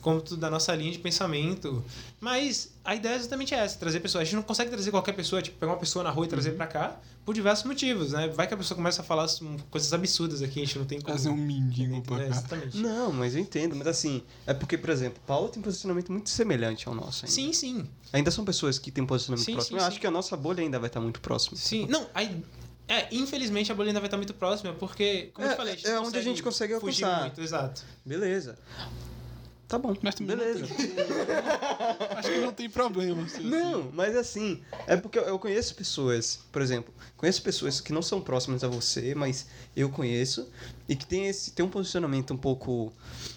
quanto da nossa linha de pensamento. Mas a ideia é exatamente essa, trazer pessoas. A gente não consegue trazer qualquer pessoa, tipo, pegar uma pessoa na rua e Uhum. trazer pra cá, por diversos motivos, né? Vai que a pessoa começa a falar coisas absurdas aqui, a gente não tem como. Fazer um mendigo pra cá. Exatamente. Não, mas eu entendo. Mas assim, é porque, por exemplo, Paula tem um posicionamento muito semelhante ao nosso. Ainda. Sim, sim. Ainda são pessoas que têm um posicionamento Sim, próximo. sim, eu sim. acho que a nossa bolha ainda vai estar muito próxima. Sim, não, aí. É, infelizmente a bolha ainda vai estar muito próxima, porque, como eu É, te falei, a gente é não onde a gente consegue fugir alcançar. muito, exato. Beleza. Tá bom. Mas também Beleza. Não tem, acho que não tem problema. se assim. Não, mas assim, é porque eu- eu conheço pessoas, por exemplo, conheço pessoas que não são próximas a você, mas eu conheço, e que tem, esse, tem um posicionamento um pouco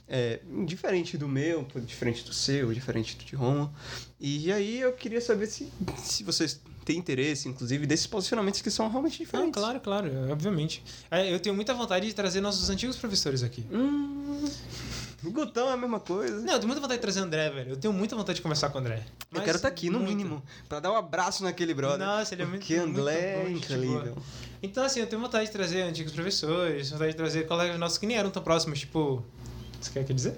é, diferente do meu, diferente do seu, diferente do de Roma. E aí eu queria saber se, se vocês têm interesse, inclusive, desses posicionamentos que são realmente diferentes. claro, claro, obviamente. É, Eu tenho muita vontade de trazer nossos antigos professores aqui. Hum, o Gutão é a mesma coisa. Não, eu tenho muita vontade de trazer o André, velho. Eu tenho muita vontade de conversar com o André. eu Mas quero estar aqui, no muito. mínimo, pra dar um abraço naquele brother. Nossa, ele é muito Porque André é incrível. Então, assim, eu tenho vontade de trazer antigos professores, vontade de trazer colegas nossos que nem eram tão próximos, tipo. Você quer que dizer?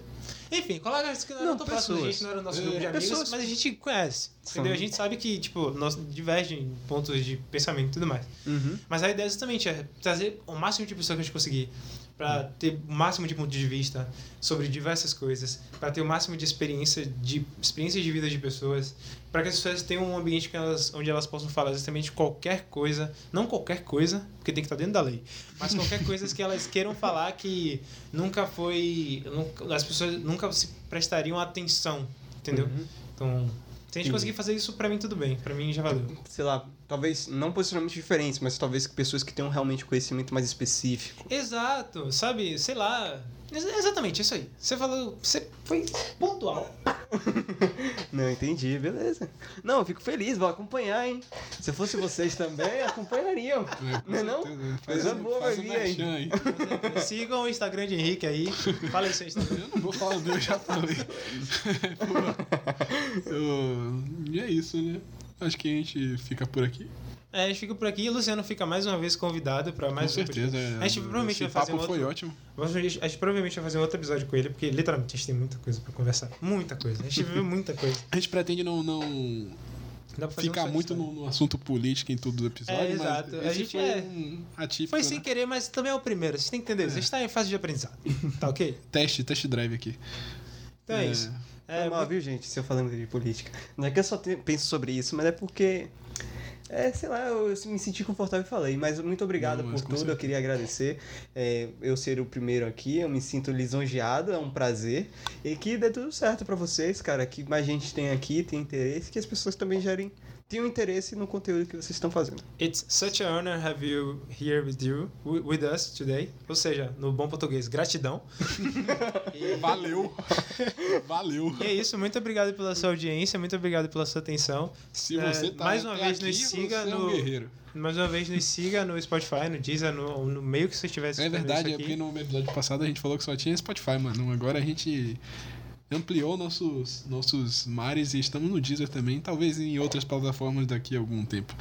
Enfim, colegas que não Não, tão próximos da pessoas. gente, não eram nosso É, grupo de amigos, pessoas. mas a gente conhece. São. Entendeu? A gente sabe que, tipo, nós divergem em pontos de pensamento e tudo mais. Uhum. Mas a ideia justamente é trazer o máximo de pessoas que a gente conseguir para ter o máximo de ponto de vista sobre diversas coisas, para ter o máximo de experiência de experiência de vida de pessoas, para que as pessoas tenham um ambiente elas, onde elas possam falar justamente qualquer coisa, não qualquer coisa, porque tem que estar dentro da lei, mas qualquer coisa que elas queiram falar que nunca foi, nunca- as pessoas nunca se prestariam atenção, entendeu? Uhum. Então, se a gente conseguir fazer isso, para mim tudo bem, para mim já valeu. sei lá, talvez não posicionamentos diferentes, mas talvez pessoas que tenham realmente conhecimento mais específico. Exato, sabe? Sei lá. Ex- Exatamente, isso aí. Você falou. Você foi pontual. Não, entendi, beleza. Não, eu fico feliz, vou acompanhar, hein? Se eu fosse vocês também, acompanhariam. É, Não é não? Coisa boa vai vir aí. aí. Sigam o Instagram de Henrique aí. Fala aí seu Instagram. Eu não vou falar eu já falei. Pô, eu- E é isso, né? Acho que a gente fica por aqui. É, a gente fica por aqui e o Luciano fica mais uma vez convidado para mais com um certeza. é. A gente provavelmente vai fazer um papo foi outro. ótimo. Vamos- A gente provavelmente vai fazer um outro episódio com ele, porque literalmente a gente tem muita coisa pra conversar. Muita coisa. A gente viveu muita coisa. A gente pretende não, não ficar um muito no, no assunto político em todo o episódio, É, exato. A gente foi é- um atípico, Foi né? sem querer, mas também é o primeiro. Vocês têm que entender. É. A gente tá em fase de aprendizado. Tá ok? Teste, test drive aqui. Então é, É. isso. É, mal, viu, gente, se eu falando de política. Não é que eu só te- penso sobre isso, mas é porque. É, sei lá, eu me senti confortável e falei, mas muito obrigado Não, mas por tudo, eu certeza. queria agradecer. É, eu ser o primeiro aqui, eu me sinto lisonjeado, é um prazer. E que dê tudo certo pra vocês, cara, que mais gente tem aqui, tem interesse, que as pessoas também gerem, tenham interesse no conteúdo que vocês estão fazendo. It's such an honor have you here with you, wi- with us today. Ou seja, no bom português, gratidão. E- Valeu! Valeu! E é isso, muito obrigado pela sua audiência, muito obrigado pela sua atenção. Se É, você tá mais uma vez aqui, nos siga você é um no- guerreiro. Mais uma vez, nos siga no Spotify, no Deezer, no, no meio que você estiver É verdade, isso é aqui. porque no episódio passado a gente falou que só tinha Spotify, mano. Agora a gente ampliou nossos, nossos mares e estamos no Deezer também, talvez em outras plataformas daqui a algum tempo.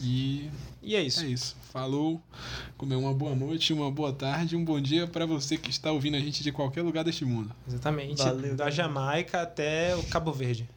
E E é isso. é isso. Falou. Comer uma boa noite, uma boa tarde, um bom dia pra você que está ouvindo a gente de qualquer lugar deste mundo. Exatamente. Valeu. Da Jamaica até o Cabo Verde.